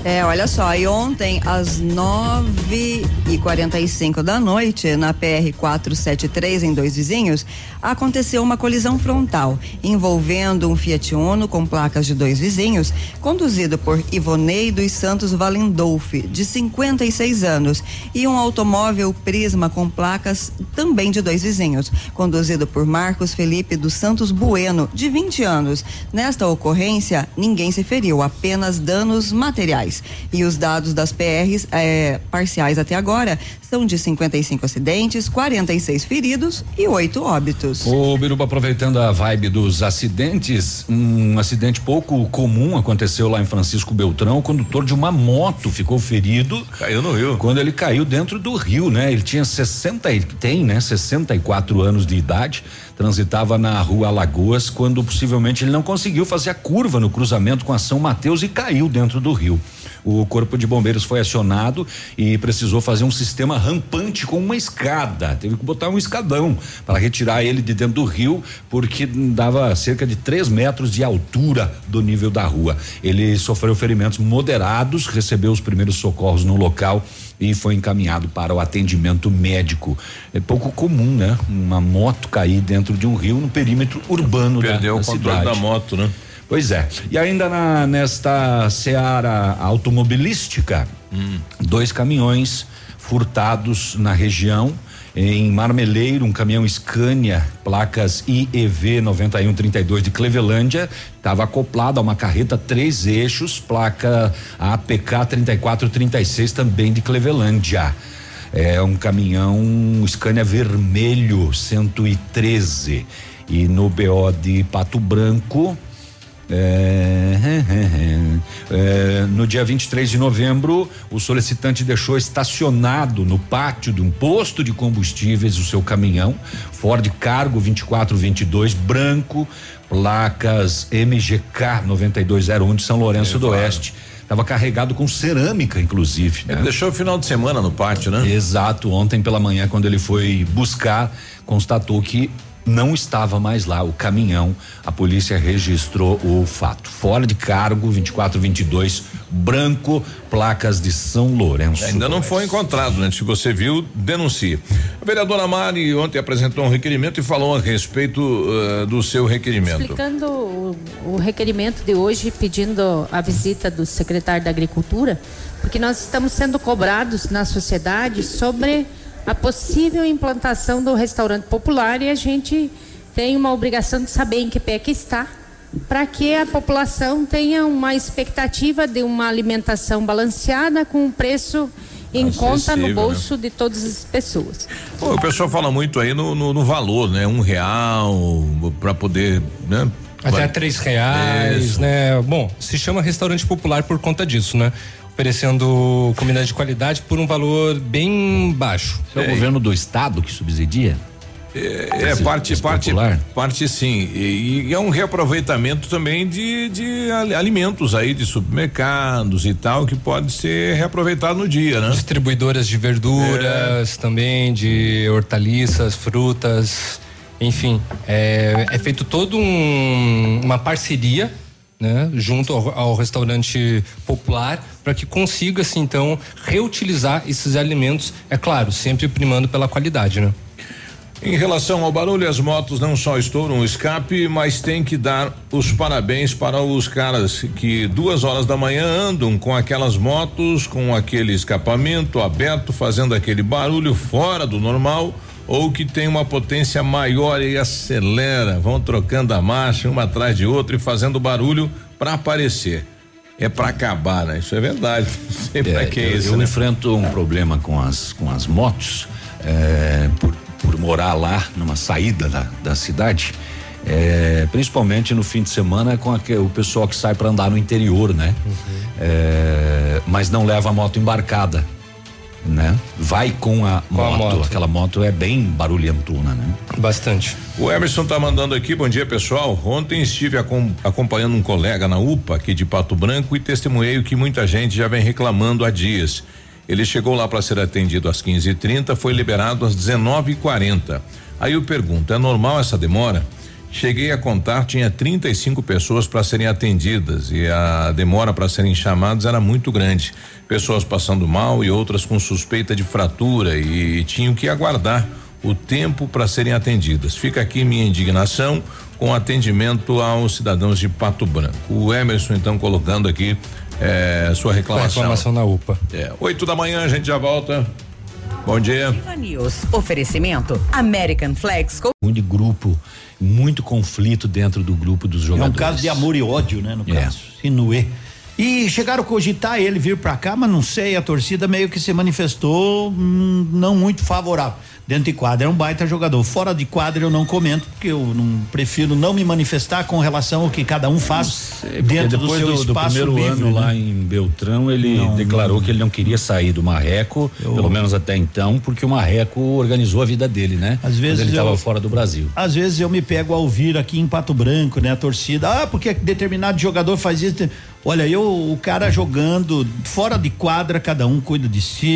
[SPEAKER 4] É, olha só, e ontem às nove e quarenta e cinco da noite, na PR 473 em Dois Vizinhos, aconteceu uma colisão frontal envolvendo um Fiat Uno com placas de dois vizinhos, conduzido por Ivonei dos Santos Valendolfi, de 56 anos, e um automóvel Prisma com placas também de dois vizinhos, conduzido por Marcos Felipe dos Santos Bueno, de 20 anos. Nesta ocorrência, ninguém se feriu, apenas danos materiais. E os dados das PRs eh, parciais até agora são de 55 acidentes, 46 feridos e oito óbitos.
[SPEAKER 3] Ô, Biruba, aproveitando a vibe dos acidentes, um acidente pouco comum aconteceu lá em Francisco Beltrão. O condutor de uma moto ficou ferido.
[SPEAKER 1] Caiu no rio.
[SPEAKER 3] Quando ele caiu dentro do rio, né? Ele tinha 60, e- tem, né? 64 anos de idade. Transitava na rua Alagoas quando possivelmente ele não conseguiu fazer a curva no cruzamento com a São Mateus e caiu dentro do rio. O corpo de bombeiros foi acionado e precisou fazer um sistema rampante com uma escada. Teve que botar um escadão para retirar ele de dentro do rio, porque dava cerca de 3 metros de altura do nível da rua. Ele sofreu ferimentos moderados, recebeu os primeiros socorros no local e foi encaminhado para o atendimento médico. É pouco comum, né? Uma moto cair dentro de um rio no perímetro urbano
[SPEAKER 1] Perdeu
[SPEAKER 3] da,
[SPEAKER 1] o
[SPEAKER 3] da
[SPEAKER 1] controle
[SPEAKER 3] cidade.
[SPEAKER 1] da moto, né?
[SPEAKER 3] Pois é. E ainda na, nesta seara automobilística, dois caminhões furtados na região. Em Marmeleiro, um caminhão Scania, placas IEV 9132 de Clevelândia, estava acoplado a uma carreta três eixos, placa APK 3436 também de Clevelândia. É um caminhão Scania vermelho 113. E no BO de Pato Branco, é, é, no dia 23 de novembro, o solicitante deixou estacionado no pátio de um posto de combustíveis o seu caminhão Ford Cargo 2422 branco, placas MGK 9201 de São Lourenço do Oeste. Estava carregado com cerâmica, inclusive. né?
[SPEAKER 1] Ele deixou o final de semana no pátio, né?
[SPEAKER 3] Exato. Ontem pela manhã, quando ele foi buscar, constatou que não estava mais lá o caminhão. A polícia registrou o fato. Fora de cargo, 2422, branco, placas de São Lourenço.
[SPEAKER 1] Ainda não foi encontrado, né? Se você viu, denuncie. A vereadora Mari ontem apresentou um requerimento e falou a respeito uh, do seu requerimento.
[SPEAKER 18] Explicando o, o requerimento de hoje, pedindo a visita do secretário da Agricultura, porque nós estamos sendo cobrados na sociedade sobre a possível implantação do restaurante popular e a gente tem uma obrigação de saber em que pé que está, para que a população tenha uma expectativa de uma alimentação balanceada com um preço em conta no
[SPEAKER 1] Acessível,
[SPEAKER 18] bolso de todas as pessoas.
[SPEAKER 1] Pô, o pessoal fala muito aí no, no, no valor, né? Um real para poder, né?
[SPEAKER 2] Até
[SPEAKER 1] Vai-
[SPEAKER 2] três reais,
[SPEAKER 1] Isso.
[SPEAKER 2] né? Bom, se chama restaurante popular por conta disso, né? Oferecendo comida de qualidade por um valor bem baixo.
[SPEAKER 3] É o governo do estado que subsidia?
[SPEAKER 1] É, é parte, parte, parte sim. E, e é um reaproveitamento também de, de ali- alimentos aí, de supermercados e tal, que pode ser reaproveitado no dia, né?
[SPEAKER 2] Distribuidoras de verduras também, de hortaliças, frutas, enfim, é, é feito todo um, uma parceria, né, junto ao, ao restaurante popular para que consiga, assim, então, reutilizar esses alimentos, é claro, sempre primando pela qualidade, né?
[SPEAKER 1] Em relação ao barulho, as motos não só estouram o escape, mas tem que dar os parabéns para os caras que duas horas da manhã andam com aquelas motos, com aquele escapamento aberto, fazendo aquele barulho fora do normal, ou que tem uma potência maior e acelera, vão trocando a marcha uma atrás de outra e fazendo barulho para aparecer. É para acabar, né? Isso é verdade. [laughs] Não sei pra que é
[SPEAKER 3] eu,
[SPEAKER 1] isso,
[SPEAKER 3] eu
[SPEAKER 1] né?
[SPEAKER 3] enfrento um problema com as com as motos é, por, por morar lá numa saída da, da cidade é, principalmente no fim de semana com aque- o pessoal que sai para andar no interior né É, mas não leva a moto embarcada né vai com a,
[SPEAKER 2] Com a
[SPEAKER 3] moto,
[SPEAKER 2] moto.
[SPEAKER 3] aquela moto é bem barulhentona né
[SPEAKER 2] Bastante.
[SPEAKER 1] O Emerson tá mandando aqui, bom dia pessoal. Ontem estive acom- acompanhando um colega na UPA aqui de Pato Branco e testemunhei o que muita gente já vem reclamando há dias. Ele chegou lá para ser atendido às 15h30, foi liberado às 19h40. Aí eu pergunto, é normal essa demora? Cheguei a contar, tinha 35 pessoas para serem atendidas e a demora para serem chamados era muito grande. Pessoas passando mal e outras com suspeita de fratura e tinham que aguardar o tempo para serem atendidas. Fica aqui minha indignação com atendimento aos cidadãos de Pato Branco. O Emerson, então, colocando aqui eh, sua reclamação.
[SPEAKER 2] reclamação na UPA.
[SPEAKER 1] É, oito da manhã a gente já volta. Bom dia.
[SPEAKER 5] Ativa News. Oferecimento American Flex.
[SPEAKER 3] Muito de grupo muito conflito dentro do grupo dos
[SPEAKER 7] É
[SPEAKER 3] jogadores
[SPEAKER 7] um caso de amor e ódio, né? No
[SPEAKER 3] É.
[SPEAKER 7] caso. Sinuê. E chegaram a cogitar ele vir pra cá, mas não sei, a torcida meio que se manifestou hum, não muito favorável. Dentro de quadra é um baita jogador. Fora de quadra eu não comento, porque eu não prefiro não me manifestar com relação ao que cada um faz
[SPEAKER 3] Porque
[SPEAKER 7] dentro do seu
[SPEAKER 3] do, do
[SPEAKER 7] espaço
[SPEAKER 3] primeiro
[SPEAKER 7] livre.
[SPEAKER 3] ano
[SPEAKER 7] né?
[SPEAKER 3] lá em Beltrão, ele
[SPEAKER 7] Não,
[SPEAKER 3] declarou
[SPEAKER 7] não.
[SPEAKER 3] que ele não queria sair do Marreco, pelo menos até então, porque o Marreco organizou a vida dele, né?
[SPEAKER 7] Às vezes
[SPEAKER 3] Quando ele
[SPEAKER 7] eu-
[SPEAKER 3] estava fora do Brasil.
[SPEAKER 7] Às vezes eu me pego a ouvir aqui em Pato Branco, né? A torcida, ah, porque determinado jogador faz isso. Olha, eu, o cara jogando fora de quadra, cada um cuida de si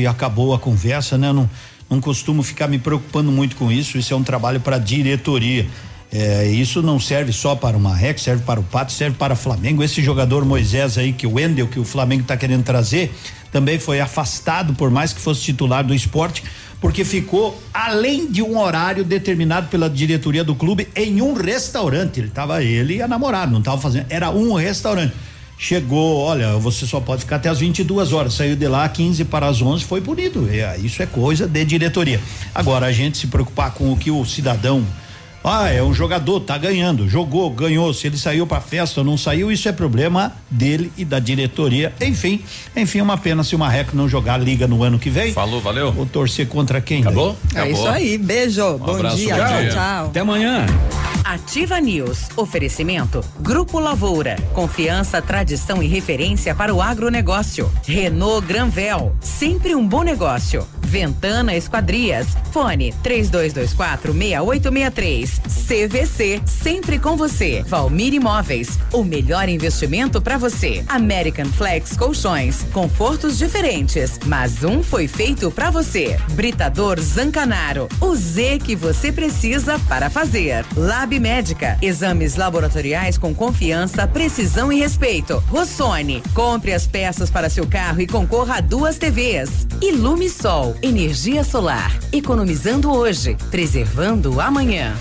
[SPEAKER 7] e acabou a conversa, né? Eu não, não costumo ficar me preocupando muito com isso. Isso é um trabalho para diretoria. É, isso não serve só para o Marreco, serve para o Pato, serve para o Flamengo. Esse jogador Moisés aí, que o Wendel, que o Flamengo está querendo trazer, também foi afastado, por mais que fosse titular do esporte, porque ficou além de um horário determinado pela diretoria do clube em um restaurante. Ele tava ele e a namorada, não tava fazendo, era um restaurante. Chegou, olha, você só pode ficar até as 22 horas. Saiu de lá 15 para as 11, foi punido. É, isso é coisa de diretoria. Agora a gente se preocupar com o que o cidadão ah, é um jogador, tá ganhando, jogou, ganhou. Se ele saiu para festa ou não saiu, isso é problema dele e da diretoria. Enfim, enfim, uma pena se o Marreco não jogar liga no ano que vem.
[SPEAKER 1] Falou, valeu.
[SPEAKER 7] Vou torcer contra quem?
[SPEAKER 1] Acabou?
[SPEAKER 4] É isso aí, beijo, um bom
[SPEAKER 1] abraço,
[SPEAKER 4] dia,
[SPEAKER 1] bom
[SPEAKER 4] tchau,
[SPEAKER 1] dia.
[SPEAKER 4] tchau.
[SPEAKER 3] Até amanhã.
[SPEAKER 5] Ativa News. Oferecimento. Grupo Lavoura. Confiança, tradição e referência para o agronegócio. Renault Granvel. Sempre um bom negócio. Ventana Esquadrias. Fone 3224 6863. CVC. Sempre com você. Valmir Imóveis. O melhor investimento para você. American Flex Colchões. Confortos diferentes. Mas um foi feito para você. Britador Zancanaro. O Z que você precisa para fazer. Lab Médica. Exames laboratoriais com confiança, precisão e respeito. Rossoni. Compre as peças para seu carro e concorra a duas TVs. Ilume Sol. Energia solar. Economizando hoje, preservando amanhã.